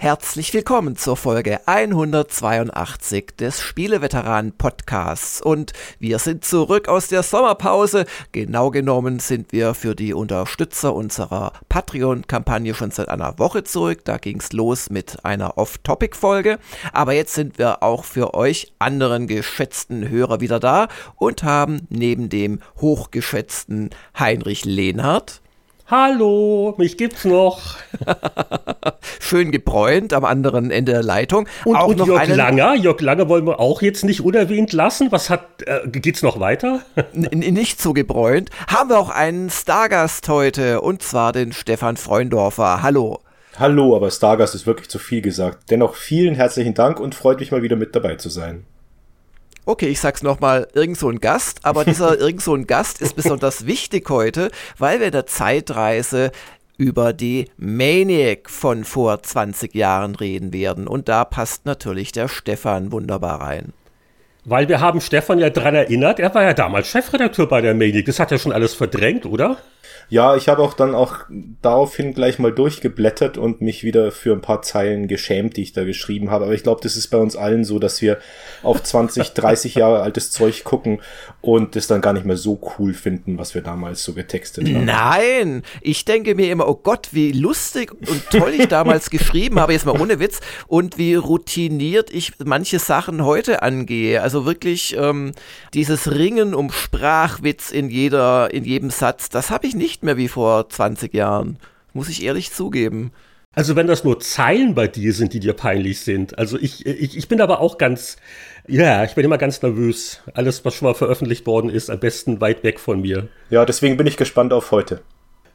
Herzlich willkommen zur Folge 182 des Spieleveteranen Podcasts und wir sind zurück aus der Sommerpause. Genau genommen sind wir für die Unterstützer unserer Patreon-Kampagne schon seit einer Woche zurück. Da ging's los mit einer Off-Topic-Folge. Aber jetzt sind wir auch für euch anderen geschätzten Hörer wieder da und haben neben dem hochgeschätzten Heinrich Lehnhardt Hallo, mich gibt's noch. Schön gebräunt am anderen Ende der Leitung. Und, auch und noch Jörg einen, Langer, Jörg Langer wollen wir auch jetzt nicht unerwähnt lassen. Was hat, äh, geht's noch weiter? nicht so gebräunt. Haben wir auch einen Stargast heute und zwar den Stefan Freundorfer. Hallo. Hallo, aber Stargast ist wirklich zu viel gesagt. Dennoch vielen herzlichen Dank und freut mich mal wieder mit dabei zu sein. Okay, ich sag's nochmal, irgend so ein Gast, aber dieser irgend so ein Gast ist besonders wichtig heute, weil wir in der Zeitreise über die Maniac von vor 20 Jahren reden werden. Und da passt natürlich der Stefan wunderbar rein. Weil wir haben Stefan ja dran erinnert, er war ja damals Chefredakteur bei der Medic. Das hat er schon alles verdrängt, oder? Ja, ich habe auch dann auch daraufhin gleich mal durchgeblättert und mich wieder für ein paar Zeilen geschämt, die ich da geschrieben habe. Aber ich glaube, das ist bei uns allen so, dass wir auf 20, 30 Jahre altes Zeug gucken und das dann gar nicht mehr so cool finden, was wir damals so getextet haben. Nein, ich denke mir immer, oh Gott, wie lustig und toll ich damals geschrieben habe, jetzt mal ohne Witz, und wie routiniert ich manche Sachen heute angehe. Also wirklich ähm, dieses Ringen um Sprachwitz in jeder, in jedem Satz, das habe ich nicht mehr wie vor 20 Jahren. Muss ich ehrlich zugeben. Also wenn das nur Zeilen bei dir sind, die dir peinlich sind. Also ich, ich, ich bin aber auch ganz, ja, ich bin immer ganz nervös. Alles, was schon mal veröffentlicht worden ist, am besten weit weg von mir. Ja, deswegen bin ich gespannt auf heute.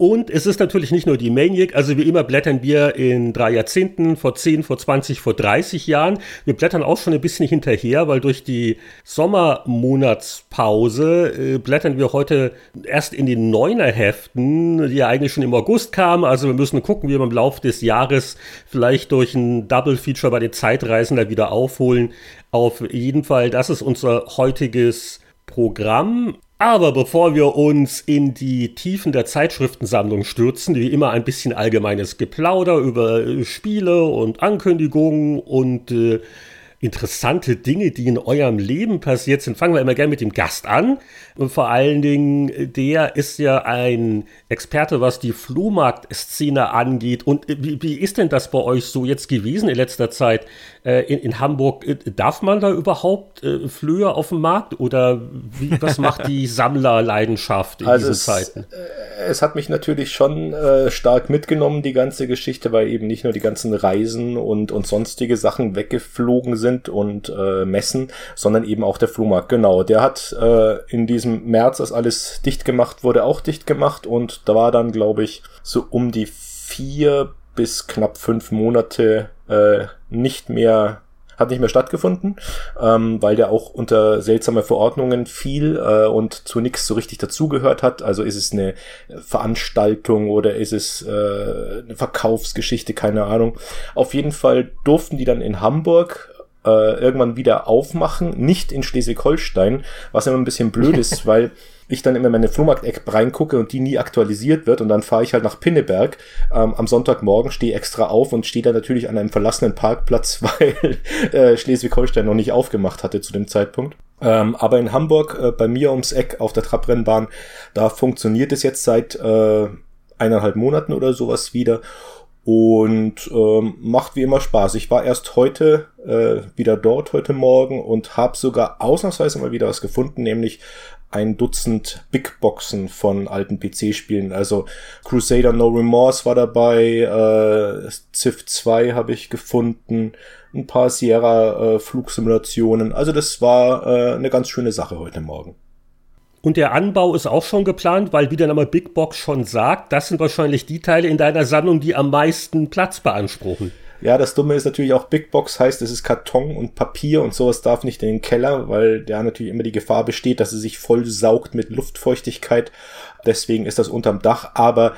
Und es ist natürlich nicht nur die Maniac, also wie immer blättern wir in drei Jahrzehnten, vor 10, vor 20, vor 30 Jahren. Wir blättern auch schon ein bisschen hinterher, weil durch die Sommermonatspause äh, blättern wir heute erst in den Neuner-Heften, die ja eigentlich schon im August kamen. Also wir müssen gucken, wie wir im Laufe des Jahres vielleicht durch ein Double-Feature bei den Zeitreisen da wieder aufholen. Auf jeden Fall, das ist unser heutiges Programm. Aber bevor wir uns in die Tiefen der Zeitschriftensammlung stürzen, wie immer ein bisschen allgemeines Geplauder über äh, Spiele und Ankündigungen und äh, interessante Dinge, die in eurem Leben passiert sind, fangen wir immer gerne mit dem Gast an. Und vor allen Dingen, äh, der ist ja ein Experte, was die Flohmarktszene angeht. Und äh, wie, wie ist denn das bei euch so jetzt gewesen in letzter Zeit in, in Hamburg? Äh, Darf man da überhaupt äh, Flöhe auf dem Markt? Oder wie, was macht die Sammlerleidenschaft in Also diesen es, Zeiten? äh, es hat mich natürlich schon äh, stark mitgenommen, die ganze Geschichte, weil eben nicht nur die ganzen Reisen und, und sonstige Sachen weggeflogen sind und äh, Messen, sondern eben auch der Flohmarkt. Genau, der hat äh, in diesem März, als alles dicht gemacht wurde, auch dicht gemacht und da war dann, glaube ich, so um die vier bis knapp fünf Monate äh, nicht mehr hat nicht mehr stattgefunden, ähm, weil der auch unter seltsame Verordnungen fiel äh, und zu nichts so richtig dazugehört hat. Also ist es eine Veranstaltung oder ist es äh, eine Verkaufsgeschichte, keine Ahnung. Auf jeden Fall durften die dann in Hamburg äh, irgendwann wieder aufmachen, nicht in Schleswig-Holstein, was immer ein bisschen blöd ist, weil ich dann immer in meine Flohmarkt-App reingucke und die nie aktualisiert wird und dann fahre ich halt nach Pinneberg. Ähm, am Sonntagmorgen stehe extra auf und stehe dann natürlich an einem verlassenen Parkplatz, weil äh, Schleswig-Holstein noch nicht aufgemacht hatte zu dem Zeitpunkt. Ähm, aber in Hamburg, äh, bei mir ums Eck auf der Trabrennbahn, da funktioniert es jetzt seit äh, eineinhalb Monaten oder sowas wieder und ähm, macht wie immer Spaß. Ich war erst heute äh, wieder dort, heute Morgen und habe sogar ausnahmsweise mal wieder was gefunden, nämlich ein Dutzend Big Boxen von alten PC-Spielen. Also Crusader No Remorse war dabei, äh, Civ 2 habe ich gefunden, ein paar Sierra äh. Also das war äh, eine ganz schöne Sache heute Morgen. Und der Anbau ist auch schon geplant, weil, wie der Name Big Box schon sagt, das sind wahrscheinlich die Teile in deiner Sammlung, die am meisten Platz beanspruchen. Ja, das Dumme ist natürlich auch Big Box heißt, es ist Karton und Papier und sowas darf nicht in den Keller, weil da natürlich immer die Gefahr besteht, dass es sich voll saugt mit Luftfeuchtigkeit. Deswegen ist das unterm Dach. Aber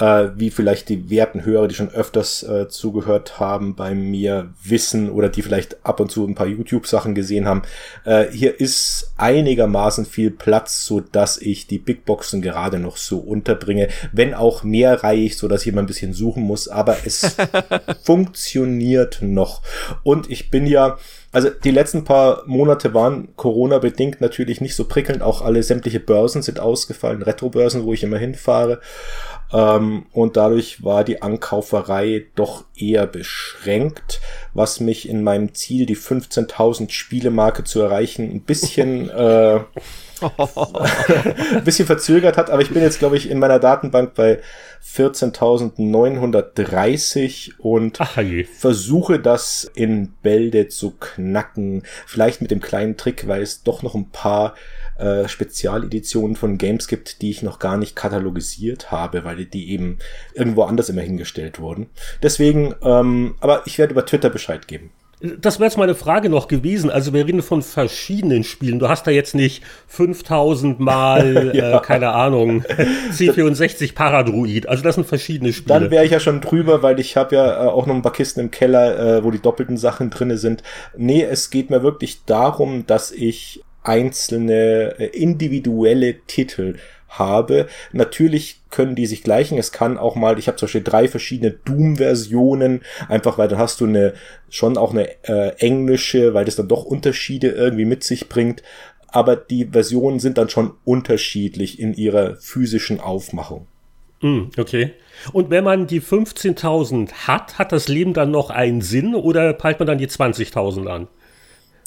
äh, wie vielleicht die werten Hörer, die schon öfters äh, zugehört haben, bei mir wissen oder die vielleicht ab und zu ein paar YouTube-Sachen gesehen haben. Äh, hier ist einigermaßen viel Platz, so dass ich die Big Boxen gerade noch so unterbringe, wenn auch mehrreihig, so dass ich immer ein bisschen suchen muss, aber es funktioniert noch. Und ich bin ja also die letzten paar Monate waren Corona-bedingt natürlich nicht so prickelnd. Auch alle sämtliche Börsen sind ausgefallen, Retro-Börsen, wo ich immer hinfahre. Ähm, und dadurch war die Ankauferei doch eher beschränkt, was mich in meinem Ziel, die 15.000 Spielemarke zu erreichen, ein bisschen äh, ein bisschen verzögert hat, aber ich bin jetzt, glaube ich, in meiner Datenbank bei 14.930 und versuche das in Bälde zu knacken. Vielleicht mit dem kleinen Trick, weil es doch noch ein paar äh, Spezialeditionen von Games gibt, die ich noch gar nicht katalogisiert habe, weil die eben irgendwo anders immer hingestellt wurden. Deswegen, ähm, aber ich werde über Twitter Bescheid geben. Das wäre jetzt meine Frage noch gewesen. Also wir reden von verschiedenen Spielen. Du hast da jetzt nicht 5000 mal, ja. äh, keine Ahnung, C64 Paradruid. Also das sind verschiedene Spiele. Dann wäre ich ja schon drüber, weil ich habe ja äh, auch noch ein paar Kisten im Keller, äh, wo die doppelten Sachen drinne sind. Nee, es geht mir wirklich darum, dass ich einzelne äh, individuelle Titel habe. Natürlich können die sich gleichen. Es kann auch mal, ich habe zum Beispiel drei verschiedene Doom-Versionen, einfach weil dann hast du eine schon auch eine äh, englische, weil das dann doch Unterschiede irgendwie mit sich bringt. Aber die Versionen sind dann schon unterschiedlich in ihrer physischen Aufmachung. Mm, okay. Und wenn man die 15.000 hat, hat das Leben dann noch einen Sinn oder peilt man dann die 20.000 an?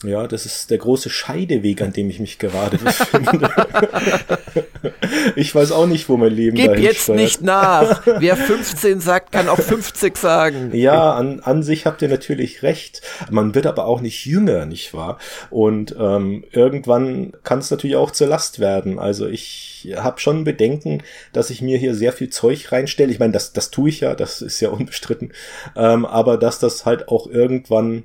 Ja, das ist der große Scheideweg, an dem ich mich gerade befinde. ich weiß auch nicht, wo mein Leben Gib jetzt steuert. nicht nach. Wer 15 sagt, kann auch 50 sagen. Ja, an, an sich habt ihr natürlich recht. Man wird aber auch nicht jünger, nicht wahr? Und ähm, irgendwann kann es natürlich auch zur Last werden. Also ich habe schon Bedenken, dass ich mir hier sehr viel Zeug reinstelle. Ich meine, das, das tue ich ja, das ist ja unbestritten. Ähm, aber dass das halt auch irgendwann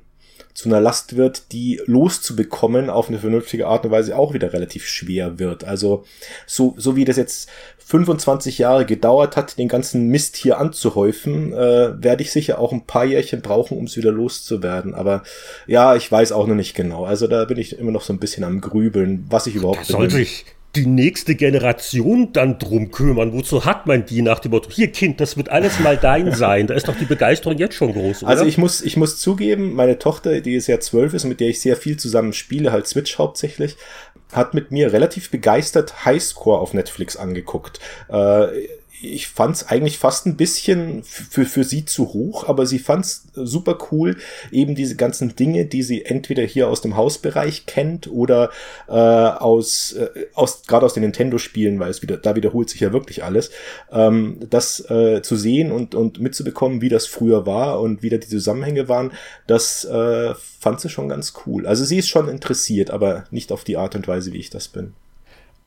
zu einer Last wird, die loszubekommen auf eine vernünftige Art und Weise auch wieder relativ schwer wird. Also so, so wie das jetzt 25 Jahre gedauert hat, den ganzen Mist hier anzuhäufen, äh, werde ich sicher auch ein paar Jährchen brauchen, um es wieder loszuwerden. Aber ja, ich weiß auch noch nicht genau. Also da bin ich immer noch so ein bisschen am Grübeln, was ich überhaupt. Da soll sich die nächste Generation dann drum kümmern. Wozu hat man die nach dem Motto, hier Kind, das wird alles mal dein sein. Da ist doch die Begeisterung jetzt schon groß, oder? Also ich muss, ich muss zugeben, meine Tochter, die ist ja zwölf ist, mit der ich sehr viel zusammen spiele, halt Switch hauptsächlich, hat mit mir relativ begeistert Highscore auf Netflix angeguckt. Äh, ich fand es eigentlich fast ein bisschen für, für sie zu hoch, aber sie fand es super cool, eben diese ganzen Dinge, die sie entweder hier aus dem Hausbereich kennt oder äh, aus, äh, aus gerade aus den Nintendo-Spielen, weil es wieder, da wiederholt sich ja wirklich alles, ähm, das äh, zu sehen und, und mitzubekommen, wie das früher war und wie da die Zusammenhänge waren, das äh, fand sie schon ganz cool. Also sie ist schon interessiert, aber nicht auf die Art und Weise, wie ich das bin.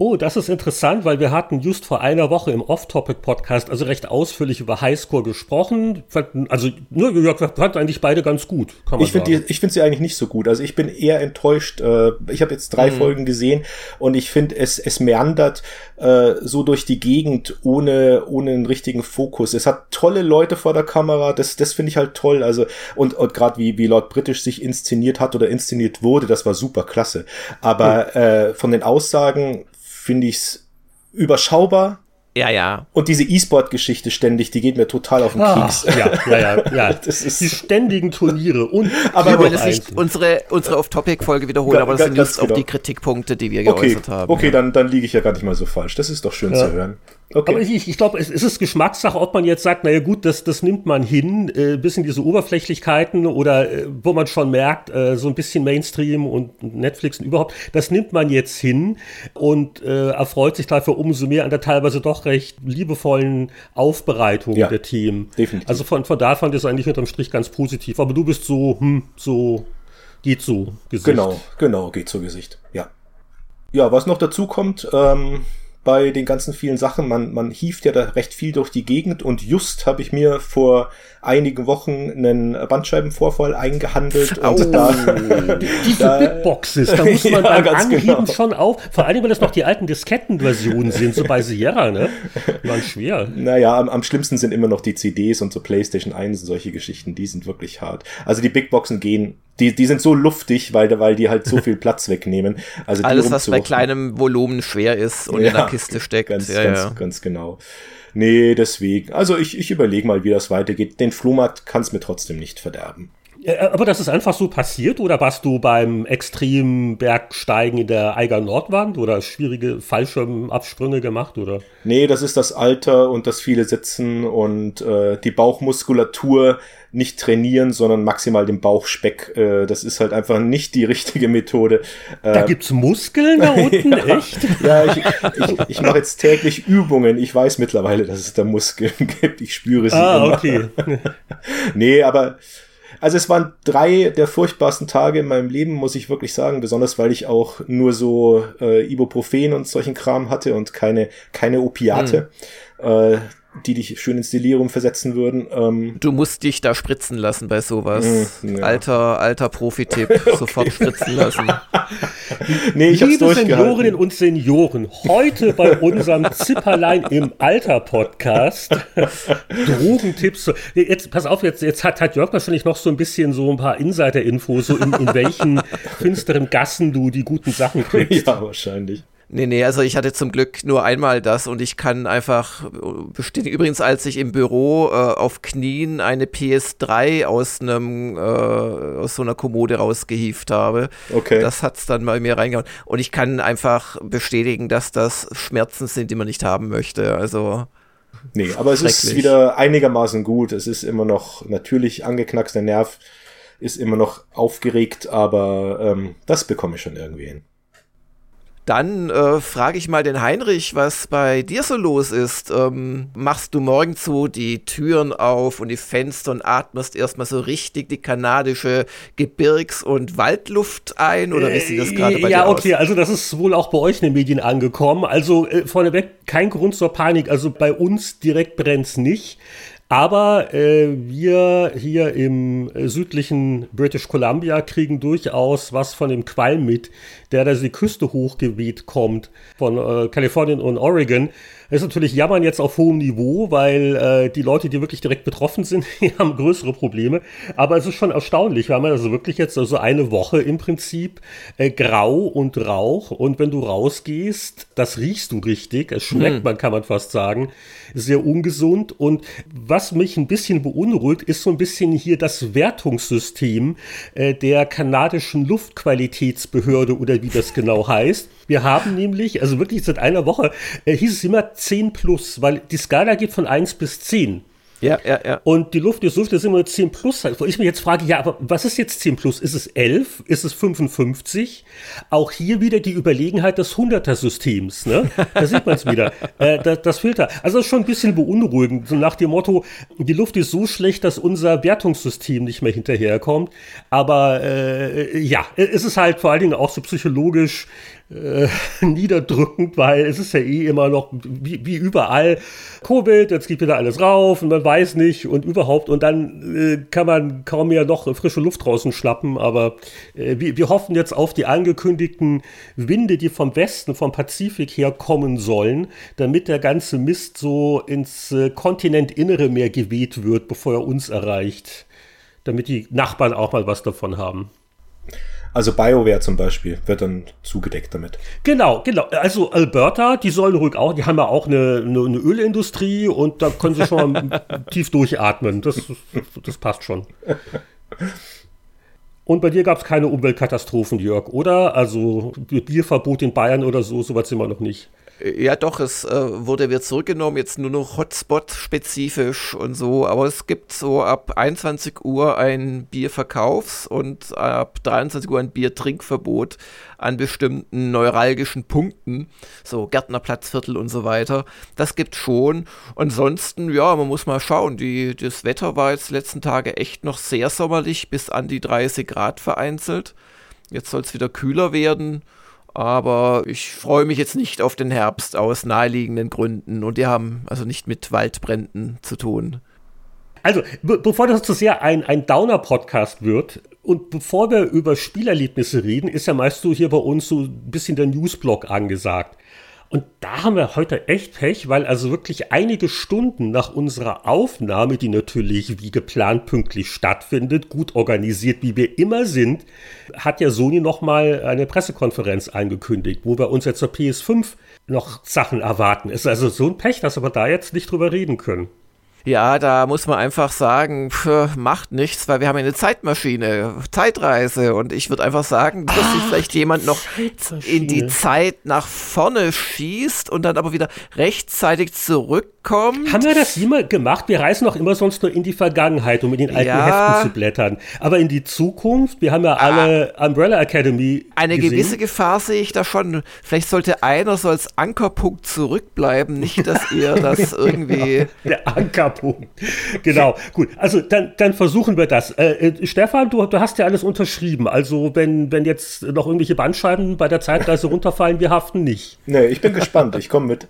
Oh, das ist interessant, weil wir hatten just vor einer Woche im Off-Topic-Podcast also recht ausführlich über Highscore gesprochen. Also, nur ne, wir fanden eigentlich beide ganz gut. Kann man ich finde ich finde sie eigentlich nicht so gut. Also ich bin eher enttäuscht. Äh, ich habe jetzt drei mhm. Folgen gesehen und ich finde es es meandert äh, so durch die Gegend ohne ohne einen richtigen Fokus. Es hat tolle Leute vor der Kamera. Das das finde ich halt toll. Also und, und gerade wie wie Lord British sich inszeniert hat oder inszeniert wurde, das war super klasse. Aber mhm. äh, von den Aussagen finde ich es überschaubar. Ja, ja. Und diese E-Sport-Geschichte ständig, die geht mir total auf den ah, Keks. Ja, ja, ja, ja. das ist die ständigen Turniere und aber wir wollen jetzt nicht unsere, unsere Off-Topic-Folge wiederholen, ga, aber das sind just genau. auch die Kritikpunkte, die wir okay, geäußert haben. Okay, ja. dann, dann liege ich ja gar nicht mal so falsch. Das ist doch schön ja. zu hören. Okay. Aber ich, ich glaube, es, es, ist Geschmackssache, ob man jetzt sagt, naja gut, das, das nimmt man hin, äh, bis in diese Oberflächlichkeiten oder äh, wo man schon merkt, äh, so ein bisschen Mainstream und Netflix und überhaupt, das nimmt man jetzt hin und äh, erfreut sich dafür umso mehr an der teilweise doch recht liebevollen Aufbereitung ja, der Themen. Definitiv. Also von, von da fand ich es eigentlich unterm Strich ganz positiv. Aber du bist so, hm, so, geht so Gesicht. Genau, genau, geht so Gesicht, ja. Ja, was noch dazu kommt, ähm, bei den ganzen vielen Sachen. Man, man hieft ja da recht viel durch die Gegend und just habe ich mir vor einigen Wochen einen Bandscheibenvorfall eingehandelt. Oh, und da, diese da, Big Boxes, da muss man ja, beim Anhieben genau. schon auf, vor allem, weil das noch die alten Diskettenversionen sind, so bei Sierra, ne? Die waren schwer. Naja, am, am schlimmsten sind immer noch die CDs und so PlayStation 1 und solche Geschichten, die sind wirklich hart. Also die Big Boxen gehen die, die sind so luftig, weil, weil die halt so viel Platz wegnehmen. Also Alles, was bei kleinem Volumen schwer ist und ja, in der Kiste steckt. Ganz, ja, ganz, ja. ganz genau. Nee, deswegen. Also ich, ich überlege mal, wie das weitergeht. Den Flohmarkt kann es mir trotzdem nicht verderben. Aber das ist einfach so passiert oder warst du beim extremen Bergsteigen in der Eiger Nordwand oder schwierige Fallschirmabsprünge gemacht oder? Nee, das ist das Alter und das viele Sitzen und äh, die Bauchmuskulatur nicht trainieren, sondern maximal den Bauchspeck. Äh, das ist halt einfach nicht die richtige Methode. Äh, da gibt's Muskeln da unten, ja, echt? Ja, ich, ich, ich mache jetzt täglich Übungen. Ich weiß mittlerweile, dass es da Muskeln gibt. Ich spüre sie ah, immer. okay. nee, aber also es waren drei der furchtbarsten Tage in meinem Leben, muss ich wirklich sagen, besonders weil ich auch nur so äh, Ibuprofen und solchen Kram hatte und keine, keine Opiate. Hm. Äh, die dich schön ins Delirium versetzen würden. Ähm, du musst dich da spritzen lassen bei sowas. Mm, ja. Alter, alter Profi-Tipp, okay. sofort spritzen lassen. nee, ich Liebe Seniorinnen und Senioren, heute bei unserem Zipperlein im Alter-Podcast Drogentipps. Jetzt, pass auf, jetzt, jetzt hat, hat Jörg wahrscheinlich noch so ein bisschen so ein paar Insider-Infos, so in, in welchen finsteren Gassen du die guten Sachen kriegst. Ja, wahrscheinlich. Nee, nee, also ich hatte zum Glück nur einmal das und ich kann einfach bestätigen. Übrigens, als ich im Büro äh, auf Knien eine PS3 aus einem äh, aus so einer Kommode rausgehieft habe, okay. das hat's dann bei mir reingehauen. Und ich kann einfach bestätigen, dass das Schmerzen sind, die man nicht haben möchte. Also Nee, aber es ist wieder einigermaßen gut. Es ist immer noch natürlich angeknackst, der Nerv ist immer noch aufgeregt, aber ähm, das bekomme ich schon irgendwie hin. Dann äh, frage ich mal den Heinrich, was bei dir so los ist. Ähm, machst du morgens so die Türen auf und die Fenster und atmest erstmal so richtig die kanadische Gebirgs- und Waldluft ein? Oder wie sieht das gerade bei ja, dir aus? Ja, okay, also das ist wohl auch bei euch in den Medien angekommen. Also äh, vorneweg kein Grund zur Panik. Also bei uns direkt brennt es nicht. Aber äh, wir hier im äh, südlichen British Columbia kriegen durchaus was von dem Qualm mit, der da die Küste hochgeweht kommt von äh, Kalifornien und Oregon. Das ist natürlich Jammern jetzt auf hohem Niveau, weil äh, die Leute, die wirklich direkt betroffen sind, die haben größere Probleme. Aber es ist schon erstaunlich. Wir haben also wirklich jetzt also eine Woche im Prinzip äh, grau und Rauch. Und wenn du rausgehst, das riechst du richtig. Es schmeckt, hm. man kann man fast sagen, sehr ungesund. Und was mich ein bisschen beunruhigt, ist so ein bisschen hier das Wertungssystem äh, der kanadischen Luftqualitätsbehörde oder wie das genau heißt. Wir haben nämlich, also wirklich seit einer Woche, äh, hieß es immer 10 plus, weil die Skala geht von 1 bis 10. Ja, ja, ja. Und die Luft, die Luft ist immer 10 plus. Wo ich mir jetzt frage, ja, aber was ist jetzt 10 plus? Ist es 11? Ist es 55? Auch hier wieder die Überlegenheit des 100er-Systems, ne? Da sieht man es wieder. Äh, das, das Filter. Also das ist schon ein bisschen beunruhigend. So nach dem Motto, die Luft ist so schlecht, dass unser Wertungssystem nicht mehr hinterherkommt. Aber äh, ja, es ist halt vor allen Dingen auch so psychologisch äh, niederdrückend, weil es ist ja eh immer noch wie, wie, überall Covid, jetzt geht wieder alles rauf und man weiß nicht und überhaupt und dann äh, kann man kaum mehr noch frische Luft draußen schlappen, aber äh, wir, wir, hoffen jetzt auf die angekündigten Winde, die vom Westen, vom Pazifik her kommen sollen, damit der ganze Mist so ins äh, Kontinentinnere mehr geweht wird, bevor er uns erreicht, damit die Nachbarn auch mal was davon haben. Also BioWare zum Beispiel wird dann zugedeckt damit. Genau, genau. Also Alberta, die sollen ruhig auch, die haben ja auch eine, eine, eine Ölindustrie und da können sie schon mal tief durchatmen. Das, das passt schon. Und bei dir gab es keine Umweltkatastrophen, Jörg, oder? Also Bierverbot in Bayern oder so, sowas sind wir noch nicht. Ja, doch, es äh, wurde wieder zurückgenommen, jetzt nur noch Hotspot-spezifisch und so, aber es gibt so ab 21 Uhr ein Bierverkaufs- und ab 23 Uhr ein Biertrinkverbot an bestimmten neuralgischen Punkten, so Gärtnerplatzviertel und so weiter. Das gibt schon. Ansonsten, ja, man muss mal schauen, die, das Wetter war jetzt letzten Tage echt noch sehr sommerlich, bis an die 30 Grad vereinzelt. Jetzt soll es wieder kühler werden. Aber ich freue mich jetzt nicht auf den Herbst aus naheliegenden Gründen und die haben also nicht mit Waldbränden zu tun. Also, be bevor das zu sehr ein, ein Downer-Podcast wird und bevor wir über Spielerlebnisse reden, ist ja meist so hier bei uns so ein bisschen der Newsblock angesagt. Und da haben wir heute echt Pech, weil also wirklich einige Stunden nach unserer Aufnahme, die natürlich wie geplant pünktlich stattfindet, gut organisiert, wie wir immer sind, hat ja Sony nochmal eine Pressekonferenz angekündigt, wo wir uns jetzt zur PS5 noch Sachen erwarten. Ist also so ein Pech, dass wir da jetzt nicht drüber reden können. Ja, da muss man einfach sagen, pff, macht nichts, weil wir haben eine Zeitmaschine, Zeitreise. Und ich würde einfach sagen, dass sich vielleicht jemand noch in die Zeit nach vorne schießt und dann aber wieder rechtzeitig zurückkommt. Haben wir das immer gemacht? Wir reisen doch immer sonst nur in die Vergangenheit, um in den alten ja. Heften zu blättern. Aber in die Zukunft, wir haben ja ah, alle Umbrella Academy. Eine gesehen. gewisse Gefahr sehe ich da schon. Vielleicht sollte einer so als Ankerpunkt zurückbleiben, nicht, dass ihr das irgendwie. Der Ankerpunkt. Punkt. Genau, gut. Also dann, dann versuchen wir das. Äh, äh, Stefan, du, du hast ja alles unterschrieben. Also wenn, wenn jetzt noch irgendwelche Bandscheiben bei der Zeitreise runterfallen, wir haften nicht. Nee, ich bin gespannt. Ich komme mit.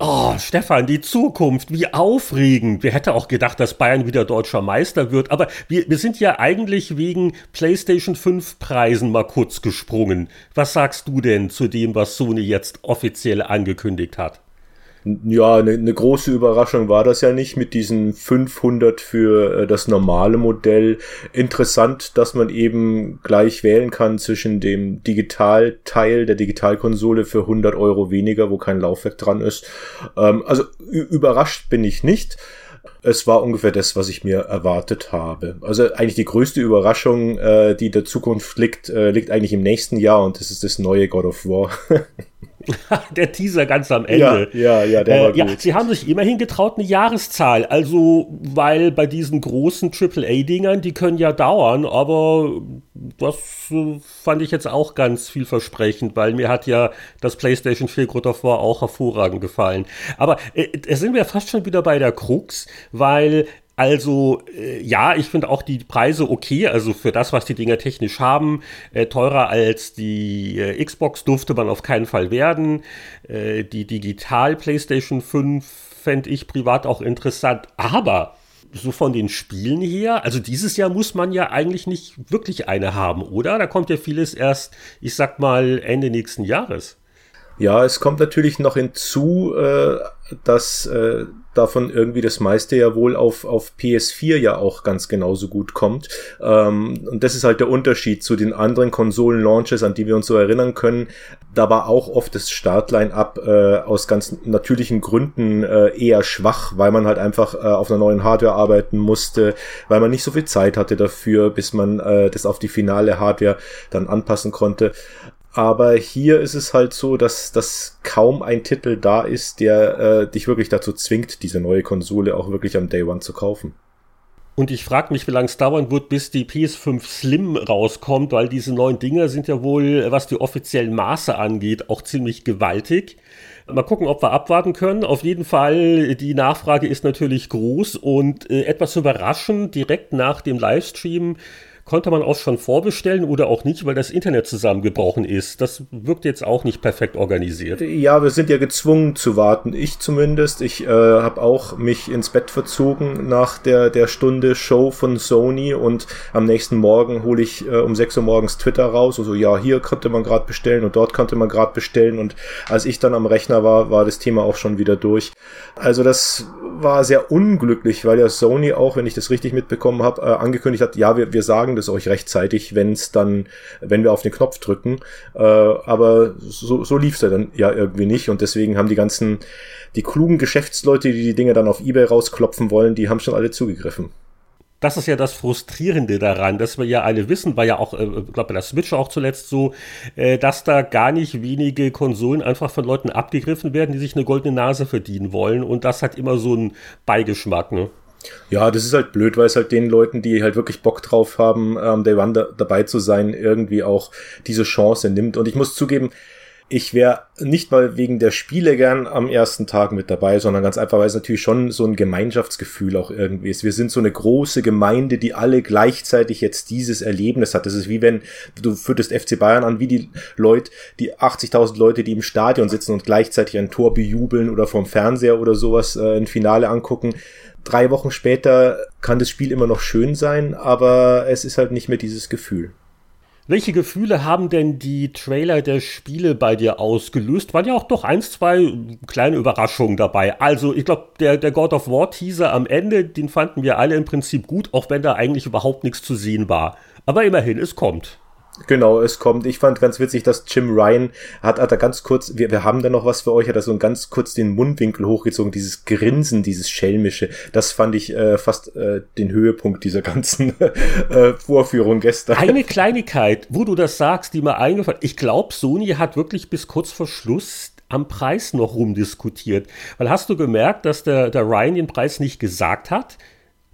Oh, Stefan, die Zukunft, wie aufregend. Wer hätte auch gedacht, dass Bayern wieder deutscher Meister wird. Aber wir, wir sind ja eigentlich wegen PlayStation 5 Preisen mal kurz gesprungen. Was sagst du denn zu dem, was Sony jetzt offiziell angekündigt hat? Ja, eine ne große Überraschung war das ja nicht mit diesen 500 für äh, das normale Modell. Interessant, dass man eben gleich wählen kann zwischen dem Digitalteil der Digitalkonsole für 100 Euro weniger, wo kein Laufwerk dran ist. Ähm, also überrascht bin ich nicht. Es war ungefähr das, was ich mir erwartet habe. Also eigentlich die größte Überraschung, äh, die der Zukunft liegt, äh, liegt eigentlich im nächsten Jahr und das ist das neue God of War. der Teaser ganz am Ende. Ja, ja, ja der äh, war gut. Ja, sie haben sich immerhin getraut, eine Jahreszahl. Also, weil bei diesen großen AAA-Dingern, die können ja dauern, aber das äh, fand ich jetzt auch ganz vielversprechend, weil mir hat ja das PlayStation 4 God of War auch hervorragend gefallen. Aber äh, sind wir fast schon wieder bei der Krux, weil also äh, ja, ich finde auch die Preise okay, also für das, was die Dinger technisch haben, äh, teurer als die äh, Xbox durfte man auf keinen Fall werden. Äh, die Digital PlayStation 5 fände ich privat auch interessant, aber so von den Spielen her, also dieses Jahr muss man ja eigentlich nicht wirklich eine haben, oder? Da kommt ja vieles erst, ich sag mal, Ende nächsten Jahres. Ja, es kommt natürlich noch hinzu, äh, dass äh, davon irgendwie das meiste ja wohl auf, auf PS4 ja auch ganz genauso gut kommt. Ähm, und das ist halt der Unterschied zu den anderen Konsolen-Launches, an die wir uns so erinnern können. Da war auch oft das Startline-up äh, aus ganz natürlichen Gründen äh, eher schwach, weil man halt einfach äh, auf einer neuen Hardware arbeiten musste, weil man nicht so viel Zeit hatte dafür, bis man äh, das auf die finale Hardware dann anpassen konnte. Aber hier ist es halt so, dass, dass kaum ein Titel da ist, der äh, dich wirklich dazu zwingt, diese neue Konsole auch wirklich am Day One zu kaufen. Und ich frage mich, wie lange es dauern wird, bis die PS5 Slim rauskommt, weil diese neuen Dinger sind ja wohl, was die offiziellen Maße angeht, auch ziemlich gewaltig. Mal gucken, ob wir abwarten können. Auf jeden Fall, die Nachfrage ist natürlich groß und äh, etwas überraschend, direkt nach dem Livestream konnte man auch schon vorbestellen oder auch nicht, weil das Internet zusammengebrochen ist. Das wirkt jetzt auch nicht perfekt organisiert. Ja, wir sind ja gezwungen zu warten. Ich zumindest. Ich äh, habe auch mich ins Bett verzogen nach der, der Stunde Show von Sony und am nächsten Morgen hole ich äh, um 6 Uhr morgens Twitter raus. Also ja, hier konnte man gerade bestellen und dort konnte man gerade bestellen. Und als ich dann am Rechner war, war das Thema auch schon wieder durch. Also das war sehr unglücklich, weil ja Sony auch, wenn ich das richtig mitbekommen habe, äh, angekündigt hat, ja, wir, wir sagen sagen das euch rechtzeitig, wenn es dann, wenn wir auf den Knopf drücken. Äh, aber so, so lief es ja dann ja irgendwie nicht und deswegen haben die ganzen, die klugen Geschäftsleute, die die Dinge dann auf eBay rausklopfen wollen, die haben schon alle zugegriffen das ist ja das Frustrierende daran, dass wir ja alle wissen, war ja auch, äh, glaube bei der Switch auch zuletzt so, äh, dass da gar nicht wenige Konsolen einfach von Leuten abgegriffen werden, die sich eine goldene Nase verdienen wollen und das hat immer so einen Beigeschmack, ne? Ja, das ist halt blöd, weil es halt den Leuten, die halt wirklich Bock drauf haben, ähm, Day One da, dabei zu sein, irgendwie auch diese Chance nimmt. Und ich muss zugeben, ich wäre nicht mal wegen der Spiele gern am ersten Tag mit dabei, sondern ganz einfach, weil es natürlich schon so ein Gemeinschaftsgefühl auch irgendwie ist. Wir sind so eine große Gemeinde, die alle gleichzeitig jetzt dieses Erlebnis hat. Das ist wie wenn du führtest FC Bayern an, wie die Leute, die 80.000 Leute, die im Stadion sitzen und gleichzeitig ein Tor bejubeln oder vom Fernseher oder sowas äh, ein Finale angucken drei Wochen später kann das Spiel immer noch schön sein, aber es ist halt nicht mehr dieses Gefühl. Welche Gefühle haben denn die Trailer der Spiele bei dir ausgelöst? Waren ja auch doch eins, zwei kleine Überraschungen dabei. Also, ich glaube, der, der God of War Teaser am Ende, den fanden wir alle im Prinzip gut, auch wenn da eigentlich überhaupt nichts zu sehen war. Aber immerhin, es kommt. Genau, es kommt. Ich fand ganz witzig, dass Jim Ryan hat, hat er ganz kurz, wir, wir haben da noch was für euch, hat er so ganz kurz den Mundwinkel hochgezogen, dieses Grinsen, dieses Schelmische. Das fand ich äh, fast äh, den Höhepunkt dieser ganzen äh, Vorführung gestern. Eine Kleinigkeit, wo du das sagst, die mir eingefallen Ich glaube, Sony hat wirklich bis kurz vor Schluss am Preis noch rumdiskutiert. Weil hast du gemerkt, dass der, der Ryan den Preis nicht gesagt hat?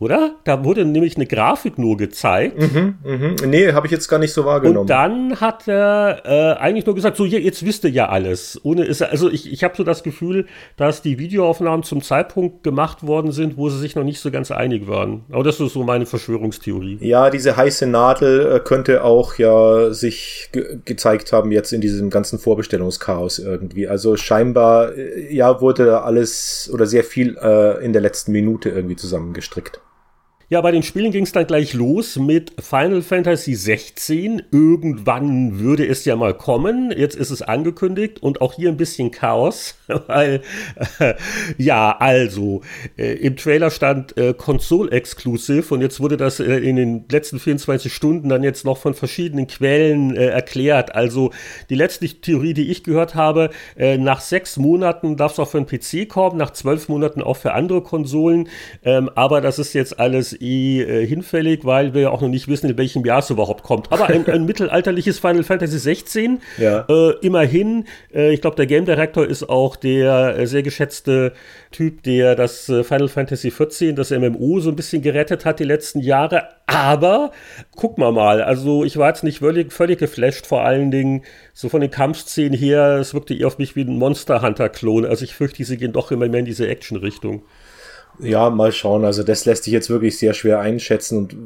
Oder? Da wurde nämlich eine Grafik nur gezeigt. Mhm, mhm. Nee, habe ich jetzt gar nicht so wahrgenommen. Und dann hat er äh, eigentlich nur gesagt, so jetzt wisst ihr ja alles. Ohne ist also ich, ich habe so das Gefühl, dass die Videoaufnahmen zum Zeitpunkt gemacht worden sind, wo sie sich noch nicht so ganz einig waren. Aber das ist so meine Verschwörungstheorie. Ja, diese heiße Nadel äh, könnte auch ja sich ge gezeigt haben jetzt in diesem ganzen Vorbestellungschaos irgendwie. Also scheinbar äh, ja wurde da alles oder sehr viel äh, in der letzten Minute irgendwie zusammengestrickt. Ja, bei den Spielen ging es dann gleich los mit Final Fantasy 16. Irgendwann würde es ja mal kommen. Jetzt ist es angekündigt und auch hier ein bisschen Chaos, weil äh, ja, also äh, im Trailer stand äh, Console Exclusive und jetzt wurde das äh, in den letzten 24 Stunden dann jetzt noch von verschiedenen Quellen äh, erklärt. Also die letzte Theorie, die ich gehört habe, äh, nach sechs Monaten darf es auch für den PC kommen, nach zwölf Monaten auch für andere Konsolen. Ähm, aber das ist jetzt alles eh äh, hinfällig, weil wir ja auch noch nicht wissen, in welchem Jahr es überhaupt kommt. Aber ein, ein mittelalterliches Final Fantasy 16, ja. äh, immerhin. Äh, ich glaube, der Game Director ist auch der äh, sehr geschätzte Typ, der das äh, Final Fantasy 14, das MMO, so ein bisschen gerettet hat die letzten Jahre. Aber gucken wir mal. Also ich war jetzt nicht völlig, völlig geflasht, vor allen Dingen so von den Kampfszenen her. Es wirkte eher auf mich wie ein Monster Hunter-Klon. Also ich fürchte, sie gehen doch immer mehr in diese Action-Richtung. Ja, mal schauen. Also das lässt sich jetzt wirklich sehr schwer einschätzen und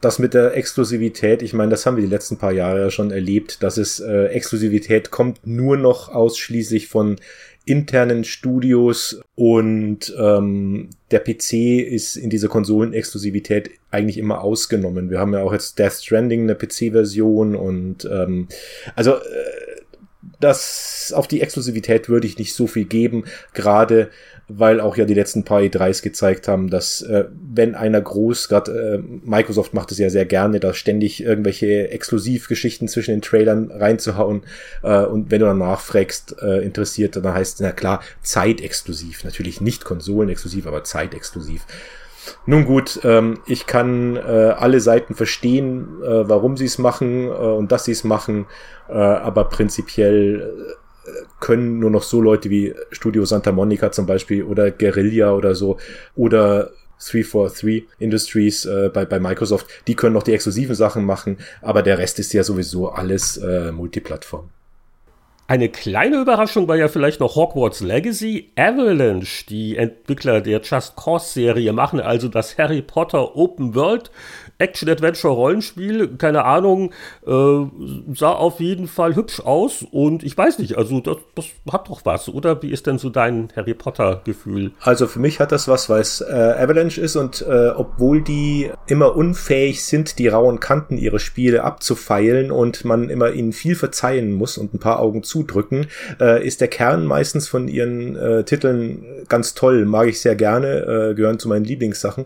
das mit der Exklusivität, ich meine, das haben wir die letzten paar Jahre ja schon erlebt, dass es äh, Exklusivität kommt nur noch ausschließlich von internen Studios und ähm, der PC ist in dieser Konsolenexklusivität eigentlich immer ausgenommen. Wir haben ja auch jetzt Death Stranding eine PC-Version und ähm, also äh, das auf die Exklusivität würde ich nicht so viel geben, gerade weil auch ja die letzten paar E3s gezeigt haben, dass äh, wenn einer groß, gerade äh, Microsoft macht es ja sehr gerne, da ständig irgendwelche Exklusivgeschichten zwischen den Trailern reinzuhauen äh, und wenn du dann nachfragst, äh, interessiert, dann heißt es, na klar, zeitexklusiv, natürlich nicht konsolenexklusiv, aber zeitexklusiv. Nun gut, ähm, ich kann äh, alle Seiten verstehen, äh, warum sie es machen äh, und dass sie es machen, äh, aber prinzipiell können nur noch so Leute wie Studio Santa Monica zum Beispiel oder Guerilla oder so oder 343 Industries äh, bei, bei Microsoft, die können noch die exklusiven Sachen machen, aber der Rest ist ja sowieso alles äh, Multiplattform. Eine kleine Überraschung war ja vielleicht noch Hogwarts Legacy. Avalanche, die Entwickler der Just Cause Serie, machen also das Harry Potter Open World Action-Adventure-Rollenspiel, keine Ahnung, äh, sah auf jeden Fall hübsch aus und ich weiß nicht, also das, das hat doch was, oder? Wie ist denn so dein Harry Potter-Gefühl? Also für mich hat das was, weil es äh, Avalanche ist und äh, obwohl die immer unfähig sind, die rauen Kanten ihrer Spiele abzufeilen und man immer ihnen viel verzeihen muss und ein paar Augen zudrücken, äh, ist der Kern meistens von ihren äh, Titeln ganz toll, mag ich sehr gerne, äh, gehören zu meinen Lieblingssachen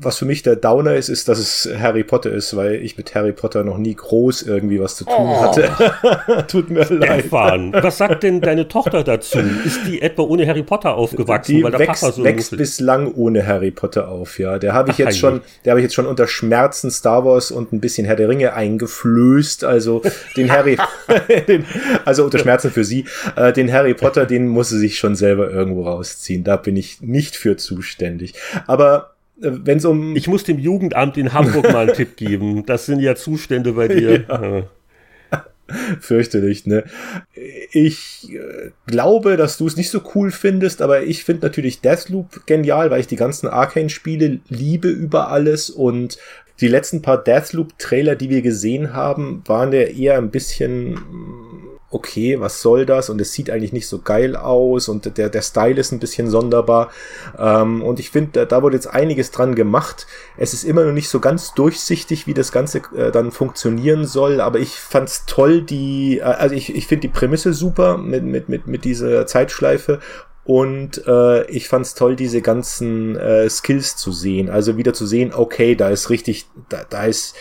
was für mich der Downer ist, ist, dass es Harry Potter ist, weil ich mit Harry Potter noch nie groß irgendwie was zu tun oh. hatte. Tut mir leid. Stefan, was sagt denn deine Tochter dazu? Ist die etwa ohne Harry Potter aufgewachsen, die weil der wächst, Papa so wächst bislang ohne Harry Potter auf, ja. Der habe ich Ach, jetzt schon, der habe ich jetzt schon unter Schmerzen Star Wars und ein bisschen Herr der Ringe eingeflößt, also den Harry, den, also unter Schmerzen für sie, äh, den Harry Potter, den muss sie sich schon selber irgendwo rausziehen. Da bin ich nicht für zuständig. Aber wenn es um. Ich muss dem Jugendamt in Hamburg mal einen Tipp geben. Das sind ja Zustände bei dir. Ja. Fürchterlich, ne? Ich äh, glaube, dass du es nicht so cool findest, aber ich finde natürlich Deathloop genial, weil ich die ganzen Arcane-Spiele liebe über alles und die letzten paar Deathloop-Trailer, die wir gesehen haben, waren ja eher ein bisschen okay, was soll das? Und es sieht eigentlich nicht so geil aus und der, der Style ist ein bisschen sonderbar. Ähm, und ich finde, da, da wurde jetzt einiges dran gemacht. Es ist immer noch nicht so ganz durchsichtig, wie das Ganze äh, dann funktionieren soll, aber ich fand's toll, die, äh, also ich, ich finde die Prämisse super mit, mit, mit, mit dieser Zeitschleife und äh, ich fand's toll, diese ganzen äh, Skills zu sehen. Also wieder zu sehen, okay, da ist richtig, da, da ist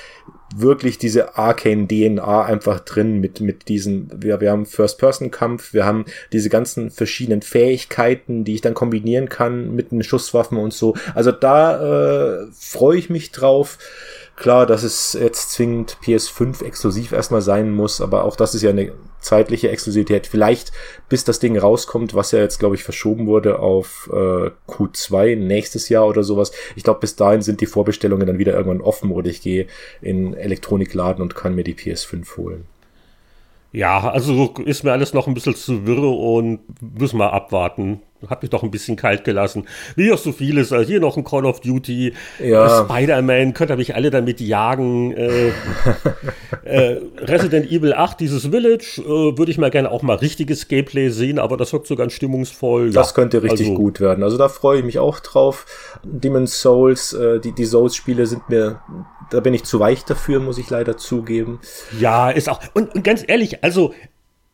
wirklich diese Arcane DNA einfach drin mit, mit diesen, wir, wir haben First-Person-Kampf, wir haben diese ganzen verschiedenen Fähigkeiten, die ich dann kombinieren kann mit den Schusswaffen und so. Also da äh, freue ich mich drauf. Klar, dass es jetzt zwingend PS5 exklusiv erstmal sein muss, aber auch das ist ja eine zeitliche Exklusivität. Vielleicht bis das Ding rauskommt, was ja jetzt, glaube ich, verschoben wurde auf äh, Q2 nächstes Jahr oder sowas. Ich glaube, bis dahin sind die Vorbestellungen dann wieder irgendwann offen oder ich gehe in Elektronikladen und kann mir die PS5 holen. Ja, also ist mir alles noch ein bisschen zu wirre und müssen wir abwarten. Hat mich doch ein bisschen kalt gelassen. Wie auch so vieles. Also hier noch ein Call of Duty, ja. Spider-Man, könnt ihr mich alle damit jagen. Äh, äh, Resident Evil 8, dieses Village, äh, würde ich mal gerne auch mal richtiges Gameplay sehen, aber das wirkt so ganz stimmungsvoll. Das ja, könnte richtig also, gut werden. Also da freue ich mich auch drauf. Demon's Souls, äh, die, die Souls-Spiele sind mir da bin ich zu weich dafür, muss ich leider zugeben. Ja, ist auch. Und, und ganz ehrlich, also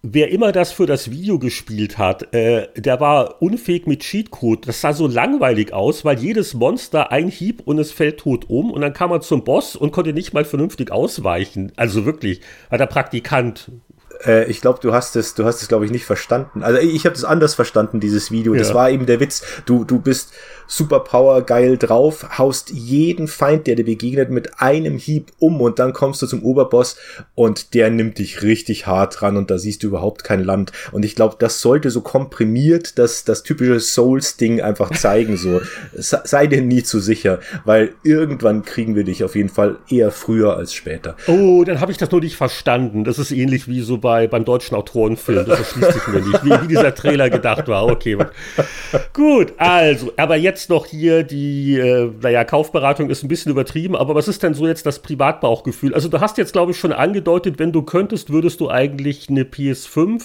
wer immer das für das Video gespielt hat, äh, der war unfähig mit Cheatcode. Das sah so langweilig aus, weil jedes Monster ein Hieb und es fällt tot um und dann kam er zum Boss und konnte nicht mal vernünftig ausweichen. Also wirklich, war der Praktikant äh, ich glaube, du hast es, du hast es, glaube ich, nicht verstanden. Also ich habe es anders verstanden, dieses Video. Ja. Das war eben der Witz. Du, du bist Superpower geil drauf, haust jeden Feind, der dir begegnet, mit einem Hieb um und dann kommst du zum Oberboss und der nimmt dich richtig hart ran und da siehst du überhaupt kein Land. Und ich glaube, das sollte so komprimiert das, das typische Souls-Ding einfach zeigen. So sei dir nie zu sicher, weil irgendwann kriegen wir dich auf jeden Fall eher früher als später. Oh, dann habe ich das nur nicht verstanden. Das ist ähnlich wie so bei beim deutschen Autorenfilm. Das erschließt sich mir nicht, wie, wie dieser Trailer gedacht war. Okay, gut. Also, aber jetzt noch hier die, äh, naja, Kaufberatung ist ein bisschen übertrieben, aber was ist denn so jetzt das Privatbauchgefühl? Also du hast jetzt, glaube ich, schon angedeutet, wenn du könntest, würdest du eigentlich eine PS5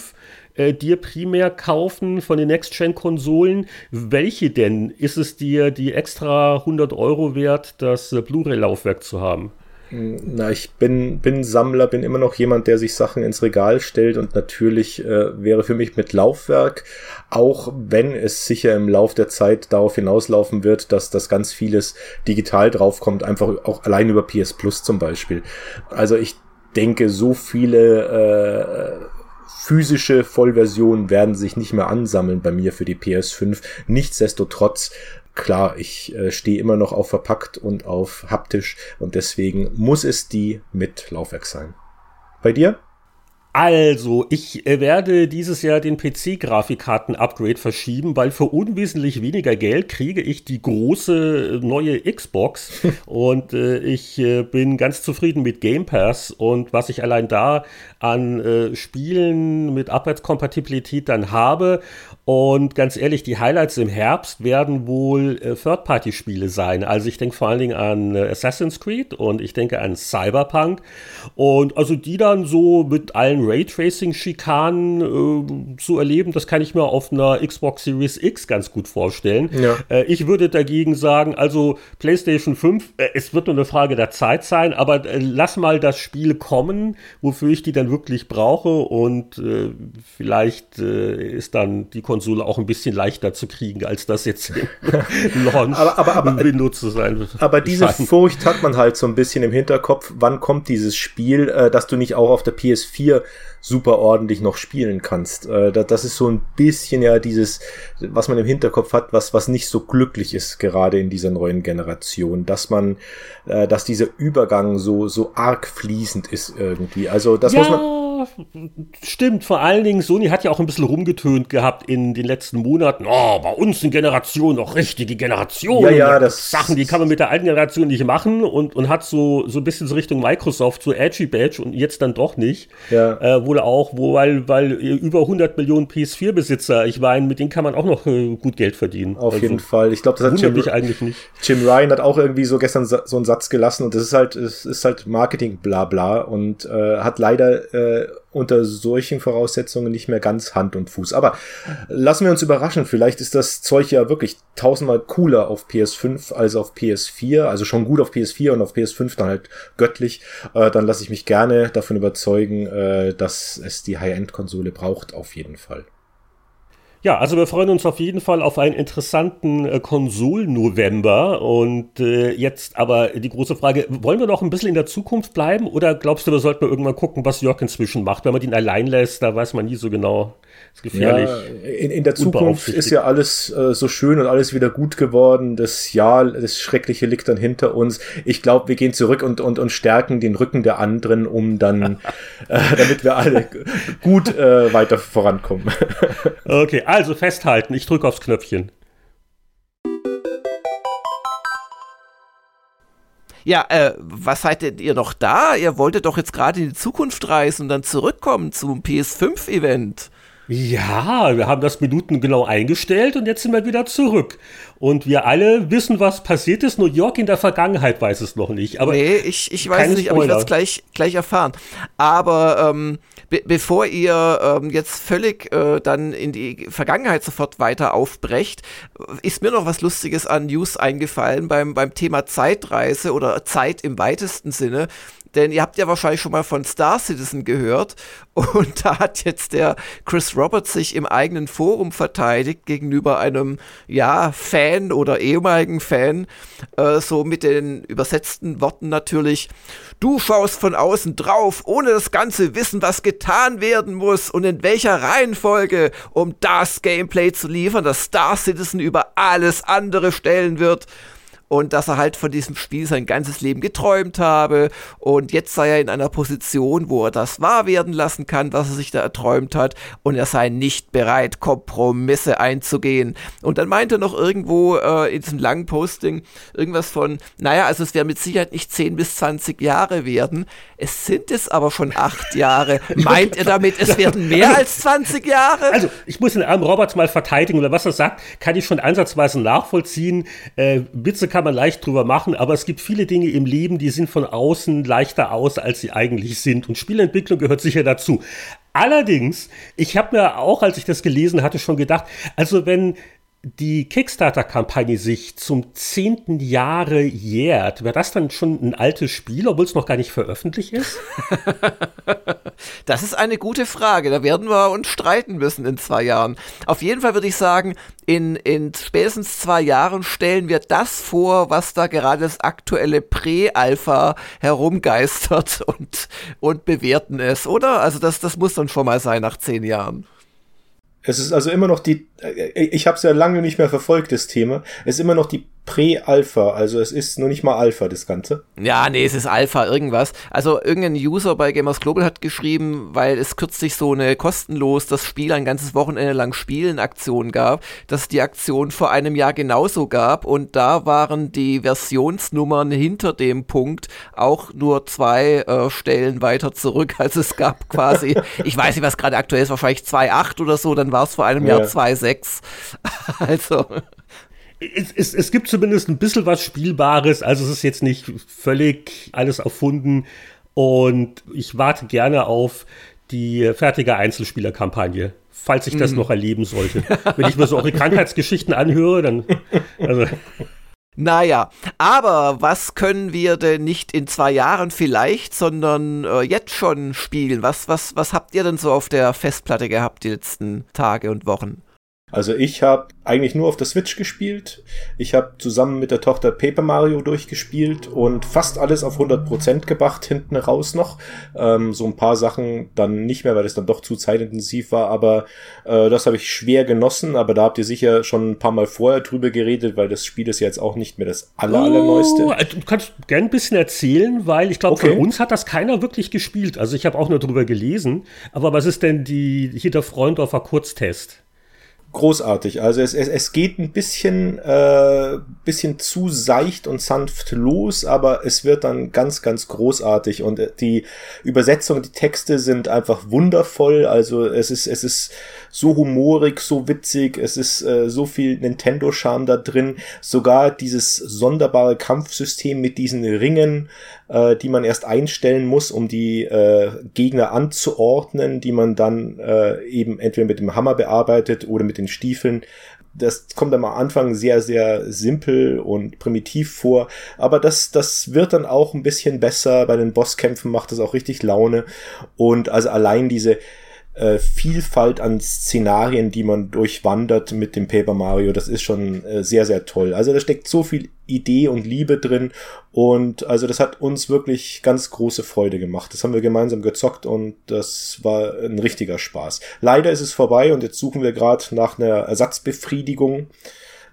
äh, dir primär kaufen von den Next-Gen-Konsolen. Welche denn? Ist es dir die extra 100 Euro wert, das äh, Blu-ray-Laufwerk zu haben? Na, ich bin, bin Sammler, bin immer noch jemand, der sich Sachen ins Regal stellt und natürlich äh, wäre für mich mit Laufwerk, auch wenn es sicher im Lauf der Zeit darauf hinauslaufen wird, dass das ganz vieles digital draufkommt, einfach auch allein über PS Plus zum Beispiel. Also ich denke, so viele äh, physische Vollversionen werden sich nicht mehr ansammeln bei mir für die PS5. Nichtsdestotrotz klar, ich äh, stehe immer noch auf verpackt und auf haptisch und deswegen muss es die mit Laufwerk sein. Bei dir? Also, ich äh, werde dieses Jahr den PC-Grafikkarten-Upgrade verschieben, weil für unwesentlich weniger Geld kriege ich die große äh, neue Xbox und äh, ich äh, bin ganz zufrieden mit Game Pass und was ich allein da an äh, Spielen mit Abwärtskompatibilität dann habe. Und ganz ehrlich, die Highlights im Herbst werden wohl äh, Third-Party-Spiele sein. Also ich denke vor allen Dingen an Assassin's Creed und ich denke an Cyberpunk und also die dann so mit allen Raytracing-Schikanen äh, zu erleben, das kann ich mir auf einer Xbox Series X ganz gut vorstellen. Ja. Äh, ich würde dagegen sagen, also PlayStation 5, äh, es wird nur eine Frage der Zeit sein, aber äh, lass mal das Spiel kommen, wofür ich die dann wirklich brauche und äh, vielleicht äh, ist dann die Konsole auch ein bisschen leichter zu kriegen, als das jetzt im Launch aber, aber, aber, Window zu sein. Aber diese scheint. Furcht hat man halt so ein bisschen im Hinterkopf, wann kommt dieses Spiel, dass du nicht auch auf der PS4 super ordentlich noch spielen kannst. Äh, das ist so ein bisschen ja dieses, was man im Hinterkopf hat, was, was nicht so glücklich ist, gerade in dieser neuen Generation, dass man, äh, dass dieser Übergang so, so arg fließend ist irgendwie. Also das ja, muss man Ja, stimmt. Vor allen Dingen, Sony hat ja auch ein bisschen rumgetönt gehabt in den letzten Monaten. Oh, bei uns eine Generation, noch richtige Generation. Ja, ja, das Sachen, die kann man mit der alten Generation nicht machen und, und hat so, so ein bisschen so Richtung Microsoft, so Edgy Badge und jetzt dann doch nicht. Ja. Äh, wohl auch, wo, weil, weil über 100 Millionen PS4-Besitzer, ich meine, mit denen kann man auch noch äh, gut Geld verdienen. Auf also, jeden Fall. Ich glaube, das hat Jim, eigentlich nicht. Jim Ryan hat auch irgendwie so gestern so einen Satz gelassen und das ist halt, es ist halt Marketing bla bla und äh, hat leider äh, unter solchen Voraussetzungen nicht mehr ganz Hand und Fuß. Aber lassen wir uns überraschen, vielleicht ist das Zeug ja wirklich tausendmal cooler auf PS5 als auf PS4, also schon gut auf PS4 und auf PS5 dann halt göttlich. Äh, dann lasse ich mich gerne davon überzeugen, äh, dass es die High-End-Konsole braucht, auf jeden Fall. Ja, also wir freuen uns auf jeden Fall auf einen interessanten äh, Konsol-November. Und äh, jetzt aber die große Frage, wollen wir noch ein bisschen in der Zukunft bleiben oder glaubst du, wir sollten irgendwann gucken, was Jörg inzwischen macht? Wenn man ihn allein lässt, da weiß man nie so genau. Ist gefährlich. Ja, in, in der Zukunft ist ja alles äh, so schön und alles wieder gut geworden. Das Jahr, das Schreckliche liegt dann hinter uns. Ich glaube, wir gehen zurück und, und, und stärken den Rücken der anderen, um dann, äh, damit wir alle gut äh, weiter vorankommen. okay, also festhalten. Ich drücke aufs Knöpfchen. Ja, äh, was seid denn ihr noch da? Ihr wolltet doch jetzt gerade in die Zukunft reisen und dann zurückkommen zum PS5-Event. Ja, wir haben das Minuten genau eingestellt und jetzt sind wir wieder zurück. Und wir alle wissen, was passiert ist. New York in der Vergangenheit weiß es noch nicht. Aber nee, ich, ich weiß es nicht, aber ich werde es gleich, gleich erfahren. Aber ähm, be bevor ihr ähm, jetzt völlig äh, dann in die Vergangenheit sofort weiter aufbrecht, ist mir noch was Lustiges an News eingefallen beim, beim Thema Zeitreise oder Zeit im weitesten Sinne. Denn ihr habt ja wahrscheinlich schon mal von Star Citizen gehört. Und da hat jetzt der Chris Roberts sich im eigenen Forum verteidigt gegenüber einem, ja, Fan oder ehemaligen Fan, äh, so mit den übersetzten Worten natürlich, du schaust von außen drauf, ohne das ganze Wissen, was getan werden muss und in welcher Reihenfolge, um das Gameplay zu liefern, das Star Citizen über alles andere stellen wird und dass er halt von diesem Spiel sein ganzes Leben geträumt habe und jetzt sei er in einer Position, wo er das wahr werden lassen kann, was er sich da erträumt hat und er sei nicht bereit, Kompromisse einzugehen. Und dann meinte er noch irgendwo äh, in diesem langen Posting irgendwas von, naja, also es wäre mit Sicherheit nicht 10 bis 20 Jahre werden, es sind es aber schon acht Jahre. Meint er damit, es werden mehr als 20 Jahre? Also, ich muss den armen Roberts mal verteidigen, oder was er sagt, kann ich schon ansatzweise nachvollziehen. Äh, Witze kann man leicht drüber machen, aber es gibt viele Dinge im Leben, die sind von außen leichter aus, als sie eigentlich sind. Und Spielentwicklung gehört sicher dazu. Allerdings, ich habe mir auch, als ich das gelesen hatte, schon gedacht, also wenn die Kickstarter-Kampagne sich zum zehnten Jahre jährt, wäre das dann schon ein altes Spiel, obwohl es noch gar nicht veröffentlicht ist? das ist eine gute Frage. Da werden wir uns streiten müssen in zwei Jahren. Auf jeden Fall würde ich sagen, in, in spätestens zwei Jahren stellen wir das vor, was da gerade das aktuelle Prä-Alpha herumgeistert und, und bewerten es, oder? Also das, das muss dann schon mal sein nach zehn Jahren. Es ist also immer noch die, äh, ich habe es ja lange nicht mehr verfolgt, das Thema. Es ist immer noch die Prä-Alpha, also es ist noch nicht mal Alpha, das Ganze. Ja, nee, es ist Alpha, irgendwas. Also irgendein User bei Gamers Global hat geschrieben, weil es kürzlich so eine kostenlos das Spiel ein ganzes Wochenende lang spielen Aktion gab, dass die Aktion vor einem Jahr genauso gab und da waren die Versionsnummern hinter dem Punkt auch nur zwei äh, Stellen weiter zurück. Also es gab quasi, ich weiß nicht, was gerade aktuell ist, wahrscheinlich 2.8 oder so, dann war es vor einem ja. Jahr 2.6. also es, es, es gibt zumindest ein bisschen was Spielbares, also es ist jetzt nicht völlig alles erfunden und ich warte gerne auf die fertige Einzelspielerkampagne, falls ich das mm. noch erleben sollte. Wenn ich mir so eure Krankheitsgeschichten anhöre, dann. Also. Naja, aber was können wir denn nicht in zwei Jahren vielleicht, sondern äh, jetzt schon spielen? Was, was, was habt ihr denn so auf der Festplatte gehabt die letzten Tage und Wochen? Also ich habe eigentlich nur auf der Switch gespielt. Ich habe zusammen mit der Tochter Paper Mario durchgespielt und fast alles auf 100% gebracht, hinten raus noch. Ähm, so ein paar Sachen dann nicht mehr, weil es dann doch zu zeitintensiv war, aber äh, das habe ich schwer genossen, aber da habt ihr sicher schon ein paar Mal vorher drüber geredet, weil das Spiel ist ja jetzt auch nicht mehr das aller, allerneueste. Oh, du kannst gern ein bisschen erzählen, weil ich glaube, okay. von uns hat das keiner wirklich gespielt. Also ich habe auch nur drüber gelesen, aber was ist denn die hier der Freundorfer Kurztest? Großartig. Also es, es, es geht ein bisschen, äh, bisschen zu seicht und sanft los, aber es wird dann ganz, ganz großartig. Und äh, die Übersetzung, die Texte sind einfach wundervoll. Also es ist, es ist so humorig, so witzig, es ist äh, so viel Nintendo-Charme da drin. Sogar dieses sonderbare Kampfsystem mit diesen Ringen, äh, die man erst einstellen muss, um die äh, Gegner anzuordnen, die man dann äh, eben entweder mit dem Hammer bearbeitet oder mit den Stiefeln. Das kommt am Anfang sehr, sehr simpel und primitiv vor, aber das, das wird dann auch ein bisschen besser. Bei den Bosskämpfen macht das auch richtig Laune. Und also allein diese, äh, Vielfalt an Szenarien, die man durchwandert mit dem Paper Mario. Das ist schon äh, sehr, sehr toll. Also da steckt so viel Idee und Liebe drin und also das hat uns wirklich ganz große Freude gemacht. Das haben wir gemeinsam gezockt und das war ein richtiger Spaß. Leider ist es vorbei und jetzt suchen wir gerade nach einer Ersatzbefriedigung.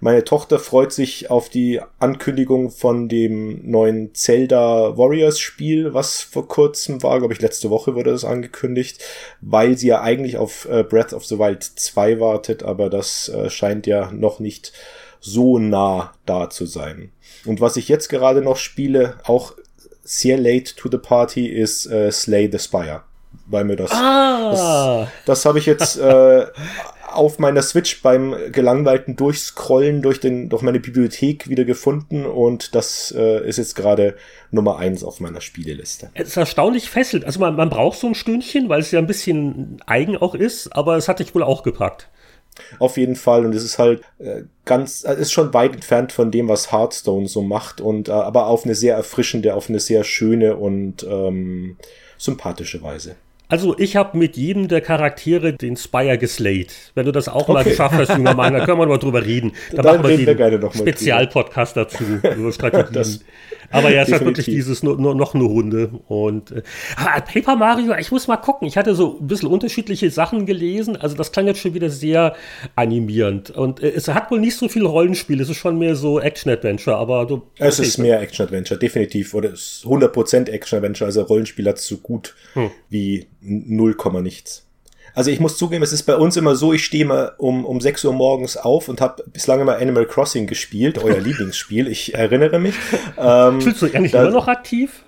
Meine Tochter freut sich auf die Ankündigung von dem neuen Zelda Warriors Spiel, was vor kurzem war, glaube ich, letzte Woche wurde das angekündigt, weil sie ja eigentlich auf äh, Breath of the Wild 2 wartet, aber das äh, scheint ja noch nicht so nah da zu sein. Und was ich jetzt gerade noch spiele, auch sehr late to the party, ist äh, Slay the Spire. Weil mir das. Ah. Das, das habe ich jetzt äh, auf meiner Switch beim gelangweilten Durchscrollen durch, den, durch meine Bibliothek wieder gefunden und das äh, ist jetzt gerade Nummer eins auf meiner Spieleliste. Es ist erstaunlich fesselt. Also man, man braucht so ein Stündchen, weil es ja ein bisschen eigen auch ist, aber es hat dich wohl auch gepackt. Auf jeden Fall und es ist halt äh, ganz, äh, ist schon weit entfernt von dem, was Hearthstone so macht und äh, aber auf eine sehr erfrischende, auf eine sehr schöne und ähm, sympathische Weise. Also ich habe mit jedem der Charaktere den Spire geslayed. Wenn du das auch okay. mal geschafft hast, junger Mann, dann können wir mal drüber reden. Dann, dann machen wir den Spezialpodcast dazu über Strategien. Aber ja, es hat wirklich dieses nur, nur, noch eine Runde. Und äh, Paper Mario, ich muss mal gucken. Ich hatte so ein bisschen unterschiedliche Sachen gelesen. Also das klang jetzt schon wieder sehr animierend. Und äh, es hat wohl nicht so viel Rollenspiel. Es ist schon mehr so Action-Adventure. Aber du, es ist mehr Action-Adventure, definitiv. Oder es ist 100% Action-Adventure. Also Rollenspiel hat es so gut hm. wie 0, nichts. Also ich muss zugeben, es ist bei uns immer so, ich stehe mal um, um 6 Uhr morgens auf und habe bislang immer Animal Crossing gespielt, euer Lieblingsspiel, ich erinnere mich. Ähm, Fühlst du dich eigentlich da, immer noch aktiv?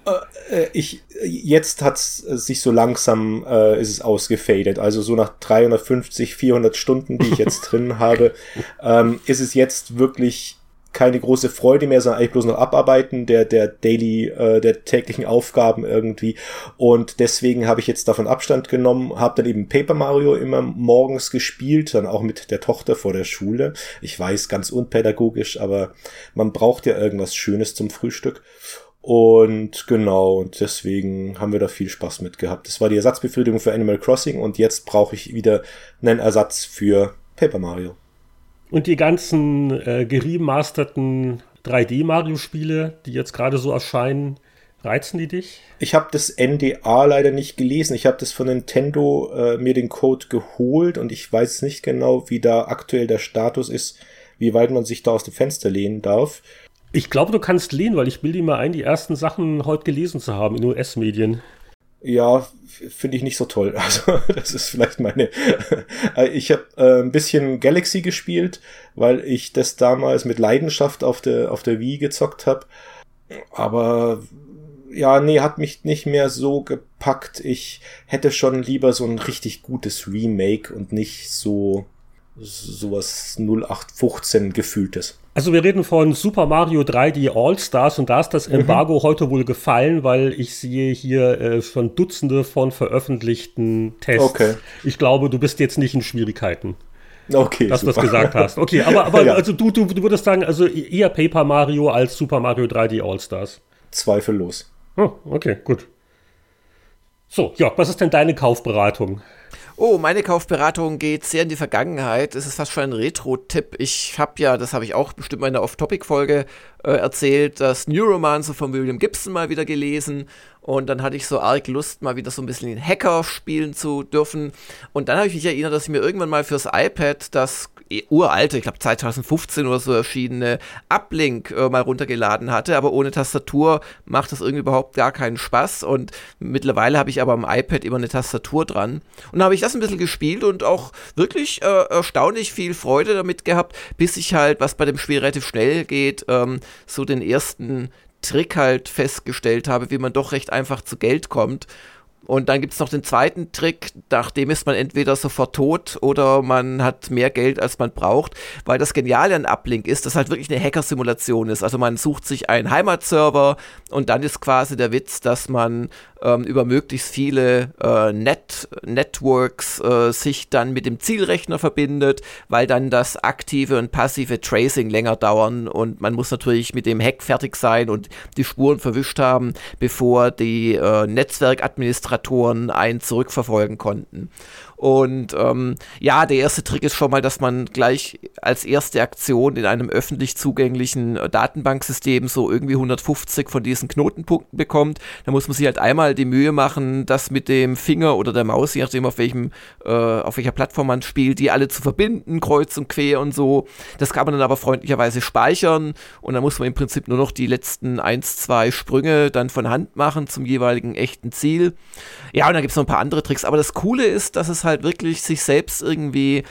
Äh, ich, jetzt hat es sich so langsam, äh, ist es ausgefadet. Also so nach 350, 400 Stunden, die ich jetzt drin habe, ähm, ist es jetzt wirklich keine große Freude mehr, sondern eigentlich bloß noch Abarbeiten der, der Daily, äh, der täglichen Aufgaben irgendwie. Und deswegen habe ich jetzt davon Abstand genommen, habe dann eben Paper Mario immer morgens gespielt, dann auch mit der Tochter vor der Schule. Ich weiß, ganz unpädagogisch, aber man braucht ja irgendwas Schönes zum Frühstück. Und genau, und deswegen haben wir da viel Spaß mit gehabt. Das war die Ersatzbefriedigung für Animal Crossing und jetzt brauche ich wieder einen Ersatz für Paper Mario. Und die ganzen äh, geremasterten 3D-Mario-Spiele, die jetzt gerade so erscheinen, reizen die dich? Ich habe das NDA leider nicht gelesen. Ich habe das von Nintendo äh, mir den Code geholt und ich weiß nicht genau, wie da aktuell der Status ist, wie weit man sich da aus dem Fenster lehnen darf. Ich glaube, du kannst lehnen, weil ich bilde mir ein, die ersten Sachen heute gelesen zu haben in US-Medien. Ja, finde ich nicht so toll. Also das ist vielleicht meine. ich habe äh, ein bisschen Galaxy gespielt, weil ich das damals mit Leidenschaft auf der auf der Wii gezockt habe. Aber ja, nee, hat mich nicht mehr so gepackt. Ich hätte schon lieber so ein richtig gutes Remake und nicht so sowas 0815 gefühltes. Also wir reden von Super Mario 3D All-Stars und da ist das mhm. Embargo mhm. heute wohl gefallen, weil ich sehe hier äh, schon Dutzende von veröffentlichten Tests. Okay. Ich glaube, du bist jetzt nicht in Schwierigkeiten. Okay. Dass du das gesagt hast. Okay, aber, aber ja. also du, du, du würdest sagen, also eher Paper Mario als Super Mario 3D All-Stars. Zweifellos. Oh, okay, gut. So, Jörg, was ist denn deine Kaufberatung? Oh, meine Kaufberatung geht sehr in die Vergangenheit. Es ist fast schon ein Retro-Tipp. Ich habe ja, das habe ich auch bestimmt mal in der Off-Topic-Folge äh, erzählt, das Neuromancer von William Gibson mal wieder gelesen. Und dann hatte ich so arg Lust, mal wieder so ein bisschen den Hacker spielen zu dürfen. Und dann habe ich mich erinnert, dass ich mir irgendwann mal fürs iPad das uralte, ich glaube 2015 oder so erschienene Uplink äh, mal runtergeladen hatte, aber ohne Tastatur macht das irgendwie überhaupt gar keinen Spaß. Und mittlerweile habe ich aber am iPad immer eine Tastatur dran. Und da habe ich das ein bisschen gespielt und auch wirklich äh, erstaunlich viel Freude damit gehabt, bis ich halt, was bei dem Spiel relativ schnell geht, ähm, so den ersten Trick halt festgestellt habe, wie man doch recht einfach zu Geld kommt. Und dann gibt es noch den zweiten Trick, nachdem ist man entweder sofort tot oder man hat mehr Geld, als man braucht, weil das Geniale an Uplink ist, dass halt wirklich eine Hacker-Simulation ist. Also man sucht sich einen Heimatserver und dann ist quasi der Witz, dass man ähm, über möglichst viele äh, Net Networks äh, sich dann mit dem Zielrechner verbindet, weil dann das aktive und passive Tracing länger dauern und man muss natürlich mit dem Hack fertig sein und die Spuren verwischt haben, bevor die äh, Netzwerkadministratoren einen zurückverfolgen konnten. Und ähm, ja, der erste Trick ist schon mal, dass man gleich als erste Aktion in einem öffentlich zugänglichen äh, Datenbanksystem so irgendwie 150 von diesen Knotenpunkten bekommt. Da muss man sich halt einmal die Mühe machen, das mit dem Finger oder der Maus, je nachdem auf welchem, äh, auf welcher Plattform man spielt, die alle zu verbinden, kreuz und quer und so. Das kann man dann aber freundlicherweise speichern und dann muss man im Prinzip nur noch die letzten eins, zwei Sprünge dann von Hand machen zum jeweiligen echten Ziel. Ja, und dann gibt es noch ein paar andere Tricks. Aber das Coole ist, dass es halt wirklich sich selbst irgendwie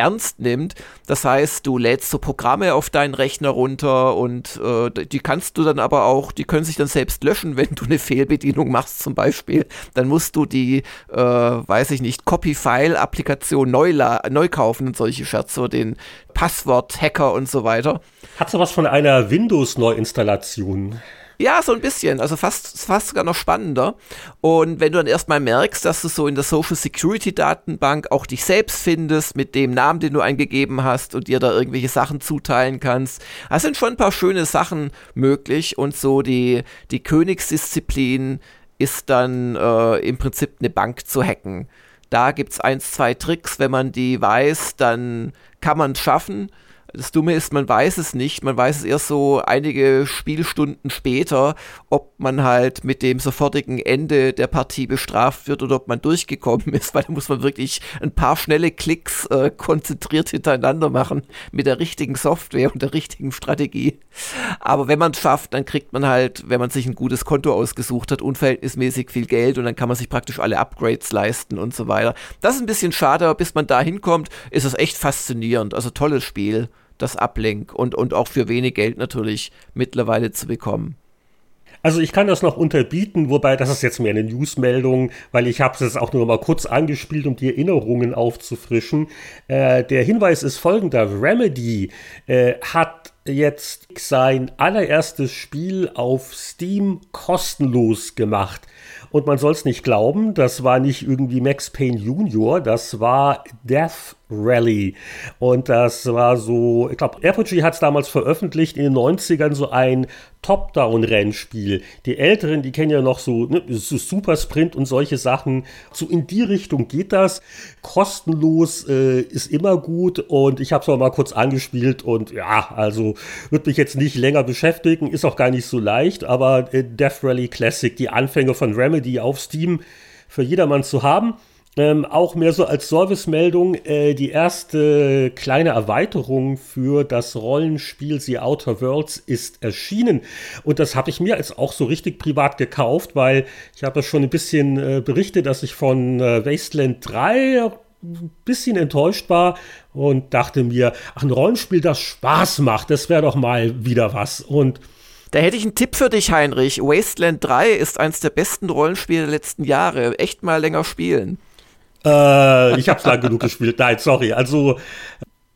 ernst nimmt. Das heißt, du lädst so Programme auf deinen Rechner runter und äh, die kannst du dann aber auch, die können sich dann selbst löschen, wenn du eine Fehlbedienung machst zum Beispiel. Dann musst du die, äh, weiß ich nicht, Copy-File-Applikation neu, neu kaufen und solche Scherze, den Passwort-Hacker und so weiter. Hat so was von einer Windows-Neuinstallation? Ja, so ein bisschen. Also fast, fast sogar noch spannender. Und wenn du dann erstmal merkst, dass du so in der Social Security Datenbank auch dich selbst findest mit dem Namen, den du eingegeben hast und dir da irgendwelche Sachen zuteilen kannst, da sind schon ein paar schöne Sachen möglich und so die, die Königsdisziplin ist dann äh, im Prinzip eine Bank zu hacken. Da gibt es eins, zwei Tricks. Wenn man die weiß, dann kann man es schaffen. Das Dumme ist, man weiß es nicht. Man weiß es erst so einige Spielstunden später, ob man halt mit dem sofortigen Ende der Partie bestraft wird oder ob man durchgekommen ist, weil da muss man wirklich ein paar schnelle Klicks äh, konzentriert hintereinander machen mit der richtigen Software und der richtigen Strategie. Aber wenn man es schafft, dann kriegt man halt, wenn man sich ein gutes Konto ausgesucht hat, unverhältnismäßig viel Geld und dann kann man sich praktisch alle Upgrades leisten und so weiter. Das ist ein bisschen schade, aber bis man da hinkommt, ist es echt faszinierend. Also tolles Spiel das Uplink und, und auch für wenig Geld natürlich mittlerweile zu bekommen. Also ich kann das noch unterbieten, wobei das ist jetzt mehr eine Newsmeldung, weil ich habe es auch nur mal kurz angespielt, um die Erinnerungen aufzufrischen. Äh, der Hinweis ist folgender. Remedy äh, hat jetzt sein allererstes Spiel auf Steam kostenlos gemacht. Und man soll es nicht glauben, das war nicht irgendwie Max Payne Junior, das war Death Rally. Und das war so, ich glaube, Apogee hat es damals veröffentlicht in den 90ern, so ein Top-Down-Rennspiel. Die Älteren, die kennen ja noch so, ne, so Super Sprint und solche Sachen. So in die Richtung geht das. Kostenlos äh, ist immer gut und ich habe es mal kurz angespielt und ja, also wird mich jetzt nicht länger beschäftigen, ist auch gar nicht so leicht, aber äh, Death Rally Classic, die Anfänge von Remedy auf Steam für jedermann zu haben. Ähm, auch mehr so als Servicemeldung äh, die erste kleine Erweiterung für das Rollenspiel The Outer Worlds ist erschienen. Und das habe ich mir jetzt auch so richtig privat gekauft, weil ich habe schon ein bisschen äh, berichtet, dass ich von äh, Wasteland 3 ein bisschen enttäuscht war und dachte mir, ach, ein Rollenspiel, das Spaß macht, das wäre doch mal wieder was. Und da hätte ich einen Tipp für dich, Heinrich. Wasteland 3 ist eines der besten Rollenspiele der letzten Jahre. Echt mal länger spielen. Äh, ich habe es lang genug gespielt. Nein, sorry. Also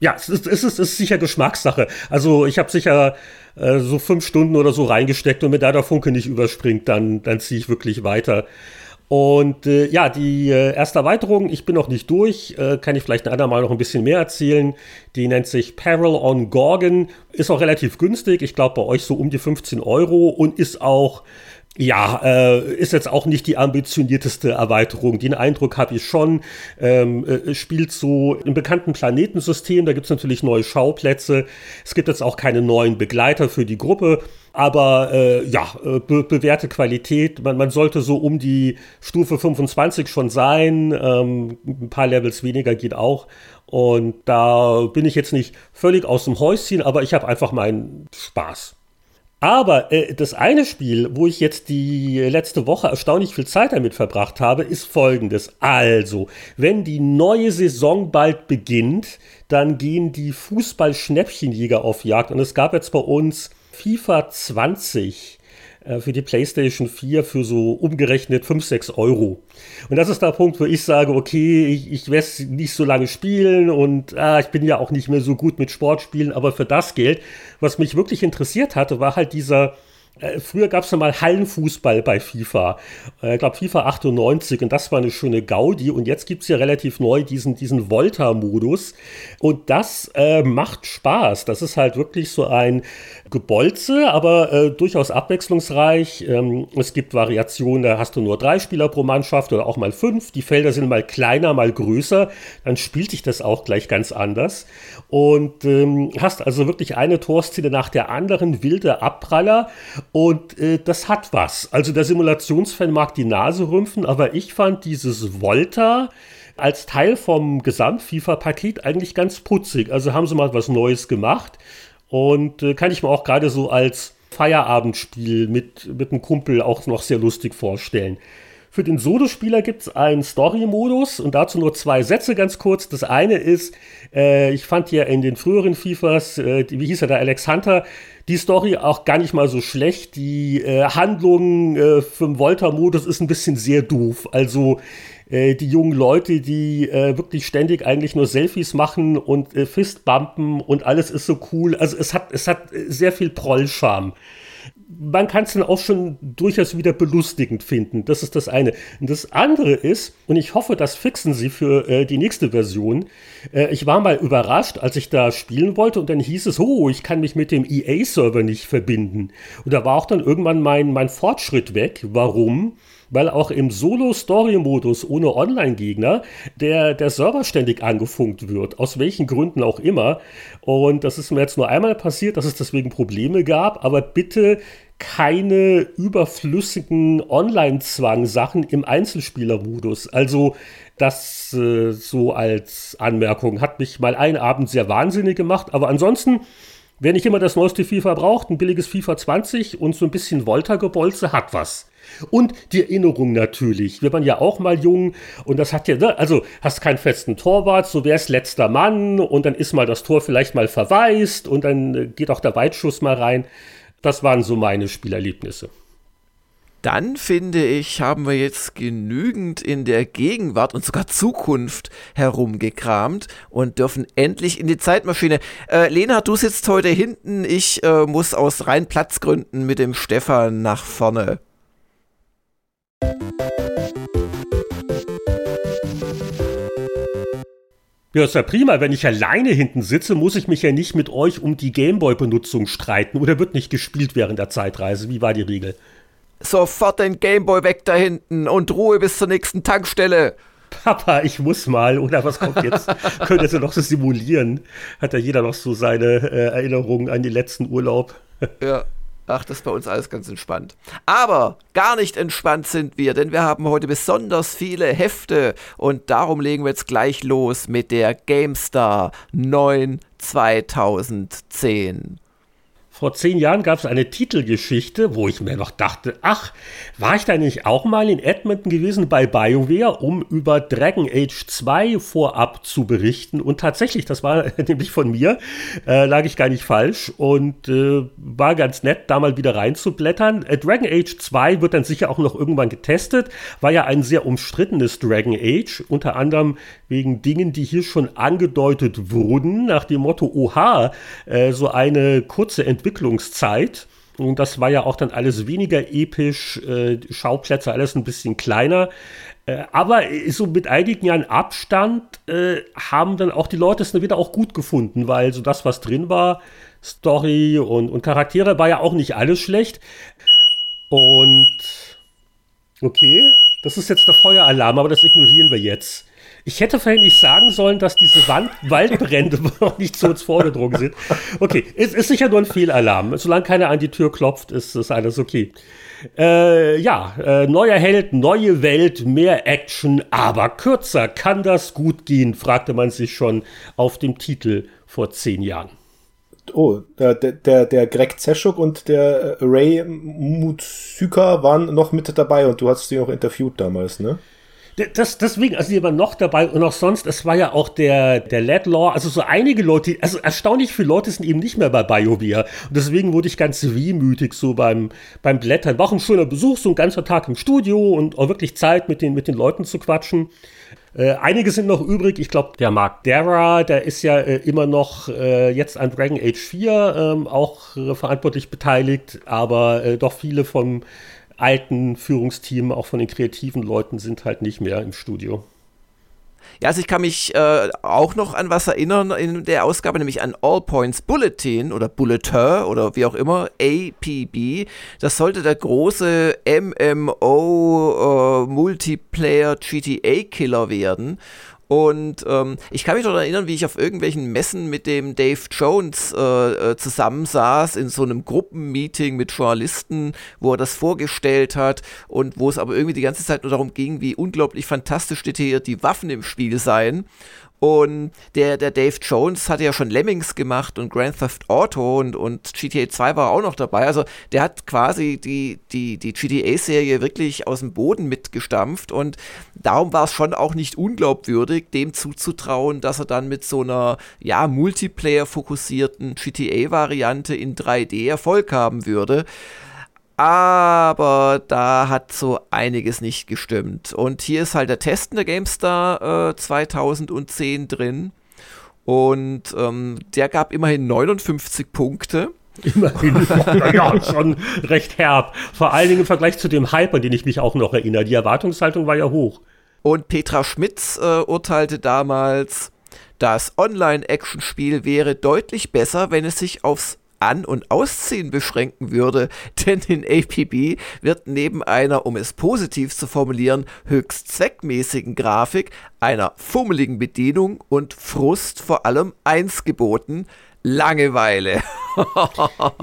ja, es ist, es ist, es ist sicher Geschmackssache. Also ich habe sicher äh, so fünf Stunden oder so reingesteckt und wenn da der Funke nicht überspringt, dann, dann ziehe ich wirklich weiter. Und äh, ja, die äh, erste Erweiterung, ich bin noch nicht durch, äh, kann ich vielleicht ein andermal noch ein bisschen mehr erzählen. Die nennt sich Peril on Gorgon, ist auch relativ günstig, ich glaube bei euch so um die 15 Euro und ist auch Ja, äh, ist jetzt auch nicht die ambitionierteste Erweiterung. Den Eindruck habe ich schon. Ähm, äh, spielt so im bekannten Planetensystem, da gibt es natürlich neue Schauplätze. Es gibt jetzt auch keine neuen Begleiter für die Gruppe. Aber äh, ja, äh, be bewährte Qualität. Man, man sollte so um die Stufe 25 schon sein. Ähm, ein paar Levels weniger geht auch. Und da bin ich jetzt nicht völlig aus dem Häuschen, aber ich habe einfach meinen Spaß. Aber äh, das eine Spiel, wo ich jetzt die letzte Woche erstaunlich viel Zeit damit verbracht habe, ist folgendes. Also, wenn die neue Saison bald beginnt, dann gehen die Fußball-Schnäppchenjäger auf Jagd. Und es gab jetzt bei uns FIFA 20 äh, für die PlayStation 4 für so umgerechnet 5, 6 Euro. Und das ist der Punkt, wo ich sage, okay, ich, ich werde nicht so lange spielen und ah, ich bin ja auch nicht mehr so gut mit Sportspielen, aber für das Geld, was mich wirklich interessiert hatte, war halt dieser früher gab es mal Hallenfußball bei FIFA. Äh, ich glaube FIFA 98 und das war eine schöne Gaudi. Und jetzt gibt es ja relativ neu diesen, diesen Volta-Modus. Und das äh, macht Spaß. Das ist halt wirklich so ein Gebolze, aber äh, durchaus abwechslungsreich. Ähm, es gibt Variationen, da hast du nur drei Spieler pro Mannschaft oder auch mal fünf. Die Felder sind mal kleiner, mal größer. Dann spielt sich das auch gleich ganz anders. Und ähm, hast also wirklich eine Torszene nach der anderen, wilde Abpraller. Und äh, das hat was. Also der Simulationsfan mag die Nase rümpfen, aber ich fand dieses Volta als Teil vom Gesamt-FIFA-Paket eigentlich ganz putzig. Also haben sie mal was Neues gemacht und äh, kann ich mir auch gerade so als Feierabendspiel mit, mit einem Kumpel auch noch sehr lustig vorstellen. Für den Solospieler gibt es einen Story-Modus und dazu nur zwei Sätze ganz kurz. Das eine ist, äh, ich fand ja in den früheren FIFAs, äh, wie hieß er da, Alex Hunter, die Story auch gar nicht mal so schlecht. Die äh, Handlung äh, für den Volta-Modus ist ein bisschen sehr doof. Also äh, die jungen Leute, die äh, wirklich ständig eigentlich nur Selfies machen und äh, Fistbumpen und alles ist so cool. Also es hat, es hat sehr viel Prollscham man kann es dann auch schon durchaus wieder belustigend finden. Das ist das eine. Und das andere ist, und ich hoffe, das fixen sie für äh, die nächste Version. Äh, ich war mal überrascht, als ich da spielen wollte und dann hieß es, oh, ich kann mich mit dem EA-Server nicht verbinden. Und da war auch dann irgendwann mein, mein Fortschritt weg. Warum? Weil auch im Solo-Story-Modus ohne Online-Gegner der, der Server ständig angefunkt wird, aus welchen Gründen auch immer. Und das ist mir jetzt nur einmal passiert, dass es deswegen Probleme gab, aber bitte keine überflüssigen Online-Zwang-Sachen im Einzelspieler-Modus. Also das äh, so als Anmerkung hat mich mal einen Abend sehr wahnsinnig gemacht, aber ansonsten Wer nicht immer das neueste FIFA braucht, ein billiges FIFA 20 und so ein bisschen Volta-Gebolze hat was. Und die Erinnerung natürlich. Wir waren ja auch mal jung und das hat ja, ne, also hast keinen festen Torwart, so wär's letzter Mann und dann ist mal das Tor vielleicht mal verwaist und dann äh, geht auch der Weitschuss mal rein. Das waren so meine Spielerlebnisse dann finde ich, haben wir jetzt genügend in der Gegenwart und sogar Zukunft herumgekramt und dürfen endlich in die Zeitmaschine. Äh, Lena, du sitzt heute hinten. Ich äh, muss aus rein Platzgründen mit dem Stefan nach vorne. Ja, ist ja prima. Wenn ich alleine hinten sitze, muss ich mich ja nicht mit euch um die Gameboy-Benutzung streiten oder wird nicht gespielt während der Zeitreise. Wie war die Regel? Sofort den Gameboy weg da hinten und Ruhe bis zur nächsten Tankstelle. Papa, ich muss mal, oder was kommt jetzt? Könnte sie noch so simulieren? Hat ja jeder noch so seine äh, Erinnerungen an den letzten Urlaub? ja. Ach, das ist bei uns alles ganz entspannt. Aber gar nicht entspannt sind wir, denn wir haben heute besonders viele Hefte und darum legen wir jetzt gleich los mit der GameStar 9 2010. Vor zehn Jahren gab es eine Titelgeschichte, wo ich mir noch dachte, ach, war ich da nicht auch mal in Edmonton gewesen bei BioWare, um über Dragon Age 2 vorab zu berichten? Und tatsächlich, das war nämlich von mir, äh, lag ich gar nicht falsch und äh, war ganz nett, da mal wieder reinzublättern. Äh, Dragon Age 2 wird dann sicher auch noch irgendwann getestet, war ja ein sehr umstrittenes Dragon Age, unter anderem wegen Dingen, die hier schon angedeutet wurden, nach dem Motto, oha, äh, so eine kurze Entwicklung Entwicklungszeit. Und das war ja auch dann alles weniger episch, äh, Schauplätze alles ein bisschen kleiner. Äh, aber so mit einigen Jahren Abstand äh, haben dann auch die Leute es dann wieder auch gut gefunden, weil so das, was drin war, Story und, und Charaktere, war ja auch nicht alles schlecht. Und Okay, das ist jetzt der Feueralarm, aber das ignorieren wir jetzt. Ich hätte vorhin nicht sagen sollen, dass diese Wand Waldbrände noch nicht zu uns vorgedrungen sind. Okay, es ist sicher nur ein Fehlalarm. Solange keiner an die Tür klopft, ist das alles okay. Äh, ja, äh, neuer Held, neue Welt, mehr Action, aber kürzer. Kann das gut gehen? fragte man sich schon auf dem Titel vor zehn Jahren. Oh, der, der, der Greg Zeschuk und der Ray Mutsuka waren noch mit dabei und du hast sie auch interviewt damals, ne? Das, deswegen, also die waren noch dabei und auch sonst, es war ja auch der, der Law, also so einige Leute, also erstaunlich viele Leute sind eben nicht mehr bei BioWare. Und deswegen wurde ich ganz wehmütig so beim, beim Blättern. War auch ein schöner Besuch, so ein ganzer Tag im Studio und auch wirklich Zeit mit den, mit den Leuten zu quatschen. Äh, einige sind noch übrig. Ich glaube, der Mark Dara, der ist ja äh, immer noch äh, jetzt an Dragon Age 4 ähm, auch äh, verantwortlich beteiligt, aber äh, doch viele vom alten Führungsteam, auch von den kreativen Leuten, sind halt nicht mehr im Studio. Ja, also ich kann mich äh, auch noch an was erinnern in der Ausgabe, nämlich an All Points Bulletin oder Bulletin oder wie auch immer, APB. Das sollte der große MMO äh, Multiplayer GTA Killer werden. Und ähm, ich kann mich noch erinnern, wie ich auf irgendwelchen Messen mit dem Dave Jones äh, äh, zusammensaß in so einem Gruppenmeeting mit Journalisten, wo er das vorgestellt hat und wo es aber irgendwie die ganze Zeit nur darum ging, wie unglaublich fantastisch detailliert die Waffen im Spiel seien. Und der, der Dave Jones hatte ja schon Lemmings gemacht und Grand Theft Auto und, und GTA 2 war auch noch dabei. Also der hat quasi die, die, die GTA-Serie wirklich aus dem Boden mitgestampft und darum war es schon auch nicht unglaubwürdig, dem zuzutrauen, dass er dann mit so einer ja, Multiplayer-fokussierten GTA-Variante in 3D Erfolg haben würde. Aber da hat so einiges nicht gestimmt. Und hier ist halt der Test der GameStar äh, 2010 drin. Und ähm, der gab immerhin 59 Punkte. Immerhin. ja, schon recht herb. Vor allen Dingen im Vergleich zu dem Hype, an den ich mich auch noch erinnere. Die Erwartungshaltung war ja hoch. Und Petra Schmitz äh, urteilte damals, das Online-Action-Spiel wäre deutlich besser, wenn es sich aufs an- und Ausziehen beschränken würde, denn in APB wird neben einer, um es positiv zu formulieren, höchst zweckmäßigen Grafik, einer fummeligen Bedienung und Frust vor allem eins geboten, Langeweile.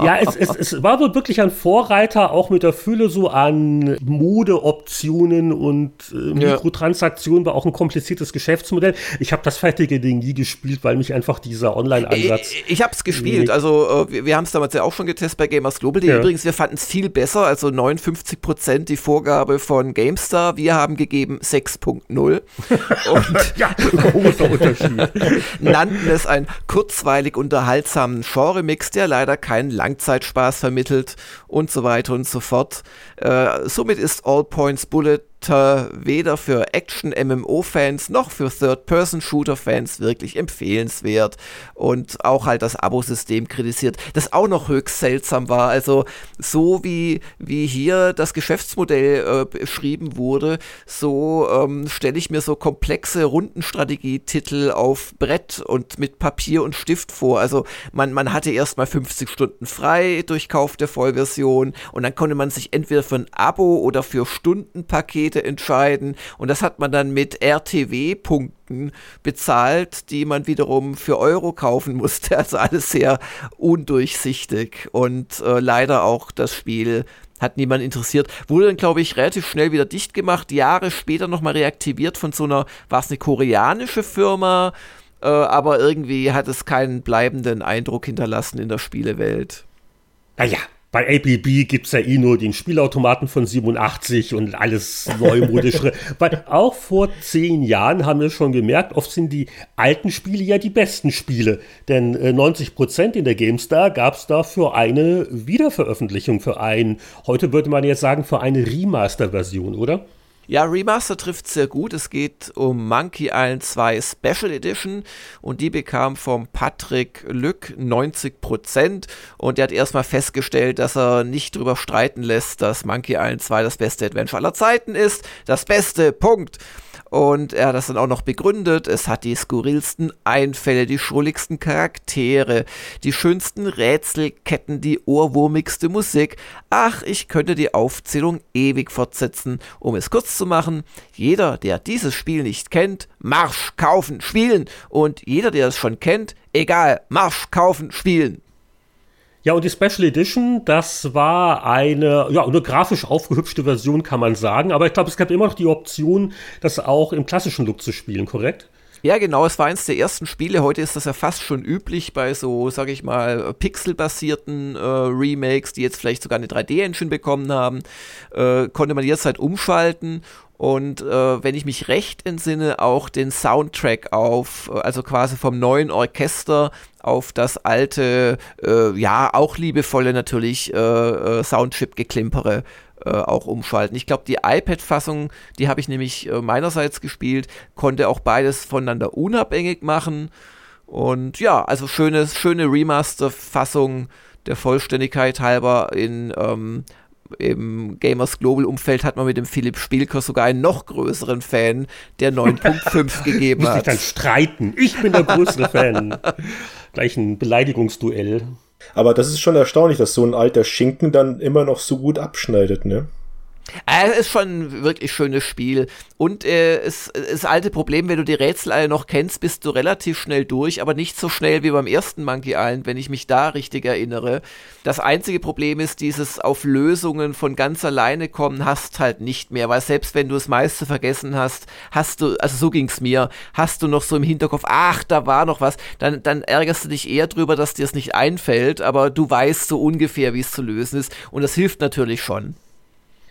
ja, es, es, es war wohl wirklich ein Vorreiter, auch mit der Fülle so an Modeoptionen und äh, Mikrotransaktionen, war auch ein kompliziertes Geschäftsmodell. Ich habe das fertige Ding nie gespielt, weil mich einfach dieser Online-Ansatz. Ich, ich habe es gespielt, also äh, wir, wir haben es damals ja auch schon getestet bei Gamers Global. Ja. Übrigens, wir fanden es viel besser, also 59 Prozent die Vorgabe von GameStar. Wir haben gegeben 6.0 und ja, großer Unterschied. nannten es ein kurzweilig unterhaltsames unterhaltsamen Genre-Mix, der leider keinen Langzeitspaß vermittelt und so weiter und so fort. Äh, somit ist All Points Bullet weder für Action-MMO-Fans noch für Third-Person-Shooter-Fans wirklich empfehlenswert und auch halt das Abo-System kritisiert, das auch noch höchst seltsam war. Also so wie, wie hier das Geschäftsmodell äh, beschrieben wurde, so ähm, stelle ich mir so komplexe Rundenstrategietitel auf Brett und mit Papier und Stift vor. Also man, man hatte erst mal 50 Stunden frei durch Kauf der Vollversion und dann konnte man sich entweder für ein Abo oder für Stundenpaket Pakete entscheiden. Und das hat man dann mit RTW-Punkten bezahlt, die man wiederum für Euro kaufen musste. Also alles sehr undurchsichtig und äh, leider auch das Spiel hat niemand interessiert. Wurde dann, glaube ich, relativ schnell wieder dicht gemacht, Jahre später nochmal reaktiviert von so einer, war es eine koreanische Firma, äh, aber irgendwie hat es keinen bleibenden Eindruck hinterlassen in der Spielewelt. Naja, bei APB gibt es ja eh nur den Spielautomaten von 87 und alles neumodischere. Weil auch vor zehn Jahren haben wir schon gemerkt, oft sind die alten Spiele ja die besten Spiele. Denn äh, 90 Prozent in der GameStar gab es dafür eine Wiederveröffentlichung, für ein, heute würde man jetzt sagen, für eine Remaster-Version, oder? Ja, Remaster trifft sehr gut. Es geht um Monkey Island 2 Special Edition und die bekam vom Patrick Lück 90% und der hat erstmal festgestellt, dass er nicht drüber streiten lässt, dass Monkey Island 2 das beste Adventure aller Zeiten ist. Das beste, Punkt. Und er hat das dann auch noch begründet. Es hat die skurrilsten Einfälle, die schrulligsten Charaktere, die schönsten Rätselketten, die ohrwurmigste Musik. Ach, ich könnte die Aufzählung ewig fortsetzen. Um es kurz zu machen, jeder, der dieses Spiel nicht kennt, Marsch, kaufen, spielen. Und jeder, der es schon kennt, egal, Marsch, kaufen, spielen. Ja, und die Special Edition, das war eine, ja, eine grafisch aufgehübschte Version, kann man sagen. Aber ich glaube, es gab immer noch die Option, das auch im klassischen Look zu spielen, korrekt? Ja, genau, es war eins der ersten Spiele. Heute ist das ja fast schon üblich bei so, sag ich mal, pixelbasierten äh, Remakes, die jetzt vielleicht sogar eine 3D-Engine bekommen haben. Äh, konnte man jederzeit umschalten und äh, wenn ich mich recht entsinne, auch den Soundtrack auf, also quasi vom neuen Orchester auf das alte, äh, ja, auch liebevolle natürlich äh, äh Soundchip-Geklimpere äh, auch umschalten. Ich glaube, die iPad-Fassung, die habe ich nämlich äh, meinerseits gespielt, konnte auch beides voneinander unabhängig machen. Und ja, also schöne, schöne Remaster-Fassung der Vollständigkeit halber in ähm, im Gamers Global Umfeld hat man mit dem Philipp Spielker sogar einen noch größeren Fan der 9.5 gegeben hat. Muss ich dann streiten. Ich bin der größere Fan. Gleich ein Beleidigungsduell. Aber das ist schon erstaunlich, dass so ein alter Schinken dann immer noch so gut abschneidet, ne? Äh, es ist schon ein wirklich schönes Spiel. Und äh, es, das alte Problem, wenn du die Rätsel alle noch kennst, bist du relativ schnell durch, aber nicht so schnell wie beim ersten Monkey Island, wenn ich mich da richtig erinnere. Das einzige Problem ist, dieses auf Lösungen von ganz alleine kommen hast halt nicht mehr, weil selbst wenn du das meiste vergessen hast, hast du, also so ging's mir, hast du noch so im Hinterkopf, ach, da war noch was, dann, dann ärgerst du dich eher drüber, dass dir es nicht einfällt, aber du weißt so ungefähr, wie es zu lösen ist und das hilft natürlich schon.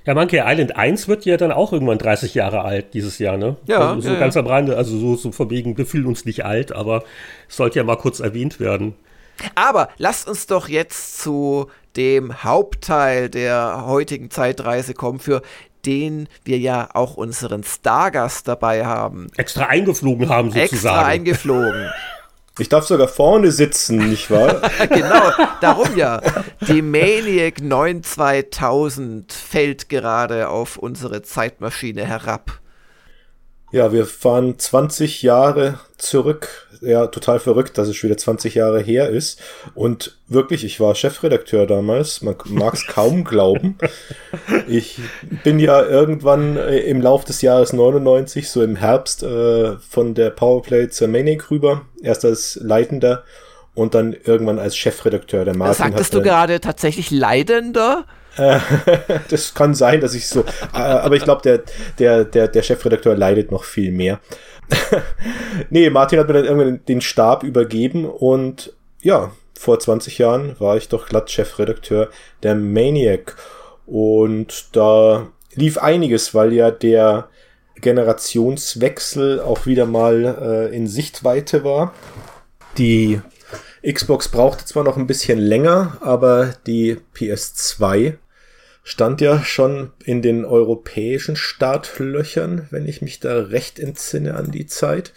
Ja, Monkey Island 1 wird ja dann auch irgendwann 30 Jahre alt dieses Jahr, ne? Ja. Also so ja, ganz am Rande, also so, so von wegen, wir fühlen uns nicht alt, aber es sollte ja mal kurz erwähnt werden. Aber lasst uns doch jetzt zu dem Hauptteil der heutigen Zeitreise kommen, für den wir ja auch unseren Stargast dabei haben. Extra eingeflogen haben sozusagen. Extra eingeflogen. Ich darf sogar vorne sitzen, nicht wahr? genau, darum ja. Die Maniac 92000 fällt gerade auf unsere Zeitmaschine herab. Ja, wir fahren 20 Jahre zurück. Ja, total verrückt, dass es schon wieder 20 Jahre her ist. Und wirklich, ich war Chefredakteur damals. Man mag es kaum glauben. Ich bin ja irgendwann äh, im Lauf des Jahres 99, so im Herbst, äh, von der Powerplay zur Manic rüber. Erst als Leitender und dann irgendwann als Chefredakteur. Der Martin Sagtest du gerade tatsächlich Leidender? das kann sein, dass ich so, äh, aber ich glaube, der, der, der, der Chefredakteur leidet noch viel mehr. nee, Martin hat mir dann irgendwann den Stab übergeben und ja, vor 20 Jahren war ich doch glatt Chefredakteur der Maniac. Und da lief einiges, weil ja der Generationswechsel auch wieder mal äh, in Sichtweite war. Die Xbox brauchte zwar noch ein bisschen länger, aber die PS2 stand ja schon in den europäischen Startlöchern, wenn ich mich da recht entsinne an die Zeit.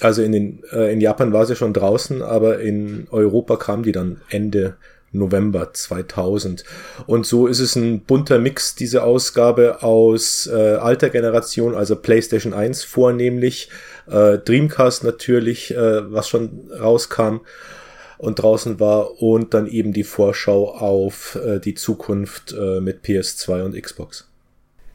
Also in, den, äh, in Japan war sie schon draußen, aber in Europa kam die dann Ende November 2000. Und so ist es ein bunter Mix, diese Ausgabe aus äh, alter Generation, also PlayStation 1 vornehmlich, äh, Dreamcast natürlich, äh, was schon rauskam und draußen war und dann eben die Vorschau auf äh, die Zukunft äh, mit PS2 und Xbox.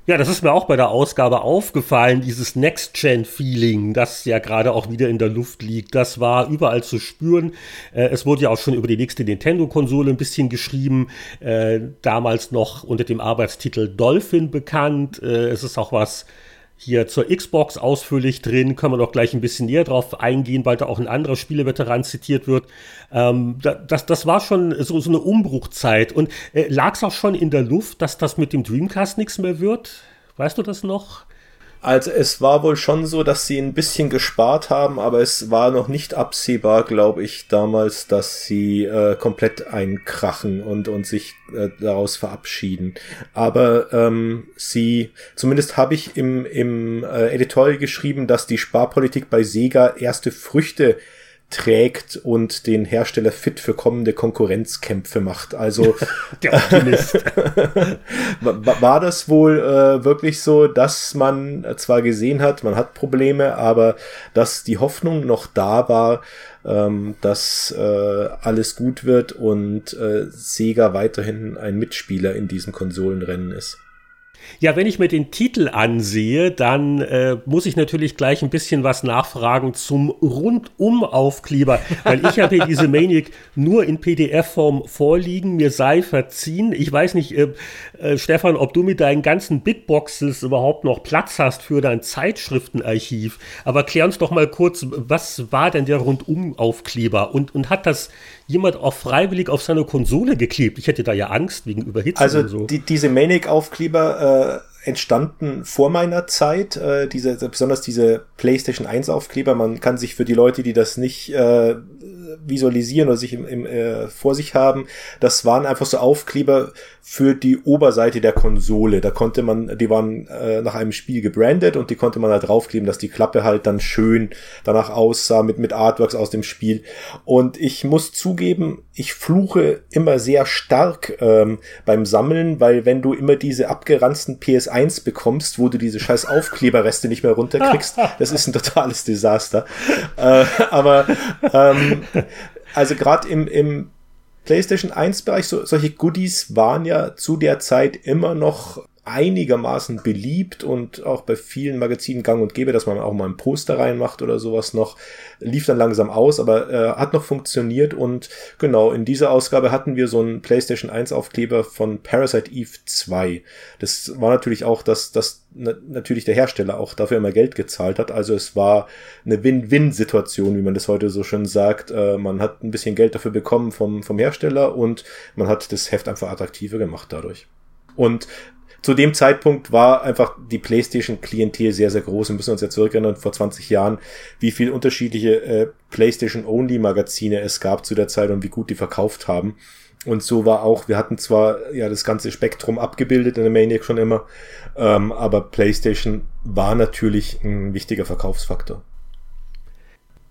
Ja, das ist mir auch bei der Ausgabe aufgefallen, dieses Next-Gen-Feeling, das ja gerade auch wieder in der Luft liegt. Das war überall zu spüren. Äh, es wurde ja auch schon über die nächste Nintendo-Konsole ein bisschen geschrieben, äh, damals noch unter dem Arbeitstitel Dolphin bekannt. Äh, es ist auch was hier zur Xbox ausführlich drin, können wir noch gleich ein bisschen näher drauf eingehen, weil da auch ein anderer Spieleveteran zitiert wird. Ähm, das, das war schon so, so eine Umbruchzeit. Und äh, lag es auch schon in der Luft, dass das mit dem Dreamcast nichts mehr wird? Weißt du das noch? Also es war wohl schon so, dass sie ein bisschen gespart haben, aber es war noch nicht absehbar, glaube ich, damals, dass sie äh, komplett einkrachen und, und sich äh, daraus verabschieden. Aber ähm, sie, zumindest habe ich im, im äh, Editorial geschrieben, dass die Sparpolitik bei Sega erste Früchte trägt und den Hersteller fit für kommende Konkurrenzkämpfe macht. Also der Optimist. war das wohl äh, wirklich so, dass man zwar gesehen hat, man hat Probleme, aber dass die Hoffnung noch da war, ähm, dass äh, alles gut wird und äh, Sega weiterhin ein Mitspieler in diesem Konsolenrennen ist. Ja, wenn ich mir den Titel ansehe, dann äh, muss ich natürlich gleich ein bisschen was nachfragen zum Rundum-Aufkleber, weil ich habe hier diese Maniac nur in PDF-Form vorliegen, mir sei verziehen. Ich weiß nicht, äh, äh, Stefan, ob du mit deinen ganzen Bitboxes überhaupt noch Platz hast für dein Zeitschriftenarchiv, aber klär uns doch mal kurz, was war denn der Rundum-Aufkleber und, und hat das jemand auch freiwillig auf seine Konsole geklebt? Ich hätte da ja Angst wegen Überhitzung also so. Die, diese Manic-Aufkleber äh, entstanden vor meiner Zeit, äh, diese, besonders diese PlayStation 1 Aufkleber. Man kann sich für die Leute, die das nicht äh, visualisieren oder sich im, im, äh, vor sich haben, das waren einfach so Aufkleber für die Oberseite der Konsole. Da konnte man, die waren äh, nach einem Spiel gebrandet und die konnte man da draufkleben, dass die Klappe halt dann schön danach aussah mit, mit Artworks aus dem Spiel. Und ich muss zugeben, ich fluche immer sehr stark ähm, beim Sammeln, weil wenn du immer diese abgeranzten PS1 bekommst, wo du diese scheiß Aufkleberreste nicht mehr runterkriegst, das ist ein totales Desaster. Äh, aber ähm, also gerade im, im PlayStation 1 Bereich, so, solche Goodies waren ja zu der Zeit immer noch einigermaßen beliebt und auch bei vielen Magazinen gang und gäbe, dass man auch mal ein Poster reinmacht oder sowas noch. Lief dann langsam aus, aber äh, hat noch funktioniert und genau, in dieser Ausgabe hatten wir so einen PlayStation 1 Aufkleber von Parasite Eve 2. Das war natürlich auch, dass, dass natürlich der Hersteller auch dafür immer Geld gezahlt hat. Also es war eine Win-Win-Situation, wie man das heute so schön sagt. Äh, man hat ein bisschen Geld dafür bekommen vom, vom Hersteller und man hat das Heft einfach attraktiver gemacht dadurch. Und zu dem Zeitpunkt war einfach die PlayStation-Klientel sehr, sehr groß. Wir müssen uns ja zurückerinnern, vor 20 Jahren, wie viel unterschiedliche äh, PlayStation-Only-Magazine es gab zu der Zeit und wie gut die verkauft haben. Und so war auch, wir hatten zwar ja das ganze Spektrum abgebildet in der Maniac schon immer, ähm, aber PlayStation war natürlich ein wichtiger Verkaufsfaktor.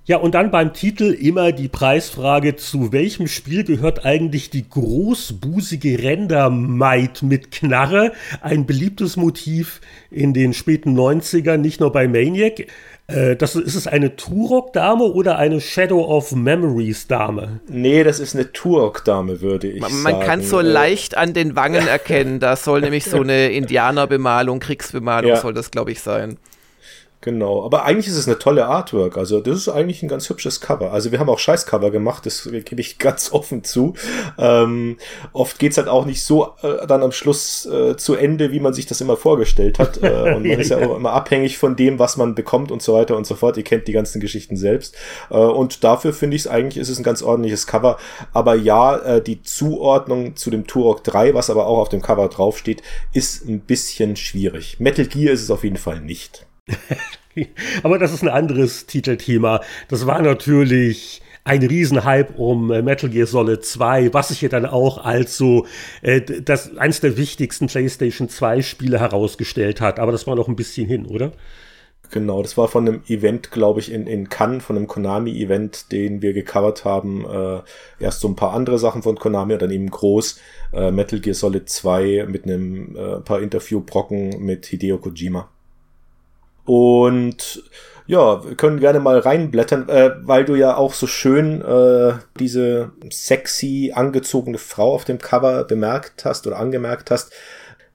Ja, und dann beim Titel immer die Preisfrage, zu welchem Spiel gehört eigentlich die großbusige Rendermaid mit Knarre? Ein beliebtes Motiv in den späten 90ern, nicht nur bei Maniac. Äh, das, ist es eine Turok-Dame oder eine Shadow of Memories-Dame? Nee, das ist eine Turok-Dame, würde ich man, sagen. Man kann so äh, leicht an den Wangen erkennen. Da soll nämlich so eine Indianerbemalung, Kriegsbemalung ja. soll das, glaube ich, sein. Genau, aber eigentlich ist es eine tolle Artwork. Also das ist eigentlich ein ganz hübsches Cover. Also wir haben auch Scheißcover gemacht, das gebe ich ganz offen zu. Ähm, oft geht's halt auch nicht so äh, dann am Schluss äh, zu Ende, wie man sich das immer vorgestellt hat. Äh, und man ist ja auch immer abhängig von dem, was man bekommt und so weiter und so fort. Ihr kennt die ganzen Geschichten selbst. Äh, und dafür finde ich es eigentlich, ist es ein ganz ordentliches Cover. Aber ja, äh, die Zuordnung zu dem Turok 3, was aber auch auf dem Cover draufsteht, ist ein bisschen schwierig. Metal Gear ist es auf jeden Fall nicht. Aber das ist ein anderes Titelthema. Das war natürlich ein Riesenhype um äh, Metal Gear Solid 2, was sich hier dann auch als so äh, das eines der wichtigsten PlayStation 2 Spiele herausgestellt hat. Aber das war noch ein bisschen hin, oder? Genau, das war von einem Event, glaube ich, in, in Cannes, von einem Konami-Event, den wir gecovert haben. Äh, erst so ein paar andere Sachen von Konami und dann eben groß äh, Metal Gear Solid 2 mit einem äh, paar Interviewbrocken mit Hideo Kojima. Und ja, wir können gerne mal reinblättern, äh, weil du ja auch so schön äh, diese sexy angezogene Frau auf dem Cover bemerkt hast oder angemerkt hast.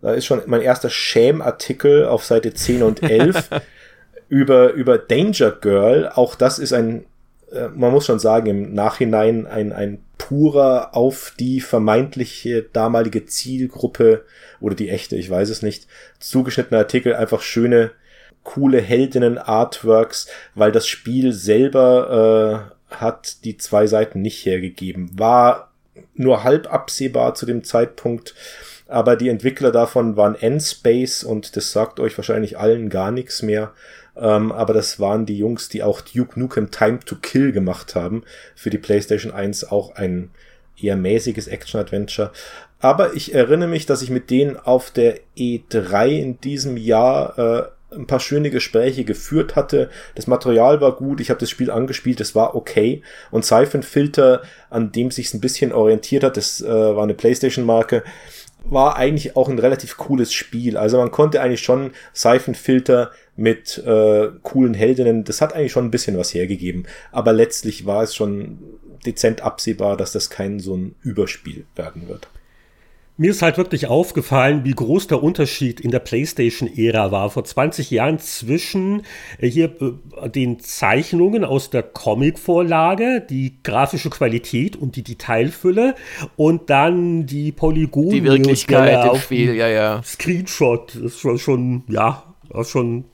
Da ist schon mein erster Schämartikel auf Seite 10 und 11 über, über Danger Girl. Auch das ist ein, äh, man muss schon sagen, im Nachhinein ein, ein purer auf die vermeintliche damalige Zielgruppe oder die echte, ich weiß es nicht, zugeschnittener Artikel, einfach schöne coole Heldinnen-Artworks, weil das Spiel selber äh, hat die zwei Seiten nicht hergegeben. War nur halb absehbar zu dem Zeitpunkt, aber die Entwickler davon waren N-Space und das sagt euch wahrscheinlich allen gar nichts mehr. Ähm, aber das waren die Jungs, die auch Duke Nukem Time to Kill gemacht haben. Für die PlayStation 1 auch ein eher mäßiges Action-Adventure. Aber ich erinnere mich, dass ich mit denen auf der E3 in diesem Jahr äh, ein paar schöne Gespräche geführt hatte. Das Material war gut, ich habe das Spiel angespielt, das war okay. Und Siphon Filter, an dem sich ein bisschen orientiert hat, das äh, war eine PlayStation-Marke, war eigentlich auch ein relativ cooles Spiel. Also man konnte eigentlich schon Siphon Filter mit äh, coolen Heldinnen, das hat eigentlich schon ein bisschen was hergegeben. Aber letztlich war es schon dezent absehbar, dass das kein so ein Überspiel werden wird. Mir ist halt wirklich aufgefallen, wie groß der Unterschied in der PlayStation-Ära war. Vor 20 Jahren zwischen äh, hier äh, den Zeichnungen aus der Comic-Vorlage, die grafische Qualität und die Detailfülle und dann die Polygone. Die Wirklichkeit im Spiel, ja, ja. Screenshot. Das ist schon, ja, schon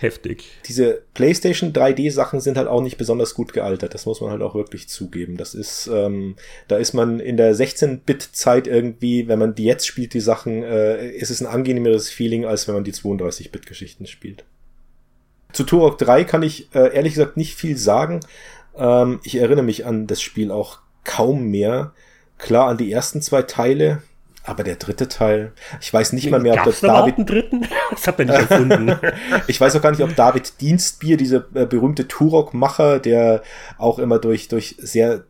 heftig. Diese PlayStation 3D-Sachen sind halt auch nicht besonders gut gealtert. Das muss man halt auch wirklich zugeben. Das ist, ähm, da ist man in der 16-Bit-Zeit irgendwie, wenn man die jetzt spielt, die Sachen, äh, ist es ein angenehmeres Feeling, als wenn man die 32-Bit-Geschichten spielt. Zu Turok 3 kann ich äh, ehrlich gesagt nicht viel sagen. Ähm, ich erinnere mich an das Spiel auch kaum mehr. Klar an die ersten zwei Teile, aber der dritte Teil, ich weiß nicht mal mehr, ob das David. Einen dritten? Das hat er nicht erfunden. ich weiß auch gar nicht, ob David Dienstbier, dieser äh, berühmte Turok-Macher, der auch immer durch, durch sehr,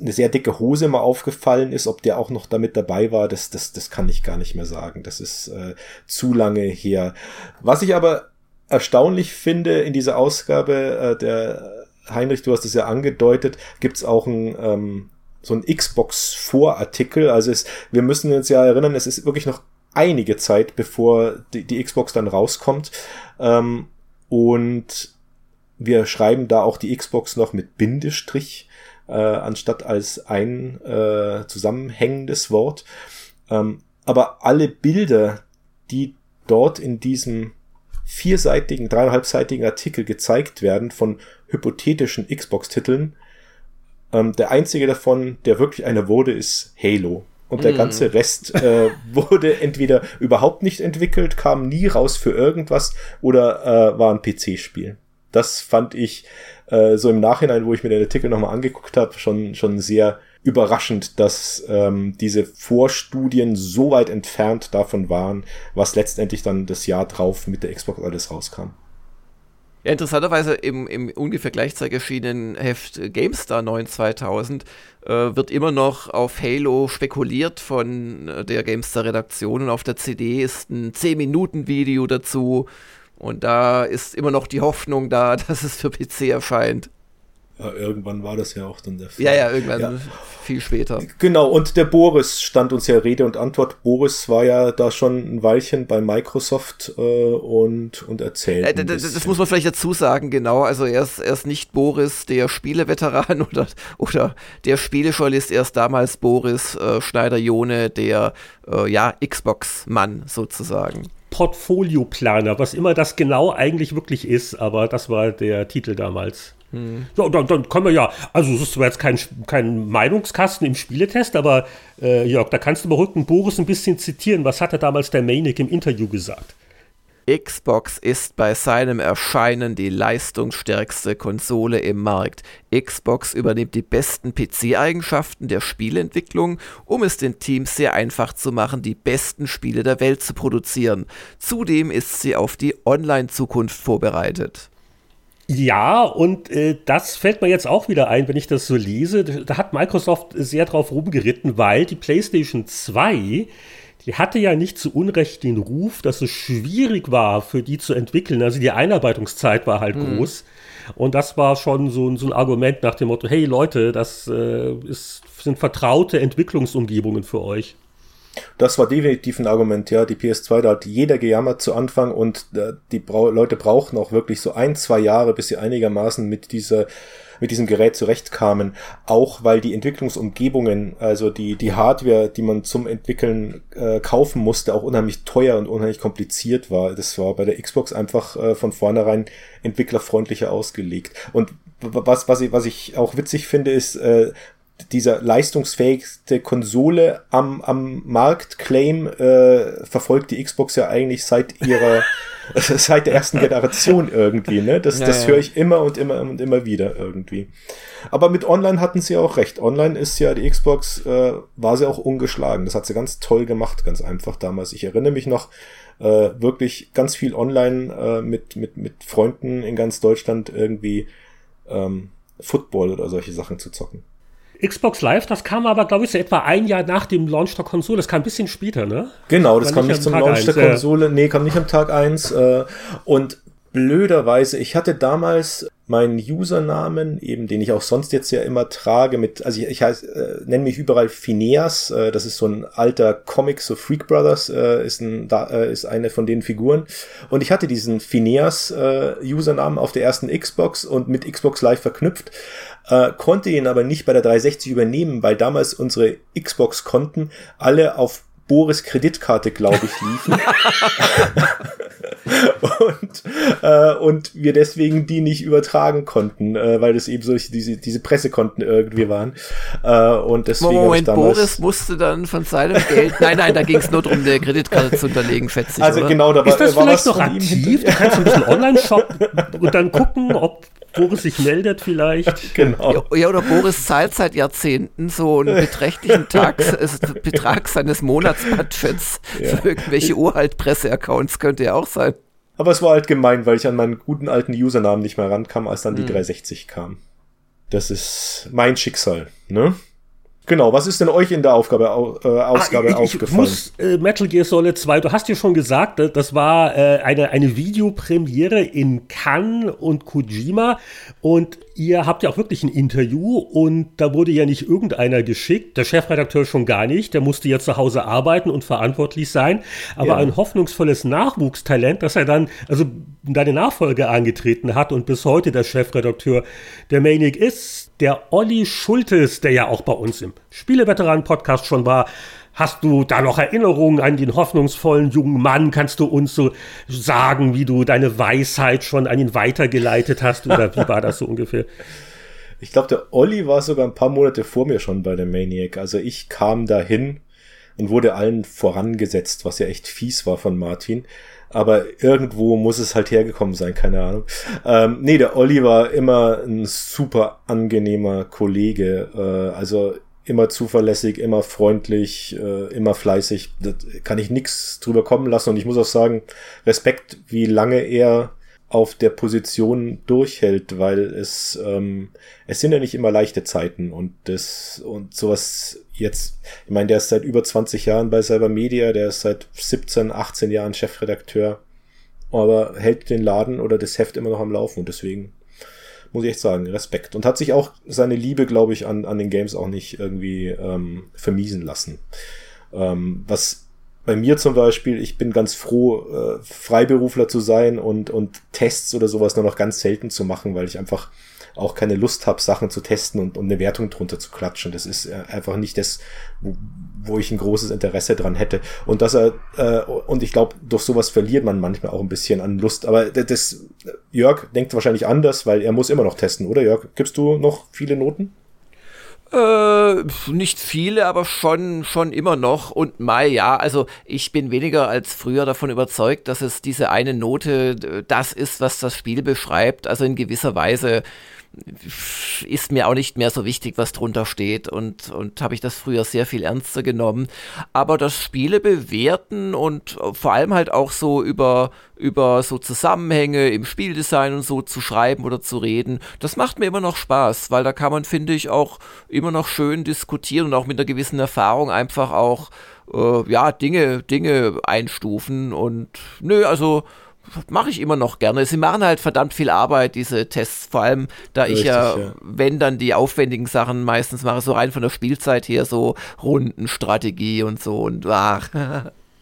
eine sehr dicke Hose mal aufgefallen ist, ob der auch noch damit dabei war, das, das, das kann ich gar nicht mehr sagen. Das ist äh, zu lange her. Was ich aber erstaunlich finde in dieser Ausgabe, äh, der Heinrich, du hast es ja angedeutet, gibt's auch ein ähm, so ein Xbox-Vorartikel. Also es, wir müssen uns ja erinnern, es ist wirklich noch einige Zeit, bevor die, die Xbox dann rauskommt. Ähm, und wir schreiben da auch die Xbox noch mit Bindestrich, äh, anstatt als ein äh, zusammenhängendes Wort. Ähm, aber alle Bilder, die dort in diesem vierseitigen, dreieinhalbseitigen Artikel gezeigt werden von hypothetischen Xbox-Titeln, ähm, der einzige davon, der wirklich einer wurde, ist Halo. Und der mm. ganze Rest äh, wurde entweder überhaupt nicht entwickelt, kam nie raus für irgendwas oder äh, war ein PC-Spiel. Das fand ich äh, so im Nachhinein, wo ich mir den Artikel nochmal angeguckt habe, schon, schon sehr überraschend, dass ähm, diese Vorstudien so weit entfernt davon waren, was letztendlich dann das Jahr drauf mit der Xbox alles rauskam. Ja, interessanterweise im, im ungefähr gleichzeitig erschienenen Heft GameStar 9 2000 äh, wird immer noch auf Halo spekuliert von äh, der GameStar-Redaktion und auf der CD ist ein 10-Minuten-Video dazu und da ist immer noch die Hoffnung da, dass es für PC erscheint. Ja, irgendwann war das ja auch dann der Fall. Ja, ja, irgendwann ja. viel später. Genau, und der Boris stand uns ja Rede und Antwort. Boris war ja da schon ein Weilchen bei Microsoft äh, und, und erzählt. Äh, das, das, muss man vielleicht dazu sagen, genau. Also er ist, er ist nicht Boris, der Spieleveteran oder, oder der Spielejournalist, er ist damals Boris äh, Schneider-Jone, der äh, ja, Xbox-Mann sozusagen. Portfolioplaner, was immer das genau eigentlich wirklich ist, aber das war der Titel damals. Hm. Ja, dann, dann können wir ja, also es ist zwar jetzt kein, kein Meinungskasten im Spieletest, aber äh, Jörg, da kannst du mal rücken Boris ein bisschen zitieren. Was hat er damals der Manic im Interview gesagt? Xbox ist bei seinem Erscheinen die leistungsstärkste Konsole im Markt. Xbox übernimmt die besten PC-Eigenschaften der Spielentwicklung, um es den Teams sehr einfach zu machen, die besten Spiele der Welt zu produzieren. Zudem ist sie auf die Online-Zukunft vorbereitet. Ja, und äh, das fällt mir jetzt auch wieder ein, wenn ich das so lese. Da hat Microsoft sehr drauf rumgeritten, weil die PlayStation 2, die hatte ja nicht zu Unrecht den Ruf, dass es schwierig war, für die zu entwickeln. Also die Einarbeitungszeit war halt mhm. groß. Und das war schon so, so, ein Argument nach dem Motto, hey Leute, das äh, ist, sind vertraute Entwicklungsumgebungen für euch. Das war definitiv ein Argument, ja. Die PS2, da hat jeder gejammert zu Anfang und äh, die Brau Leute brauchen auch wirklich so ein, zwei Jahre, bis sie einigermaßen mit dieser mit diesem Gerät zurechtkamen, auch weil die Entwicklungsumgebungen, also die, die Hardware, die man zum Entwickeln äh, kaufen musste, auch unheimlich teuer und unheimlich kompliziert war. Das war bei der Xbox einfach äh, von vornherein entwicklerfreundlicher ausgelegt. Und was, was, ich, was ich auch witzig finde, ist, äh, dieser leistungsfähigste Konsole am, am Markt Claim äh, verfolgt die Xbox ja eigentlich seit ihrer Seit der ersten Generation irgendwie, ne? Das, ja, das ja. höre ich immer und immer und immer wieder irgendwie. Aber mit Online hatten sie auch recht. Online ist ja die Xbox, äh, war sie auch ungeschlagen. Das hat sie ganz toll gemacht, ganz einfach damals. Ich erinnere mich noch äh, wirklich ganz viel online äh, mit, mit, mit Freunden in ganz Deutschland irgendwie ähm, Football oder solche Sachen zu zocken. Xbox Live, das kam aber, glaube ich, so etwa ein Jahr nach dem Launch der Konsole. Das kam ein bisschen später, ne? Genau, das kam nicht zum Tag Launch 1, der Konsole. Ja. Nee, kam nicht am Tag eins. Äh, und blöderweise, ich hatte damals meinen Usernamen, eben den ich auch sonst jetzt ja immer trage, mit, also ich, ich heiß, äh, nenne mich überall Phineas, äh, das ist so ein alter Comic, so Freak Brothers, äh, ist, ein, da, äh, ist eine von den Figuren. Und ich hatte diesen Phineas äh, Usernamen auf der ersten Xbox und mit Xbox Live verknüpft, äh, konnte ihn aber nicht bei der 360 übernehmen, weil damals unsere Xbox-Konten alle auf Boris Kreditkarte, glaube ich, liefen. und, äh, und wir deswegen die nicht übertragen konnten, äh, weil das eben so diese, diese Pressekonten irgendwie waren. Äh, und deswegen Moment, Boris musste dann von seinem Geld. Nein, nein, da ging es nur darum, eine Kreditkarte zu unterlegen, fetzig. Also oder? genau, da war, Ist das war vielleicht noch aktiv? Du kannst ein bisschen online shoppen und dann gucken, ob Boris sich meldet vielleicht. Genau. Ja, oder Boris zahlt seit Jahrzehnten so einen beträchtlichen Tags, äh, Betrag seines Monatsbudgets ja. für irgendwelche Uralt-Presse-Accounts, könnte ja auch sein. Aber es war halt gemein, weil ich an meinen guten alten Usernamen nicht mehr rankam, als dann die 360 hm. kam. Das ist mein Schicksal, ne? Genau, was ist denn euch in der Aufgabe, äh, Ausgabe ah, ich, aufgefallen? Ich muss, äh, Metal Gear Solid 2, du hast ja schon gesagt, äh, das war äh, eine, eine Videopremiere in Cannes und Kojima und ihr habt ja auch wirklich ein Interview und da wurde ja nicht irgendeiner geschickt, der Chefredakteur schon gar nicht, der musste ja zu Hause arbeiten und verantwortlich sein, aber ja. ein hoffnungsvolles Nachwuchstalent, dass er dann also deine Nachfolge angetreten hat und bis heute der Chefredakteur der Manic ist, der Olli Schultes, der ja auch bei uns im Spieleveteranen-Podcast schon war. Hast du da noch Erinnerungen an den hoffnungsvollen jungen Mann? Kannst du uns so sagen, wie du deine Weisheit schon an ihn weitergeleitet hast? Oder wie war das so ungefähr? Ich glaube, der Olli war sogar ein paar Monate vor mir schon bei der Maniac. Also ich kam dahin und wurde allen vorangesetzt, was ja echt fies war von Martin aber irgendwo muss es halt hergekommen sein, keine Ahnung. Ähm, nee, der Olli war immer ein super angenehmer Kollege, äh, also immer zuverlässig, immer freundlich, äh, immer fleißig. Da kann ich nichts drüber kommen lassen und ich muss auch sagen, Respekt, wie lange er auf der Position durchhält, weil es ähm, es sind ja nicht immer leichte Zeiten und das und sowas jetzt, ich meine, der ist seit über 20 Jahren bei Cyber Media, der ist seit 17, 18 Jahren Chefredakteur, aber hält den Laden oder das Heft immer noch am Laufen und deswegen muss ich echt sagen, Respekt. Und hat sich auch seine Liebe, glaube ich, an, an den Games auch nicht irgendwie ähm, vermiesen lassen. Ähm, was bei mir zum Beispiel, ich bin ganz froh, äh, Freiberufler zu sein und, und Tests oder sowas nur noch ganz selten zu machen, weil ich einfach auch keine Lust habe, Sachen zu testen und, und eine Wertung drunter zu klatschen. Das ist äh, einfach nicht das, wo, wo ich ein großes Interesse dran hätte. Und dass er, äh, und ich glaube, durch sowas verliert man manchmal auch ein bisschen an Lust. Aber das, Jörg denkt wahrscheinlich anders, weil er muss immer noch testen, oder Jörg? Gibst du noch viele Noten? Äh, nicht viele, aber schon, schon immer noch. Und Mai, ja, also ich bin weniger als früher davon überzeugt, dass es diese eine Note äh, das ist, was das Spiel beschreibt. Also in gewisser Weise ist mir auch nicht mehr so wichtig, was drunter steht und, und habe ich das früher sehr viel ernster genommen. Aber das Spiele bewerten und vor allem halt auch so über, über so Zusammenhänge im Spieldesign und so zu schreiben oder zu reden, das macht mir immer noch Spaß, weil da kann man, finde ich, auch immer noch schön diskutieren und auch mit einer gewissen Erfahrung einfach auch äh, ja, Dinge, Dinge einstufen und nö, also mache ich immer noch gerne. Sie machen halt verdammt viel Arbeit, diese Tests, vor allem da Richtig, ich ja, ja, wenn dann die aufwendigen Sachen meistens mache, so rein von der Spielzeit her, so Rundenstrategie und so und ach.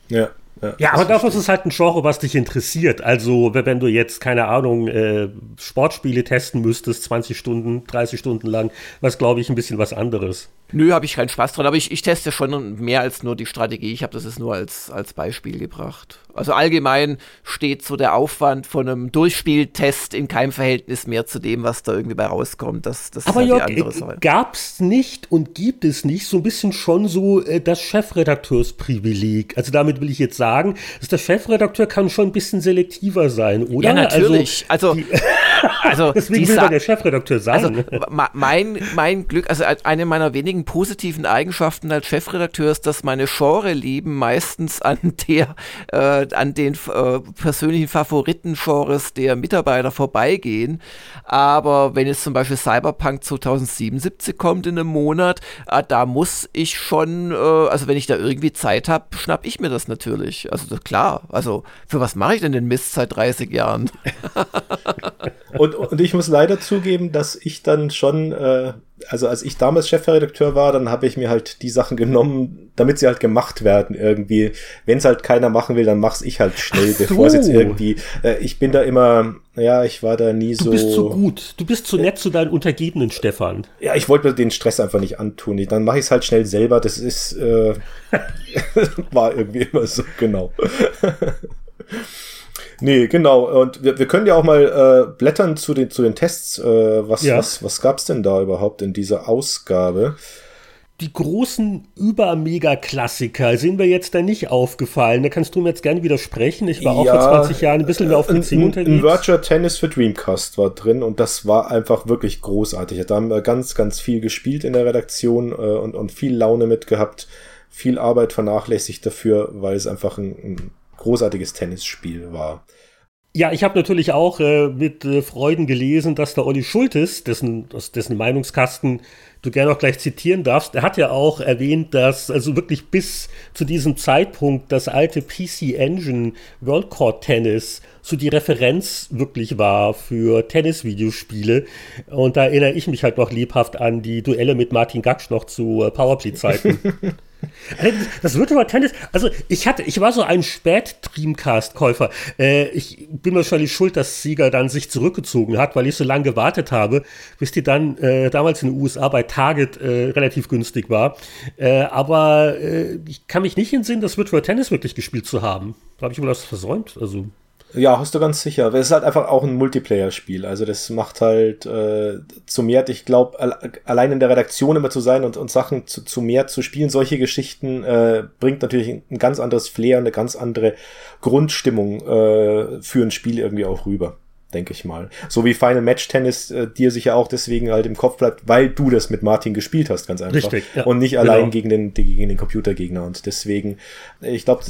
Ja. Ja, ja aber dafür ist es halt ein Genre, was dich interessiert. Also, wenn du jetzt, keine Ahnung, äh, Sportspiele testen müsstest, 20 Stunden, 30 Stunden lang, was glaube ich ein bisschen was anderes. Nö, habe ich keinen Spaß dran, aber ich, ich teste schon mehr als nur die Strategie. Ich habe das jetzt nur als, als Beispiel gebracht. Also allgemein steht so der Aufwand von einem Durchspieltest in keinem Verhältnis mehr zu dem, was da irgendwie bei rauskommt. Das, das Aber ist halt Jörg, die andere Sache. Gab's nicht und gibt es nicht so ein bisschen schon so äh, das Chefredakteursprivileg? Also damit will ich jetzt sagen, dass der Chefredakteur kann schon ein bisschen selektiver sein, oder? Ja, natürlich. Also, also, also deswegen will der Chefredakteur sein. Also, mein, mein Glück, also eine meiner wenigen positiven Eigenschaften als Chefredakteur ist, dass meine Genre-Lieben meistens an der äh, an den äh, persönlichen Favoriten-Genres der Mitarbeiter vorbeigehen. Aber wenn jetzt zum Beispiel Cyberpunk 2077 kommt in einem Monat, äh, da muss ich schon, äh, also wenn ich da irgendwie Zeit habe, schnapp ich mir das natürlich. Also klar, also für was mache ich denn den Mist seit 30 Jahren? und, und ich muss leider zugeben, dass ich dann schon äh, also als ich damals Chefredakteur war, dann habe ich mir halt die Sachen genommen, damit sie halt gemacht werden irgendwie. Wenn es halt keiner machen will, dann mach's ich halt schnell, so. bevor es jetzt irgendwie. Äh, ich bin da immer, ja, ich war da nie so. Du bist zu gut. Du bist zu nett zu deinen Untergebenen, Stefan. Ja, ich wollte mir den Stress einfach nicht antun. Dann mache ich es halt schnell selber. Das ist äh, war irgendwie immer so genau. Nee, genau. Und wir, wir können ja auch mal äh, blättern zu den, zu den Tests. Äh, was, ja. was, was gab's denn da überhaupt in dieser Ausgabe? Die großen Über-Mega-Klassiker sind mir jetzt da nicht aufgefallen. Da kannst du mir jetzt gerne widersprechen. Ich war ja, auch vor 20 Jahren ein bisschen mehr auf dem PC unterwegs. Ein Virtual Tennis für Dreamcast war drin und das war einfach wirklich großartig. Da haben wir ganz, ganz viel gespielt in der Redaktion äh, und, und viel Laune mitgehabt. Viel Arbeit vernachlässigt dafür, weil es einfach ein, ein großartiges Tennisspiel war. Ja, ich habe natürlich auch äh, mit äh, Freuden gelesen, dass der Olli Schultes, dessen, aus dessen Meinungskasten du gerne auch gleich zitieren darfst, er hat ja auch erwähnt, dass also wirklich bis zu diesem Zeitpunkt das alte PC Engine World Court Tennis so die Referenz wirklich war für Tennis-Videospiele. Und da erinnere ich mich halt noch lebhaft an die Duelle mit Martin Gaksch noch zu äh, Powerplay-Zeiten. Das Virtual Tennis, also ich hatte, ich war so ein Spät-Dreamcast-Käufer. Äh, ich bin wahrscheinlich schuld, dass Sieger dann sich zurückgezogen hat, weil ich so lange gewartet habe, bis die dann äh, damals in den USA bei Target äh, relativ günstig war. Äh, aber äh, ich kann mich nicht entsinnen, das Virtual Tennis wirklich gespielt zu haben. Da habe ich wohl was versäumt. Also ja, hast du ganz sicher. Es ist halt einfach auch ein Multiplayer-Spiel. Also das macht halt äh, zu mehr, ich glaube, allein in der Redaktion immer zu sein und, und Sachen zu, zu mehr zu spielen, solche Geschichten äh, bringt natürlich ein ganz anderes Flair, eine ganz andere Grundstimmung äh, für ein Spiel irgendwie auch rüber denke ich mal. So wie Final Match Tennis äh, dir sicher auch deswegen halt im Kopf bleibt, weil du das mit Martin gespielt hast, ganz einfach. Richtig. Ja. Und nicht allein genau. gegen den, gegen den Computergegner. Und deswegen, ich glaube,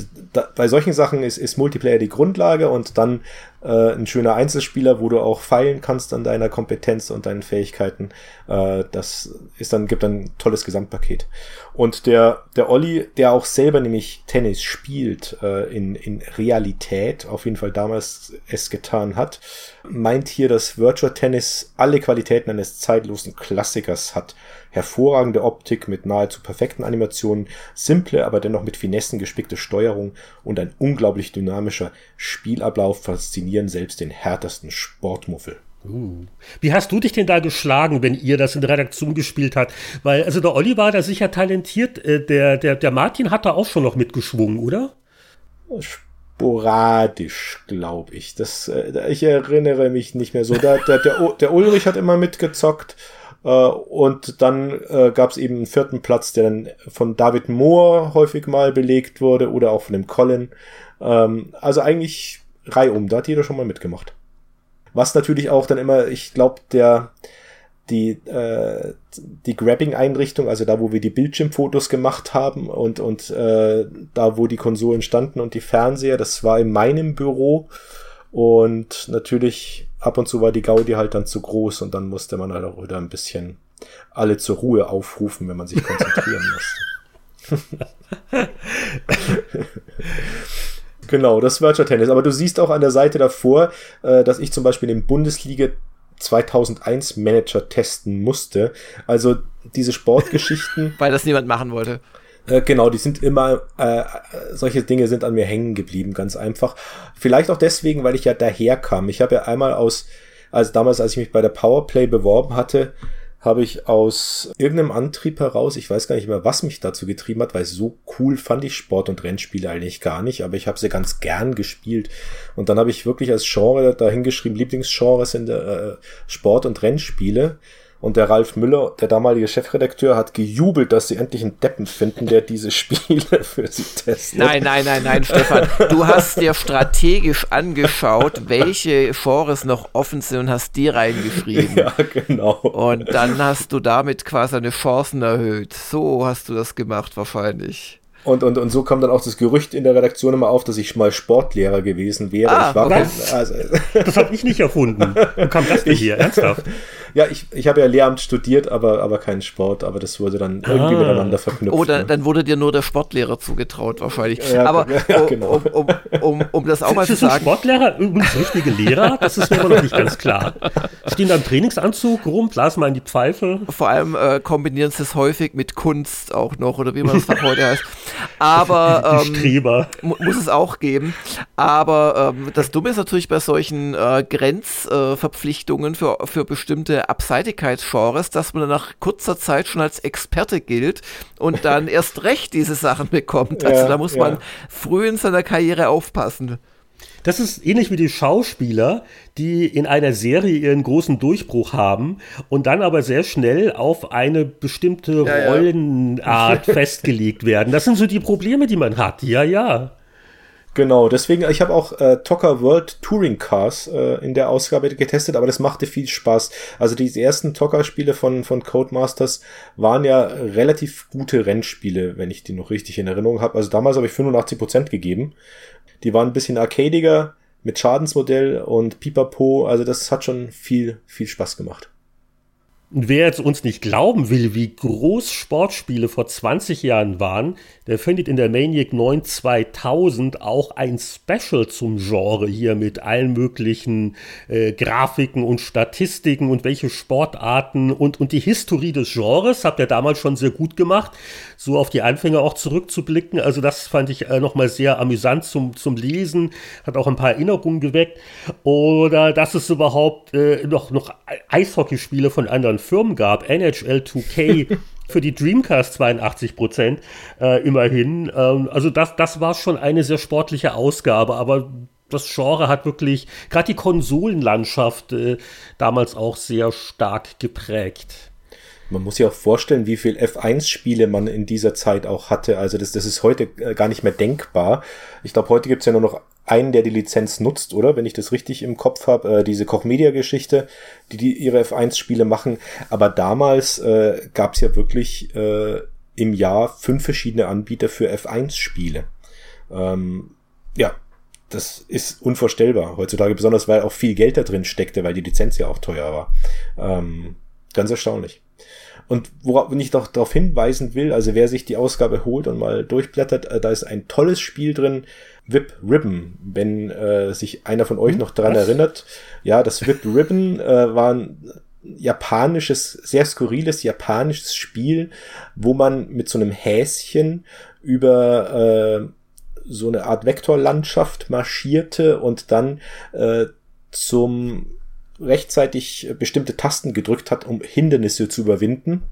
bei solchen Sachen ist, ist Multiplayer die Grundlage und dann äh, ein schöner Einzelspieler, wo du auch feilen kannst an deiner Kompetenz und deinen Fähigkeiten. Äh, das ist dann, gibt dann ein tolles Gesamtpaket. Und der, der Olli, der auch selber nämlich Tennis spielt, äh, in, in Realität, auf jeden Fall damals es getan hat, meint hier, dass Virtual Tennis alle Qualitäten eines zeitlosen Klassikers hat hervorragende Optik mit nahezu perfekten Animationen, simple, aber dennoch mit Finessen gespickte Steuerung und ein unglaublich dynamischer Spielablauf faszinieren selbst den härtesten Sportmuffel. Uh. Wie hast du dich denn da geschlagen, wenn ihr das in der Redaktion gespielt habt? Weil, also der Olli war da sicher talentiert, äh, der, der, der Martin hat da auch schon noch mitgeschwungen, oder? Sporadisch, glaube ich. Das, äh, ich erinnere mich nicht mehr so. Der, der, der, der Ulrich hat immer mitgezockt. Äh, und dann äh, gab es eben einen vierten Platz, der dann von David Moore häufig mal belegt wurde oder auch von dem Colin. Ähm, also eigentlich reihum, da hat jeder schon mal mitgemacht. Was natürlich auch dann immer, ich glaube, der die, äh, die Grabbing-Einrichtung, also da, wo wir die Bildschirmfotos gemacht haben und, und äh, da, wo die Konsolen standen und die Fernseher, das war in meinem Büro. Und natürlich ab und zu war die Gaudi halt dann zu groß und dann musste man halt auch wieder ein bisschen alle zur Ruhe aufrufen, wenn man sich konzentrieren musste. genau, das Virtual Tennis. Aber du siehst auch an der Seite davor, äh, dass ich zum Beispiel den Bundesliga 2001 Manager testen musste. Also diese Sportgeschichten. Weil das niemand machen wollte. Äh, genau, die sind immer, äh, solche Dinge sind an mir hängen geblieben, ganz einfach. Vielleicht auch deswegen, weil ich ja daherkam. Ich habe ja einmal aus, also damals, als ich mich bei der Powerplay beworben hatte, habe ich aus irgendeinem Antrieb heraus, ich weiß gar nicht mehr, was mich dazu getrieben hat, weil so cool fand ich Sport- und Rennspiele eigentlich gar nicht, aber ich habe sie ganz gern gespielt. Und dann habe ich wirklich als Genre dahingeschrieben, Lieblingsgenres sind äh, Sport- und Rennspiele. Und der Ralf Müller, der damalige Chefredakteur, hat gejubelt, dass sie endlich einen Deppen finden, der diese Spiele für sie testet. Nein, nein, nein, nein, Stefan. Du hast dir strategisch angeschaut, welche Genres noch offen sind und hast die reingeschrieben. Ja, genau. Und dann hast du damit quasi deine Chancen erhöht. So hast du das gemacht wahrscheinlich. Und, und, und so kam dann auch das Gerücht in der Redaktion immer auf, dass ich mal Sportlehrer gewesen wäre. Ah, ich war okay. kein, also, Das habe ich nicht erfunden. Wo kam das denn hier? Ernsthaft? Ja, ich, ich habe ja Lehramt studiert, aber, aber keinen Sport, aber das wurde dann irgendwie Ah. miteinander verknüpft. Oder ne? dann wurde dir nur der Sportlehrer zugetraut wahrscheinlich. Ja, Aber ja, um, genau. um, um, um, um das auch mal Ist zu das ein sagen, Sportlehrer? Übrigens richtige Lehrer? Das ist mir aber noch nicht ganz klar. Stehen da im Trainingsanzug rum, blasen mal in die Pfeife. vor allem äh, kombinieren sie es häufig mit Kunst auch noch, oder wie man das Fach heute heißt. Aber Die ähm, Streber. mu muss es auch geben. Aber ähm, das Dumme ist natürlich bei solchen äh, Grenzverpflichtungen äh, für, für bestimmte Abseitigkeitsgenres, dass man nach kurzer Zeit schon als Experte gilt und dann erst recht diese Sachen bekommt. Also Ja, da muss ja. man früh in seiner Karriere aufpassen. Das ist ähnlich wie die Schauspieler, die in einer Serie ihren großen Durchbruch haben und dann aber sehr schnell auf eine bestimmte ja. Rollenart festgelegt werden. Das sind so die Probleme, die man hat. Ja, ja. Genau, deswegen, ich habe auch äh, Tocker World Touring Cars äh, in der Ausgabe getestet, aber das machte viel Spaß. Also die ersten Tocker-Spiele von, von Codemasters waren ja relativ gute Rennspiele, wenn ich die noch richtig in Erinnerung habe. Also damals habe ich 85% gegeben. Die waren ein bisschen arcadiger mit Schadensmodell und Pipapo. Also das hat schon viel, viel Spaß gemacht. Wer jetzt uns nicht glauben will, wie groß Sportspiele vor 20 Jahren waren, der findet in der Maniac 9 2000 auch ein Special zum Genre hier mit allen möglichen äh, Grafiken und Statistiken und welche Sportarten und, und die Historie des Genres habt ihr damals schon sehr gut gemacht, so auf die Anfänger auch zurückzublicken. Also das fand ich äh, nochmal sehr amüsant zum, zum Lesen, hat auch ein paar Erinnerungen geweckt. Oder dass es überhaupt äh, noch, noch Eishockeyspiele von anderen Firmen gab, NHL 2K. Für die Dreamcast 82 Prozent äh, immerhin. Ähm, also das, das war schon eine sehr sportliche Ausgabe, aber das Genre hat wirklich gerade die Konsolenlandschaft äh, damals auch sehr stark geprägt. Man muss sich auch vorstellen, wie viel F1-Spiele man in dieser Zeit auch hatte. Also das, das ist heute äh, gar nicht mehr denkbar. Ich glaube, heute gibt's ja nur noch einen, der die Lizenz nutzt, oder? Wenn ich das richtig im Kopf habe, äh, diese Koch-Media-Geschichte, die, die ihre F1-Spiele machen. Aber damals äh, gab's ja wirklich äh, im Jahr fünf verschiedene Anbieter für F1-Spiele. Ähm, ja, das ist unvorstellbar heutzutage, besonders weil auch viel Geld da drin steckte, weil die Lizenz ja auch teuer war. Ähm, ganz erstaunlich. Und worauf ich doch darauf hinweisen will, also wer sich die Ausgabe holt und mal durchblättert, äh, da ist ein tolles Spiel drin, Whip Ribbon, wenn äh, sich einer von euch noch dran was? erinnert. Ja, das Whip Ribbon äh, war ein japanisches, sehr skurriles japanisches Spiel, wo man mit so einem Häschen über äh, so eine Art Vektorlandschaft marschierte und dann äh, zum rechtzeitig bestimmte Tasten gedrückt hat, um Hindernisse zu überwinden.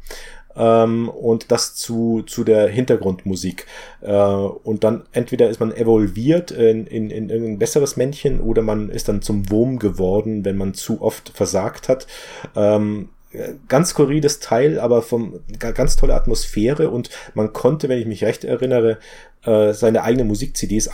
Ähm, und das zu, zu der Hintergrundmusik. Äh, und dann entweder ist man evolviert in, in, in irgendein besseres Männchen oder man ist dann zum Wurm geworden, wenn man zu oft versagt hat. Ähm, ganz skurriles Teil, aber vom ga- ganz tolle Atmosphäre und man konnte, wenn ich mich recht erinnere, äh, seine eigenen Musik-CDs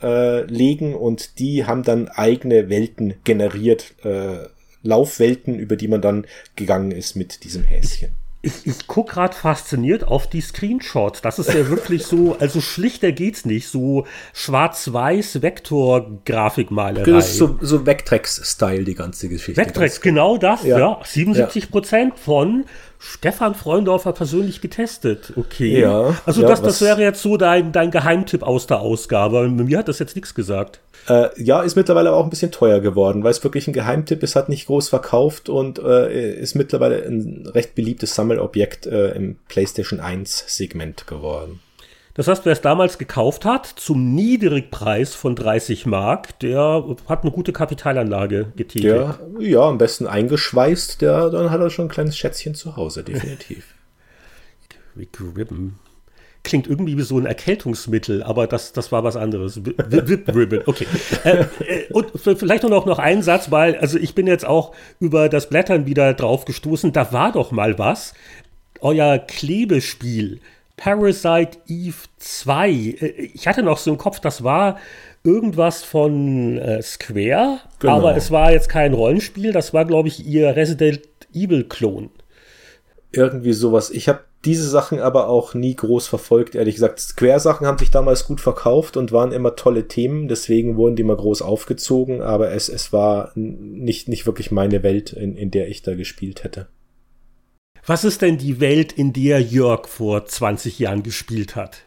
einlegen und die haben dann eigene Welten generiert, äh, Laufwelten, über die man dann gegangen ist mit diesem Häschen. Ich, ich gucke gerade fasziniert auf die Screenshots. Das ist ja wirklich so, also schlichter geht's nicht. So schwarz-weiß Vektor-Grafikmalerei. Das ist so, so Vectrex-Style, die ganze Geschichte. Vectrex, genau das, ja. Ja. 77 Prozent von Stefan Freundorfer persönlich getestet. Okay. Ja, Also ja, das, das wäre jetzt so dein, dein Geheimtipp aus der Ausgabe. Mir hat das jetzt nichts gesagt. Äh, ja, ist mittlerweile aber auch ein bisschen teuer geworden, weil es wirklich ein Geheimtipp ist, hat nicht groß verkauft und äh, ist mittlerweile ein recht beliebtes Sammelobjekt äh, im PlayStation 1 Segment geworden. Das heißt, wer es damals gekauft hat, zum Niedrigpreis von 30 Mark, der hat eine gute Kapitalanlage getätigt. Der, ja, am besten eingeschweißt, der, dann hat er schon ein kleines Schätzchen zu Hause, definitiv. Rick Ribbon. Klingt irgendwie wie so ein Erkältungsmittel, aber das, das war was anderes. Whip Ribbon, okay. Äh, äh, und vielleicht nur noch, noch ein Satz, weil, also ich bin jetzt auch über das Blättern wieder drauf gestoßen. Da war doch mal was. Euer Klebespiel Parasite Eve 2. Äh, ich hatte noch so im Kopf, das war irgendwas von äh, Square, genau. aber es war jetzt kein Rollenspiel, das war, glaube ich, ihr Resident Evil-Klon. Irgendwie sowas. Ich habe diese Sachen aber auch nie groß verfolgt, ehrlich gesagt. Square-Sachen haben sich damals gut verkauft und waren immer tolle Themen, deswegen wurden die immer groß aufgezogen, aber es, es war nicht, nicht wirklich meine Welt, in, in der ich da gespielt hätte. Was ist denn die Welt, in der Jörg vor 20 Jahren gespielt hat?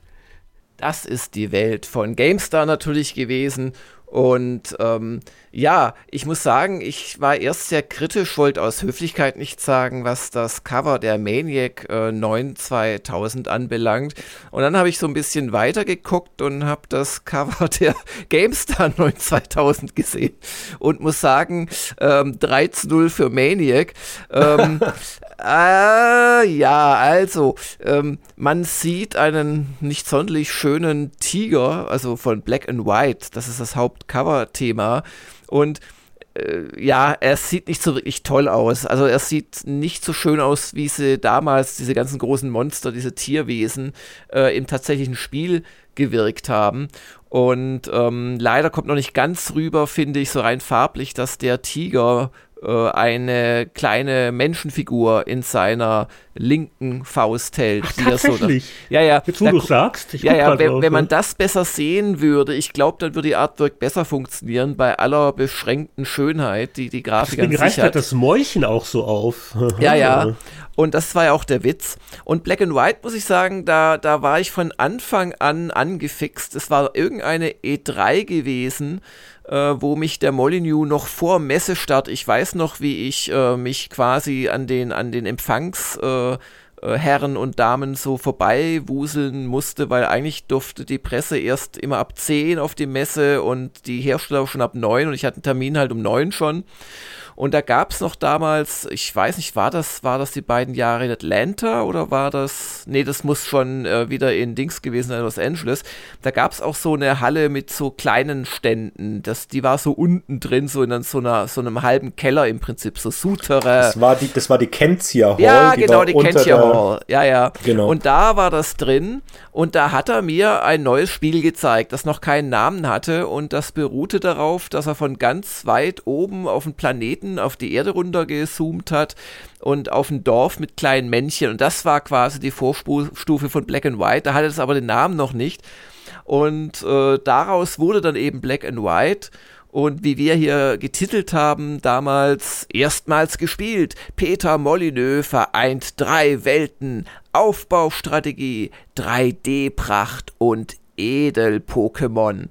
Das ist die Welt von GameStar natürlich gewesen und ähm, ja, ich muss sagen, ich war erst sehr kritisch, wollte aus Höflichkeit nicht sagen, was das Cover der Maniac äh, 9 2000 anbelangt. Und dann habe ich so ein bisschen weiter geguckt und habe das Cover der GameStar 9 2000 gesehen und muss sagen, ähm, 3 zu 0 für Maniac. Ähm, äh, ja, also, ähm, man sieht einen nicht sonderlich schönen Tiger, also von Black and White, das ist das Hauptcover-Thema. Und äh, ja, er sieht nicht so wirklich toll aus. Also er sieht nicht so schön aus, wie sie damals, diese ganzen großen Monster, diese Tierwesen äh, im tatsächlichen Spiel gewirkt haben. Und ähm, leider kommt noch nicht ganz rüber, finde ich, so rein farblich, dass der Tiger eine kleine Menschenfigur in seiner linken Faust hält. Ach, tatsächlich? So da, ja, ja. Jetzt, wo du sagst. ja, ja, wenn, wenn, man das besser sehen würde, ich glaube, dann würde die Artwork besser funktionieren bei aller beschränkten Schönheit, die die Grafik Deswegen an reicht halt das Mäulchen auch so auf. ja, ja. Und das war ja auch der Witz. Und Black and White, muss ich sagen, da, da war ich von Anfang an angefixt. Es war irgendeine E3 gewesen, äh, wo mich der Molyneux noch vor Messestart, ich weiß noch, wie ich äh, mich quasi an den, an den Empfangsherren äh, äh und Damen so vorbei wuseln musste, weil eigentlich durfte die Presse erst immer ab 10 auf die Messe und die Hersteller schon ab 9 und ich hatte einen Termin halt um 9 schon. Und da gab es noch damals, ich weiß nicht, war das, war das die beiden Jahre in Atlanta oder war das, nee, das muss schon äh, wieder in Dings gewesen sein, Los Angeles. Da gab es auch so eine Halle mit so kleinen Ständen. Das, die war so unten drin, so in so, einer, so einem halben Keller im Prinzip, so Sutere. Das war die, das war die Kentia Hall. Ja, die genau, die Kentia Hall. Ja, ja. Genau. Und da war das drin und da hat er mir ein neues Spiel gezeigt, das noch keinen Namen hatte und das beruhte darauf, dass er von ganz weit oben auf den Planeten auf die Erde runtergezoomt hat und auf ein Dorf mit kleinen Männchen. Und das war quasi die Vorstufe von Black and White. Da hatte es aber den Namen noch nicht. Und äh, daraus wurde dann eben Black and White. Und wie wir hier getitelt haben, damals erstmals gespielt. Peter Molyneux vereint drei Welten, Aufbaustrategie, 3D-Pracht und Edel-Pokémon.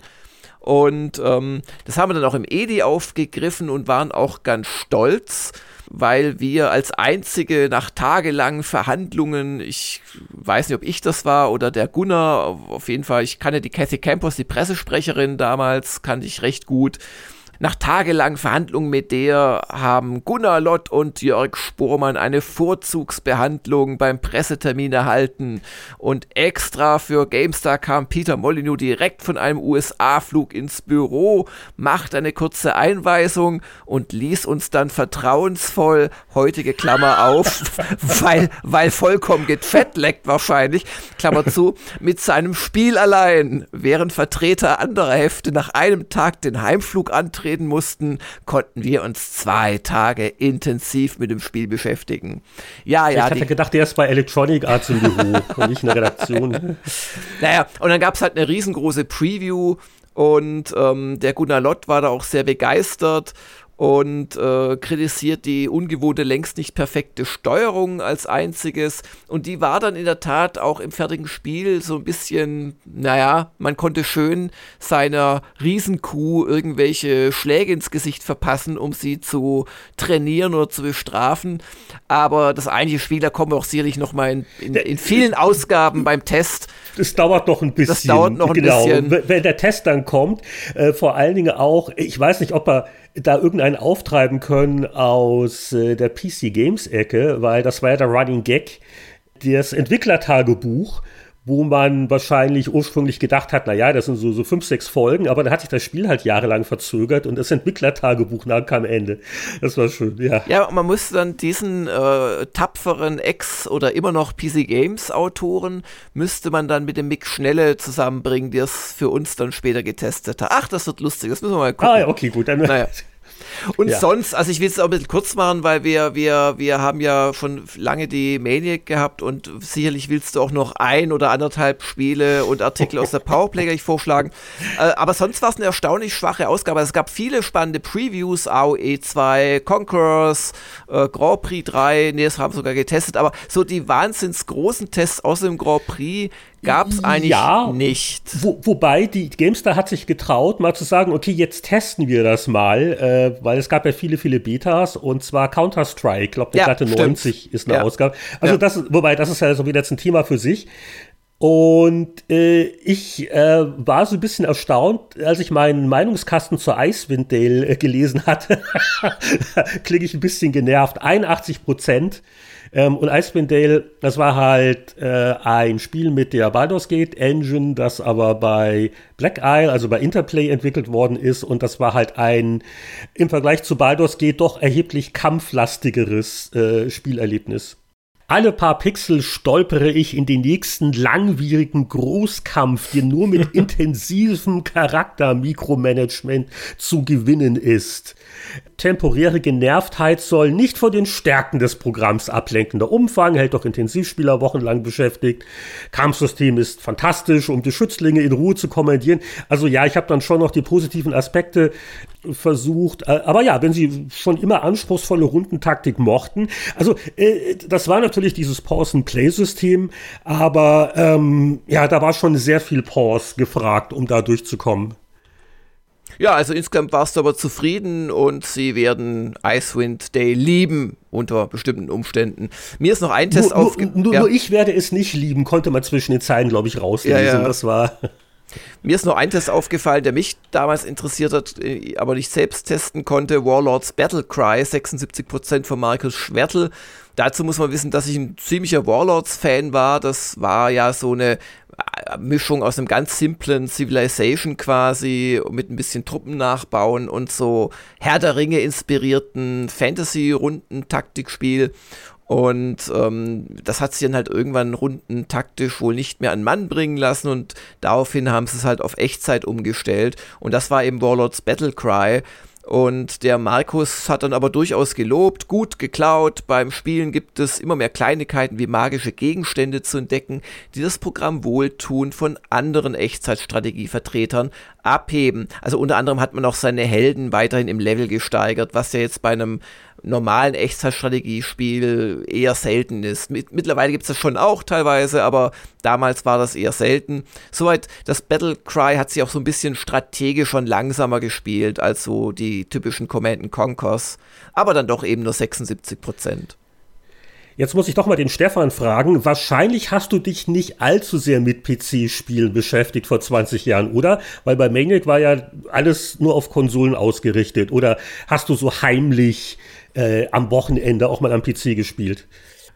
Und ähm, das haben wir dann auch im EDI aufgegriffen und waren auch ganz stolz, weil wir als einzige nach tagelangen Verhandlungen, ich weiß nicht, ob ich das war oder der Gunnar, auf jeden Fall, ich kannte die Kathy Campos, die Pressesprecherin damals, kannte ich recht gut nach tagelangen Verhandlungen mit der haben Gunnar Lott und Jörg Spormann eine Vorzugsbehandlung beim Pressetermin erhalten. Und extra für GameStar kam Peter Molyneux direkt von einem USA-Flug ins Büro, macht eine kurze Einweisung und ließ uns dann vertrauensvoll, heutige Klammer auf, weil, weil vollkommen gefettleckt wahrscheinlich, Klammer zu, mit seinem Spiel allein, während Vertreter anderer Hefte nach einem Tag den Heimflug antreten verabreden mussten, konnten wir uns zwei Tage intensiv mit dem Spiel beschäftigen. Ja, ja. Ich hatte gedacht, der ist bei Electronic Arts im Büro und nicht in der Redaktion. naja, und dann gab es halt eine riesengroße Preview und ähm, der Gunnar Lott war da auch sehr begeistert und äh, kritisiert die ungewohnte, längst nicht perfekte Steuerung als einziges. Und die war dann in der Tat auch im fertigen Spiel so ein bisschen, naja, man konnte schön seiner Riesenkuh irgendwelche Schläge ins Gesicht verpassen, um sie zu trainieren oder zu bestrafen. Aber das eigentliche Spiel, da kommen wir auch sicherlich noch mal in, in, in vielen Ausgaben beim Test. Es dauert noch ein bisschen. Das dauert noch ein genau. bisschen. Wenn der Test dann kommt, äh, vor allen Dingen auch, ich weiß nicht, ob er da irgendeinen auftreiben können aus äh, der PC Games Ecke, weil das war ja der Running Gag, das Entwicklertagebuch wo man wahrscheinlich ursprünglich gedacht hat, naja, das sind so, so fünf, sechs Folgen, aber dann hat sich das Spiel halt jahrelang verzögert und das Entwicklertagebuch kam Ende. Das war schön, ja. Ja, man musste dann diesen äh, tapferen Ex- oder immer noch PC Games Autoren, müsste man dann mit dem Mick Schnelle zusammenbringen, der es für uns dann später getestet hat. Ach, das wird lustig, das müssen wir mal gucken. Ah, okay, gut. Dann naja. Und ja. sonst, also ich will es auch ein bisschen kurz machen, weil wir, wir, wir haben ja schon lange die Maniac gehabt und sicherlich willst du auch noch ein oder anderthalb Spiele und Artikel aus der Powerplay gleich vorschlagen. Äh, aber sonst war es eine erstaunlich schwache Ausgabe. Es gab viele spannende Previews, AOE 2, Conquerors, äh, Grand Prix 3, nee, das haben wir sogar getestet, aber so die wahnsinns großen Tests aus dem Grand Prix gab es eigentlich ja, nicht. Wo, wobei die GameStar hat sich getraut, mal zu sagen, okay, jetzt testen wir das mal, äh, weil es gab ja viele, viele Betas und zwar Counter-Strike, ich glaube, der ja, Platte 90 ist eine ja. Ausgabe. Also ja. das, wobei, das ist ja so wieder jetzt ein Thema für sich. Und äh, ich äh, war so ein bisschen erstaunt, als ich meinen Meinungskasten zur Icewind Dale äh, gelesen hatte. Klinge ich ein bisschen genervt. 81 Prozent ähm, und Icewind Dale, das war halt äh, ein Spiel mit der Baldur's Gate Engine, das aber bei Black Isle, also bei Interplay entwickelt worden ist. Und das war halt ein im Vergleich zu Baldur's Gate doch erheblich kampflastigeres äh, Spielerlebnis. Alle paar Pixel stolpere ich in den nächsten langwierigen Großkampf, der nur mit intensivem Charakter-Mikromanagement zu gewinnen ist. Temporäre Genervtheit soll nicht von den Stärken des Programms ablenken. Der Umfang hält doch Intensivspieler wochenlang beschäftigt. Kampfsystem ist fantastisch, um die Schützlinge in Ruhe zu kommandieren. Also ja, ich habe dann schon noch die positiven Aspekte versucht. Äh, aber ja, wenn sie schon immer anspruchsvolle Rundentaktik mochten. Also äh, das war natürlich dieses Pause-and-Play-System, aber ähm, ja, da war schon sehr viel Pause gefragt, um da durchzukommen. Ja, also insgesamt warst du aber zufrieden und sie werden Icewind Day lieben unter bestimmten Umständen. Mir ist noch ein Test aufgefallen. Nur, ja. nur, ich werde es nicht lieben, konnte man zwischen den Zeilen, glaube ich, rauslesen. Ja, ja. Das war. Mir ist noch ein Test aufgefallen, der mich damals interessiert hat, äh, aber nicht selbst testen konnte. Warlords Battle Cry, 76% von Markus Schwertel. Dazu muss man wissen, dass ich ein ziemlicher Warlords-Fan war. Das war ja so eine äh, Mischung aus einem ganz simplen Civilization quasi mit ein bisschen Truppen nachbauen und so Herr der Ringe inspirierten Fantasy-Runden-Taktikspiel. Und ähm, das hat sich dann halt irgendwann runden taktisch wohl nicht mehr an Mann bringen lassen und daraufhin haben sie es halt auf Echtzeit umgestellt. Und das war eben Warlords Battle Cry. Und der Markus hat dann aber durchaus gelobt, gut geklaut. Beim Spielen gibt es immer mehr Kleinigkeiten wie magische Gegenstände zu entdecken, die das Programm wohltun von anderen Echtzeitstrategievertretern abheben. Also unter anderem hat man auch seine Helden weiterhin im Level gesteigert, was ja jetzt bei einem normalen Echtzeitstrategiespiel eher selten ist. mittlerweile gibt es das schon auch teilweise, aber damals war das eher selten. Soweit, das Battle Cry hat sich auch so ein bisschen strategisch schon langsamer gespielt als so die typischen Command Conquers, aber dann doch eben nur 76 Prozent. Jetzt muss ich doch mal den Stefan fragen. Wahrscheinlich hast du dich nicht allzu sehr mit PC-Spielen beschäftigt vor 20 Jahren, oder? Weil bei Maniac war ja alles nur auf Konsolen ausgerichtet. Oder hast du so heimlich äh, am Wochenende auch mal am PC gespielt?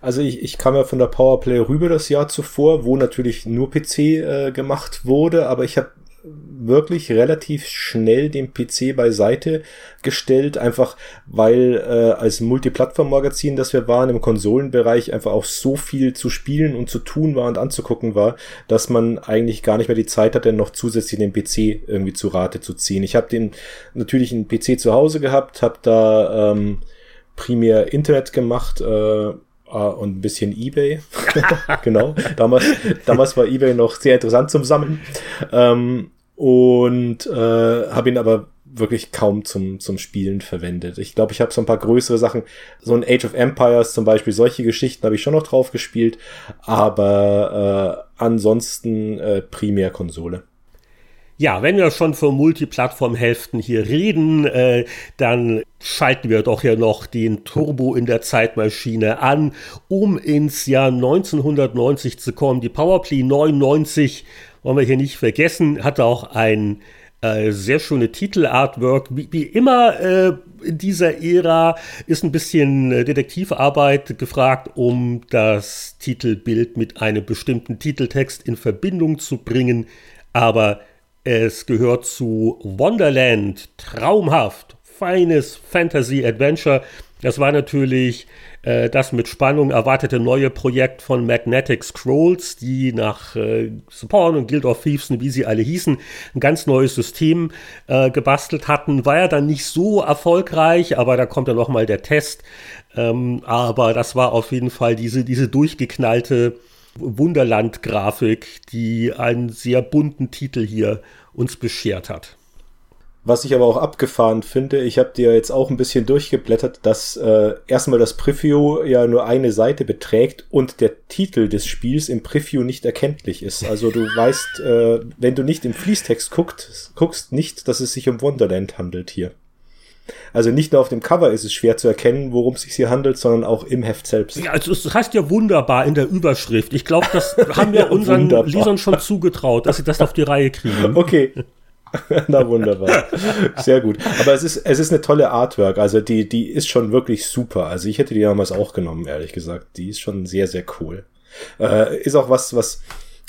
Also ich, ich kam ja von der Powerplay rüber das Jahr zuvor, wo natürlich nur PC äh, gemacht wurde, aber ich habe wirklich relativ schnell den PC beiseite gestellt, einfach weil äh, als Multiplattform-Magazin, das wir waren, im Konsolenbereich einfach auch so viel zu spielen und zu tun war und anzugucken war, dass man eigentlich gar nicht mehr die Zeit hatte, noch zusätzlich den PC irgendwie zu Rate zu ziehen. Ich habe den natürlich einen PC zu Hause gehabt, habe da ähm, primär Internet gemacht, äh, und ein bisschen eBay. genau. Damals, damals war eBay noch sehr interessant zum Sammeln. Ähm, und äh, habe ihn aber wirklich kaum zum, zum Spielen verwendet. Ich glaube, ich habe so ein paar größere Sachen, so ein Age of Empires zum Beispiel, solche Geschichten habe ich schon noch drauf gespielt, aber äh, ansonsten äh, primär Konsole. Ja, wenn wir schon von Multiplattform-Hälften hier reden, äh, dann schalten wir doch ja noch den Turbo in der Zeitmaschine an, um ins Jahr 1990 zu kommen. Die Powerplay 99, wollen wir hier nicht vergessen, hatte auch ein äh, sehr schöne Titelartwork. Wie, wie immer äh, in dieser Ära ist ein bisschen äh, Detektivarbeit gefragt, um das Titelbild mit einem bestimmten Titeltext in Verbindung zu bringen. Aber es gehört zu Wonderland, traumhaft, feines Fantasy-Adventure. Das war natürlich äh, das mit Spannung erwartete neue Projekt von Magnetic Scrolls, die nach äh, Spawn und Guild of Thieves, wie sie alle hießen, ein ganz neues System äh, gebastelt hatten. War ja dann nicht so erfolgreich, aber da kommt ja noch mal der Test. Ähm, aber das war auf jeden Fall diese, diese durchgeknallte Wunderland-Grafik, die einen sehr bunten Titel hier uns beschert hat. Was ich aber auch abgefahren finde, ich habe dir jetzt auch ein bisschen durchgeblättert, dass äh, erstmal das Preview ja nur eine Seite beträgt und der Titel des Spiels im Preview nicht erkenntlich ist. Also du weißt, äh, wenn du nicht im Fließtext guckst, guckst nicht, dass es sich um Wonderland handelt hier. Also nicht nur auf dem Cover ist es schwer zu erkennen, worum es sich hier handelt, sondern auch im Heft selbst. Ja, also es heißt ja wunderbar in der Überschrift. Ich glaube, das haben wir ja, unseren wunderbar. Lesern schon zugetraut, dass sie das auf die Reihe kriegen. Okay. Na wunderbar. Sehr gut. Aber es ist, es ist eine tolle Artwork. Also die, die ist schon wirklich super. Also ich hätte die damals auch genommen, ehrlich gesagt. Die ist schon sehr, sehr cool. Äh, ist auch was, was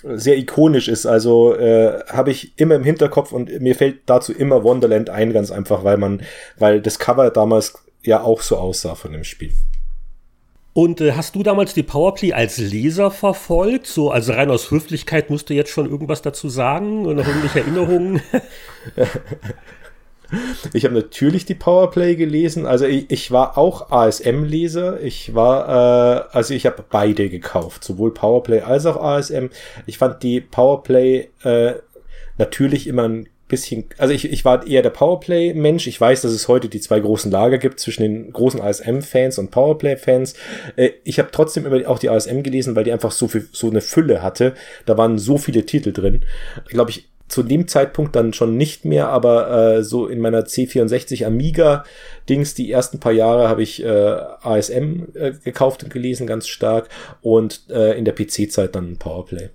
sehr ikonisch ist. Also äh, habe ich immer im Hinterkopf und mir fällt dazu immer Wonderland ein, ganz einfach, weil man, weil das Cover damals ja auch so aussah von dem Spiel. Und äh, hast du damals die Powerplay als Leser verfolgt? So, also rein aus Höflichkeit musst du jetzt schon irgendwas dazu sagen und noch irgendwelche Erinnerungen? Ich habe natürlich die Powerplay gelesen. Also ich, ich war auch ASM-Leser. Ich war, äh, also ich habe beide gekauft, sowohl Powerplay als auch ASM. Ich fand die Powerplay äh, natürlich immer ein bisschen, also ich, ich war eher der Powerplay-Mensch. Ich weiß, dass es heute die zwei großen Lager gibt zwischen den großen ASM-Fans und Powerplay-Fans. Äh, ich habe trotzdem immer auch die ASM gelesen, weil die einfach so viel, so eine Fülle hatte. Da waren so viele Titel drin. Ich glaube, ich zu dem Zeitpunkt dann schon nicht mehr, aber äh, so in meiner C64 Amiga Dings, die ersten paar Jahre habe ich äh, ASM äh, gekauft und gelesen, ganz stark und äh, in der PC-Zeit dann Powerplay.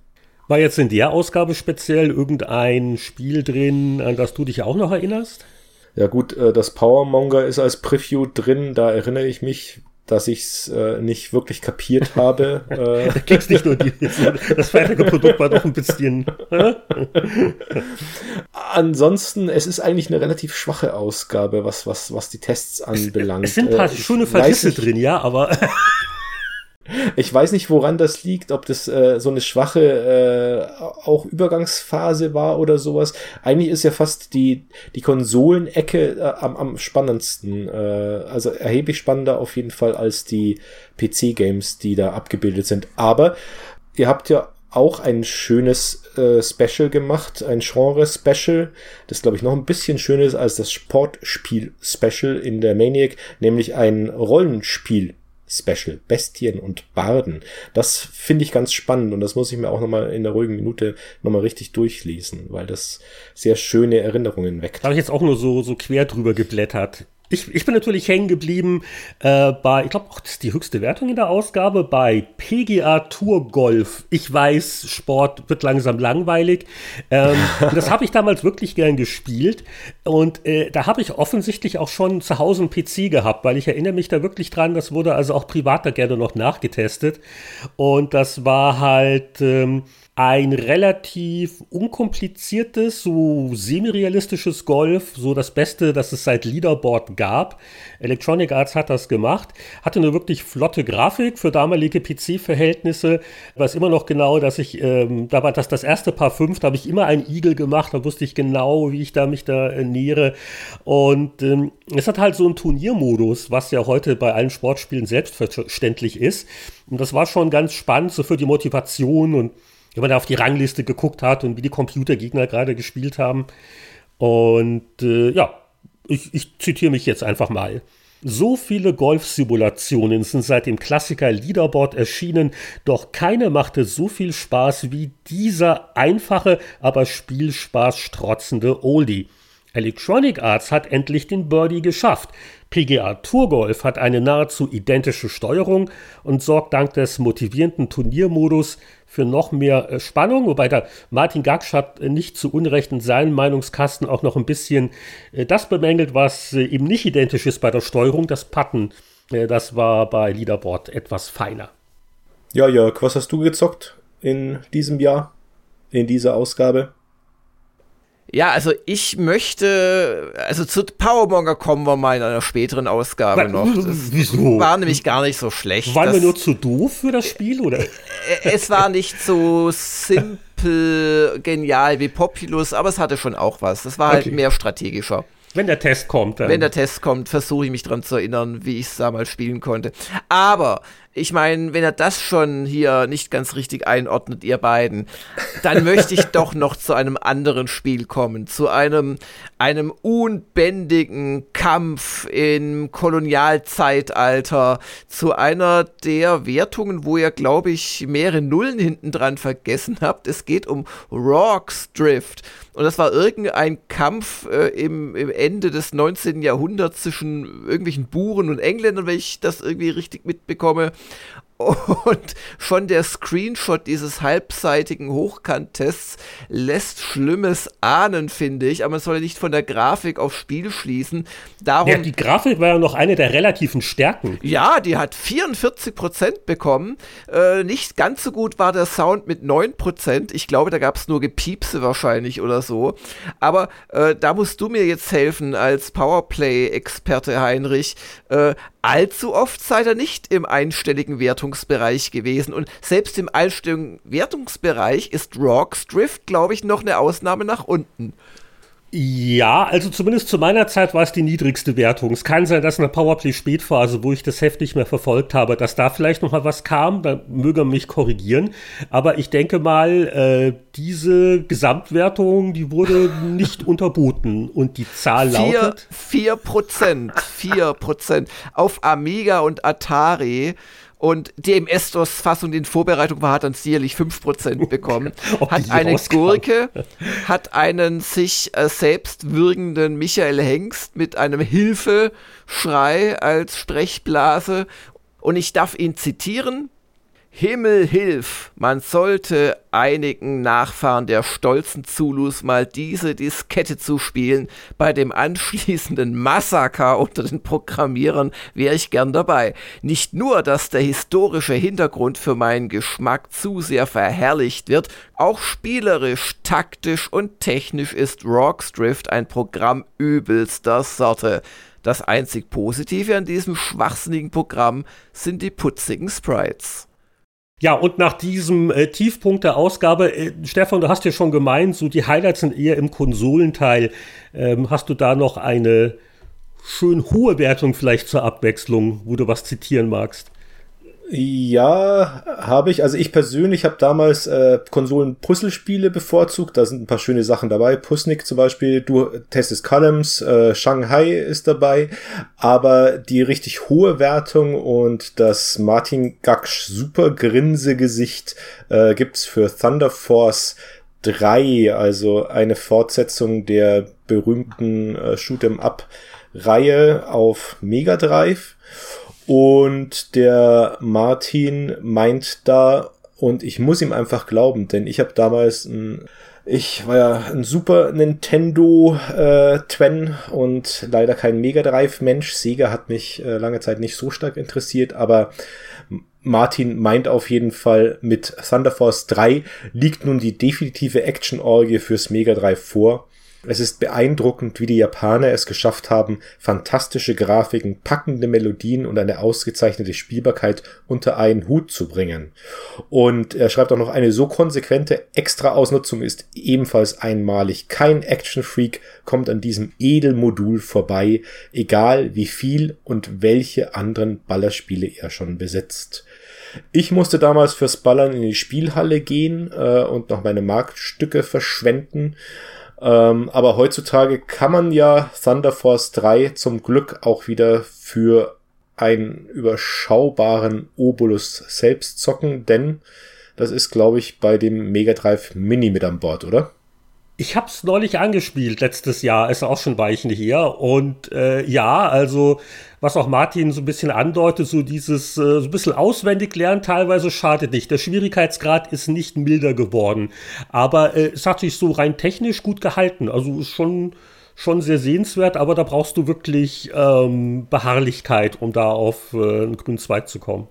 War jetzt in der Ausgabe speziell irgendein Spiel drin, an das du dich auch noch erinnerst? Ja gut, äh, das Powermonger ist als Preview drin, da erinnere ich mich, dass ich es äh, nicht wirklich kapiert habe. äh. Da kriegst nicht nur die, das fertige Produkt war doch ein bisschen. Ansonsten, es ist eigentlich eine relativ schwache Ausgabe, was, was, was die Tests anbelangt. Es, es sind ein paar äh, schöne Verrisse drin, ja, aber. Ich weiß nicht, woran das liegt, ob das äh, so eine schwache äh, auch Übergangsphase war oder sowas. Eigentlich ist ja fast die, die Konsolenecke äh, am, am spannendsten. Äh, also erheblich spannender auf jeden Fall als die PC-Games, die da abgebildet sind. Aber ihr habt ja auch ein schönes äh, Special gemacht, ein Genre-Special, das glaube ich noch ein bisschen schöner ist als das Sportspiel-Special in der Maniac, nämlich ein Rollenspiel Special, Bestien und Barden. Das finde ich ganz spannend und das muss ich mir auch nochmal in der ruhigen Minute nochmal richtig durchlesen, weil das sehr schöne Erinnerungen weckt. Da habe ich jetzt auch nur so, so quer drüber geblättert. Ich, ich bin natürlich hängen geblieben äh, bei, ich glaube, das ist die höchste Wertung in der Ausgabe, bei PGA Tour Golf. Ich weiß, Sport wird langsam langweilig. Ähm, das habe ich damals wirklich gern gespielt. Und äh, da habe ich offensichtlich auch schon zu Hause einen PC gehabt, weil ich erinnere mich da wirklich dran, das wurde also auch privat da gerne noch nachgetestet. Und das war halt. Ähm, ein relativ unkompliziertes, so semi-realistisches Golf, so das Beste, das es seit Leaderboard gab. Electronic Arts hat das gemacht, hatte eine wirklich flotte Grafik für damalige PC-Verhältnisse. Weiß immer noch genau, dass ich, ähm, da war das das erste Paar 5, da habe ich immer einen Igel gemacht, da wusste ich genau, wie ich da mich da nähere. Und ähm, es hat halt so einen Turniermodus, was ja heute bei allen Sportspielen selbstverständlich ist. Und das war schon ganz spannend, so für die Motivation und wenn man da auf die Rangliste geguckt hat und wie die Computergegner gerade gespielt haben. Und äh, ja, ich, ich zitiere mich jetzt einfach mal. So viele Golfsimulationen sind seit dem Klassiker Leaderboard erschienen, doch keine machte so viel Spaß wie dieser einfache, aber Spielspaß strotzende Oldie. Electronic Arts hat endlich den Birdie geschafft. PGA Tour Golf hat eine nahezu identische Steuerung und sorgt dank des motivierenden Turniermodus für noch mehr äh, Spannung, wobei der Martin Gaksch hat äh, nicht zu Unrecht in seinem Meinungskasten auch noch ein bisschen äh, das bemängelt, was eben nicht identisch ist bei der Steuerung, das Patten. Das war bei Leaderboard etwas feiner. Ja, Jörg, was hast du gezockt in diesem Jahr, in dieser Ausgabe? Ja, also ich möchte, also zu Powermonger kommen wir mal in einer späteren Ausgabe Was, noch. Das wieso? war nämlich gar nicht so schlecht. Waren wir nur zu doof für das Spiel, oder? Es war nicht so simpel, genial wie Populous, aber es hatte schon auch was. Das war halt Okay. mehr strategischer. Wenn der Test kommt, dann. Wenn der Test kommt, versuche ich mich dran zu erinnern, wie ich es damals spielen konnte. Aber ich meine, wenn er das schon hier nicht ganz richtig einordnet, ihr beiden, dann möchte ich doch noch zu einem anderen Spiel kommen, zu einem, einem unbändigen Kampf im Kolonialzeitalter, zu einer der Wertungen, wo ihr, glaube ich, mehrere Nullen hinten dran vergessen habt. Es geht um Rocks Drift. Und das war irgendein Kampf äh, im, im Ende des 19. Jahrhunderts zwischen irgendwelchen Buren und Engländern, wenn ich das irgendwie richtig mitbekomme. Und schon der Screenshot dieses halbseitigen Hochkanttests lässt Schlimmes ahnen, finde ich. Aber man soll ja nicht von der Grafik aufs Spiel schließen. Darum ja, die Grafik war ja noch eine der relativen Stärken. ja, die hat 44% bekommen. Äh, nicht ganz so gut war der Sound mit 9%. Ich glaube, da gab es nur Gepiepse wahrscheinlich oder so. Aber äh, da musst du mir jetzt helfen als Powerplay-Experte, Heinrich. Äh, allzu oft seid ihr nicht im einstelligen Wertungsbereich gewesen. Und selbst im einstelligen Wertungsbereich ist Rocks Drift, glaube ich, noch eine Ausnahme nach unten. Ja, also zumindest zu meiner Zeit war es die niedrigste Wertung. Es kann sein, dass in der Powerplay-Spätphase, wo ich das Heft nicht mehr verfolgt habe, dass da vielleicht noch mal was kam. Da möge mich korrigieren. Aber ich denke mal, äh, diese Gesamtwertung, die wurde nicht unterboten. Und die Zahl Vier, lautet. vier Prozent, vier Prozent auf Amiga und Atari. Und die MS-DOS-Fassung, die in Vorbereitung war, hat dann sicherlich 5% bekommen. Hat eine rauskam. Gurke, hat einen sich äh, selbst würgenden Michael Hengst mit einem Hilfeschrei als Sprechblase. Und ich darf ihn zitieren. Himmel hilf, man sollte einigen Nachfahren der stolzen Zulus mal diese Diskette zuspielen. Bei dem anschließenden Massaker unter den Programmierern wäre ich gern dabei. Nicht nur, dass der historische Hintergrund für meinen Geschmack zu sehr verherrlicht wird, auch spielerisch, taktisch und technisch ist Rocks Drift ein Programm übelster Sorte. Das einzig Positive an diesem schwachsinnigen Programm sind die putzigen Sprites. Ja, und nach diesem äh, Tiefpunkt der Ausgabe, äh, Stefan, du hast ja schon gemeint, so die Highlights sind eher im Konsolenteil. Ähm, hast du da noch eine schön hohe Wertung vielleicht zur Abwechslung, wo du was zitieren magst? Ja, habe ich. Also ich persönlich habe damals äh, Konsolen-Puzzlespiele bevorzugt. Da sind ein paar schöne Sachen dabei. Pusnik zum Beispiel, du testest Columns, äh, Shanghai ist dabei. Aber die richtig hohe Wertung und das Martin Gaksch super Grinsegesicht äh, gibt's für Thunder Force 3, also eine Fortsetzung der berühmten äh, Shoot'em Up Reihe auf Mega Drive. Und der Martin meint da, und ich muss ihm einfach glauben, denn ich habe damals ein, ich war ja ein Super Nintendo äh, Twen und leider kein Mega Drive Mensch. Sega hat mich äh, lange Zeit nicht so stark interessiert, aber Martin meint auf jeden Fall, mit Thunder Force 3 liegt nun die definitive Action-Orgie fürs Mega Drive vor. Es ist beeindruckend, wie die Japaner es geschafft haben, fantastische Grafiken, packende Melodien und eine ausgezeichnete Spielbarkeit unter einen Hut zu bringen. Und er schreibt auch noch, eine so konsequente Extra-Ausnutzung ist ebenfalls einmalig. Kein Action-Freak kommt an diesem Edelmodul vorbei, egal wie viel und welche anderen Ballerspiele er schon besitzt. Ich musste damals fürs Ballern in die Spielhalle gehen äh, und noch meine Marktstücke verschwenden. Ähm, aber heutzutage kann man ja Thunder Force 3 zum Glück auch wieder für einen überschaubaren Obolus selbst zocken, denn das ist, glaube ich, bei dem Mega Drive Mini mit an Bord, oder? Ich habe es neulich angespielt, letztes Jahr, ist auch schon Weichen hier. Und äh, ja, also was auch Martin so ein bisschen andeutet, so dieses äh, so ein bisschen auswendig lernen, teilweise schadet nicht. Der Schwierigkeitsgrad ist nicht milder geworden. Aber äh, es hat sich so rein technisch gut gehalten. Also ist schon, schon sehr sehenswert, aber da brauchst du wirklich ähm, Beharrlichkeit, um da auf äh, einen grünen Zweig zu kommen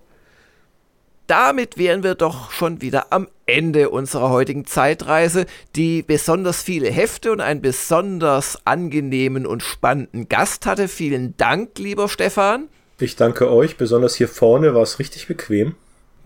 damit wären wir doch schon wieder am Ende unserer heutigen Zeitreise, die besonders viele Hefte und einen besonders angenehmen und spannenden Gast hatte. Vielen Dank, lieber Stefan. Ich danke euch, besonders hier vorne war es richtig bequem.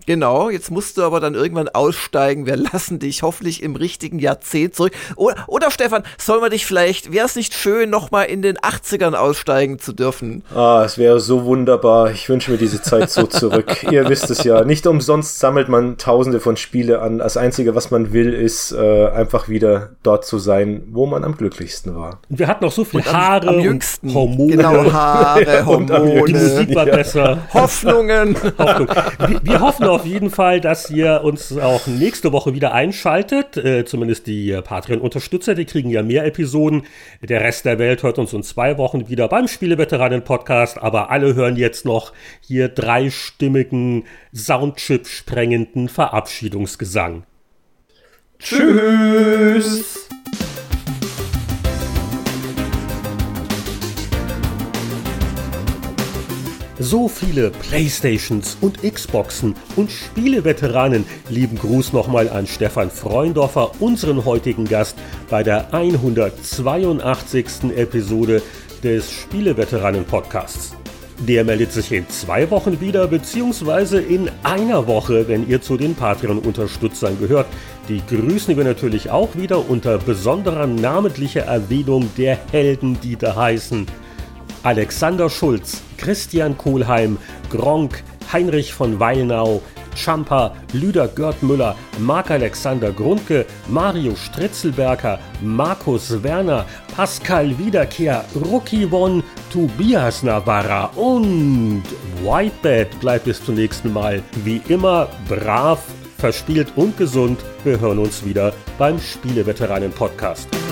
Genau, jetzt musst du aber dann irgendwann aussteigen. Wir lassen dich hoffentlich im richtigen Jahrzehnt zurück. Oder, oder Stefan, sollen wir dich vielleicht, wäre es nicht schön, nochmal in den 80ern aussteigen zu dürfen? Ah, es wäre so wunderbar. Ich wünsche mir diese Zeit so zurück. Ihr wisst es ja. Nicht umsonst sammelt man tausende von Spiele an. Das Einzige, was man will, ist äh, einfach wieder dort zu sein, wo man am glücklichsten war. Wir hatten noch so viel Haare am, am jüngsten. und Hormone. Genau, Haare, Hormone. Die Musik war ja. besser. Hoffnungen. Hoffnung. Wir, wir hoffen auf jeden Fall, dass ihr uns auch nächste Woche wieder einschaltet. Äh, zumindest die Patreon-Unterstützer, die kriegen ja mehr Episoden. Der Rest der Welt hört uns in zwei Wochen wieder beim Spieleveteranen-Podcast. Aber alle hören jetzt noch hier dreistimmigen, Soundchip sprengenden Verabschiedungsgesang. Tschüss! So viele Playstations und Xboxen und Spieleveteranen. Lieben Gruß nochmal an Stefan Freundorfer, unseren heutigen Gast bei der 182. Episode des Spieleveteranen-Podcasts. Der meldet sich in zwei Wochen wieder, beziehungsweise in einer Woche, wenn ihr zu den Patreon-Unterstützern gehört. Die grüßen wir natürlich auch wieder unter besonderer namentlicher Erwähnung der Helden, die da heißen. Alexander Schulz, Christian Kohlheim, Gronk, Heinrich von Weilnau, Champa, Lüder Görtmüller, Marc-Alexander Grundke, Mario Stritzelberger, Markus Werner, Pascal Wiederkehr, Rucky Won, Tobias Navarra und Whitebed bleibt bis zum nächsten Mal. Wie immer brav, verspielt und gesund. Wir hören uns wieder beim Spieleveteranen-Podcast.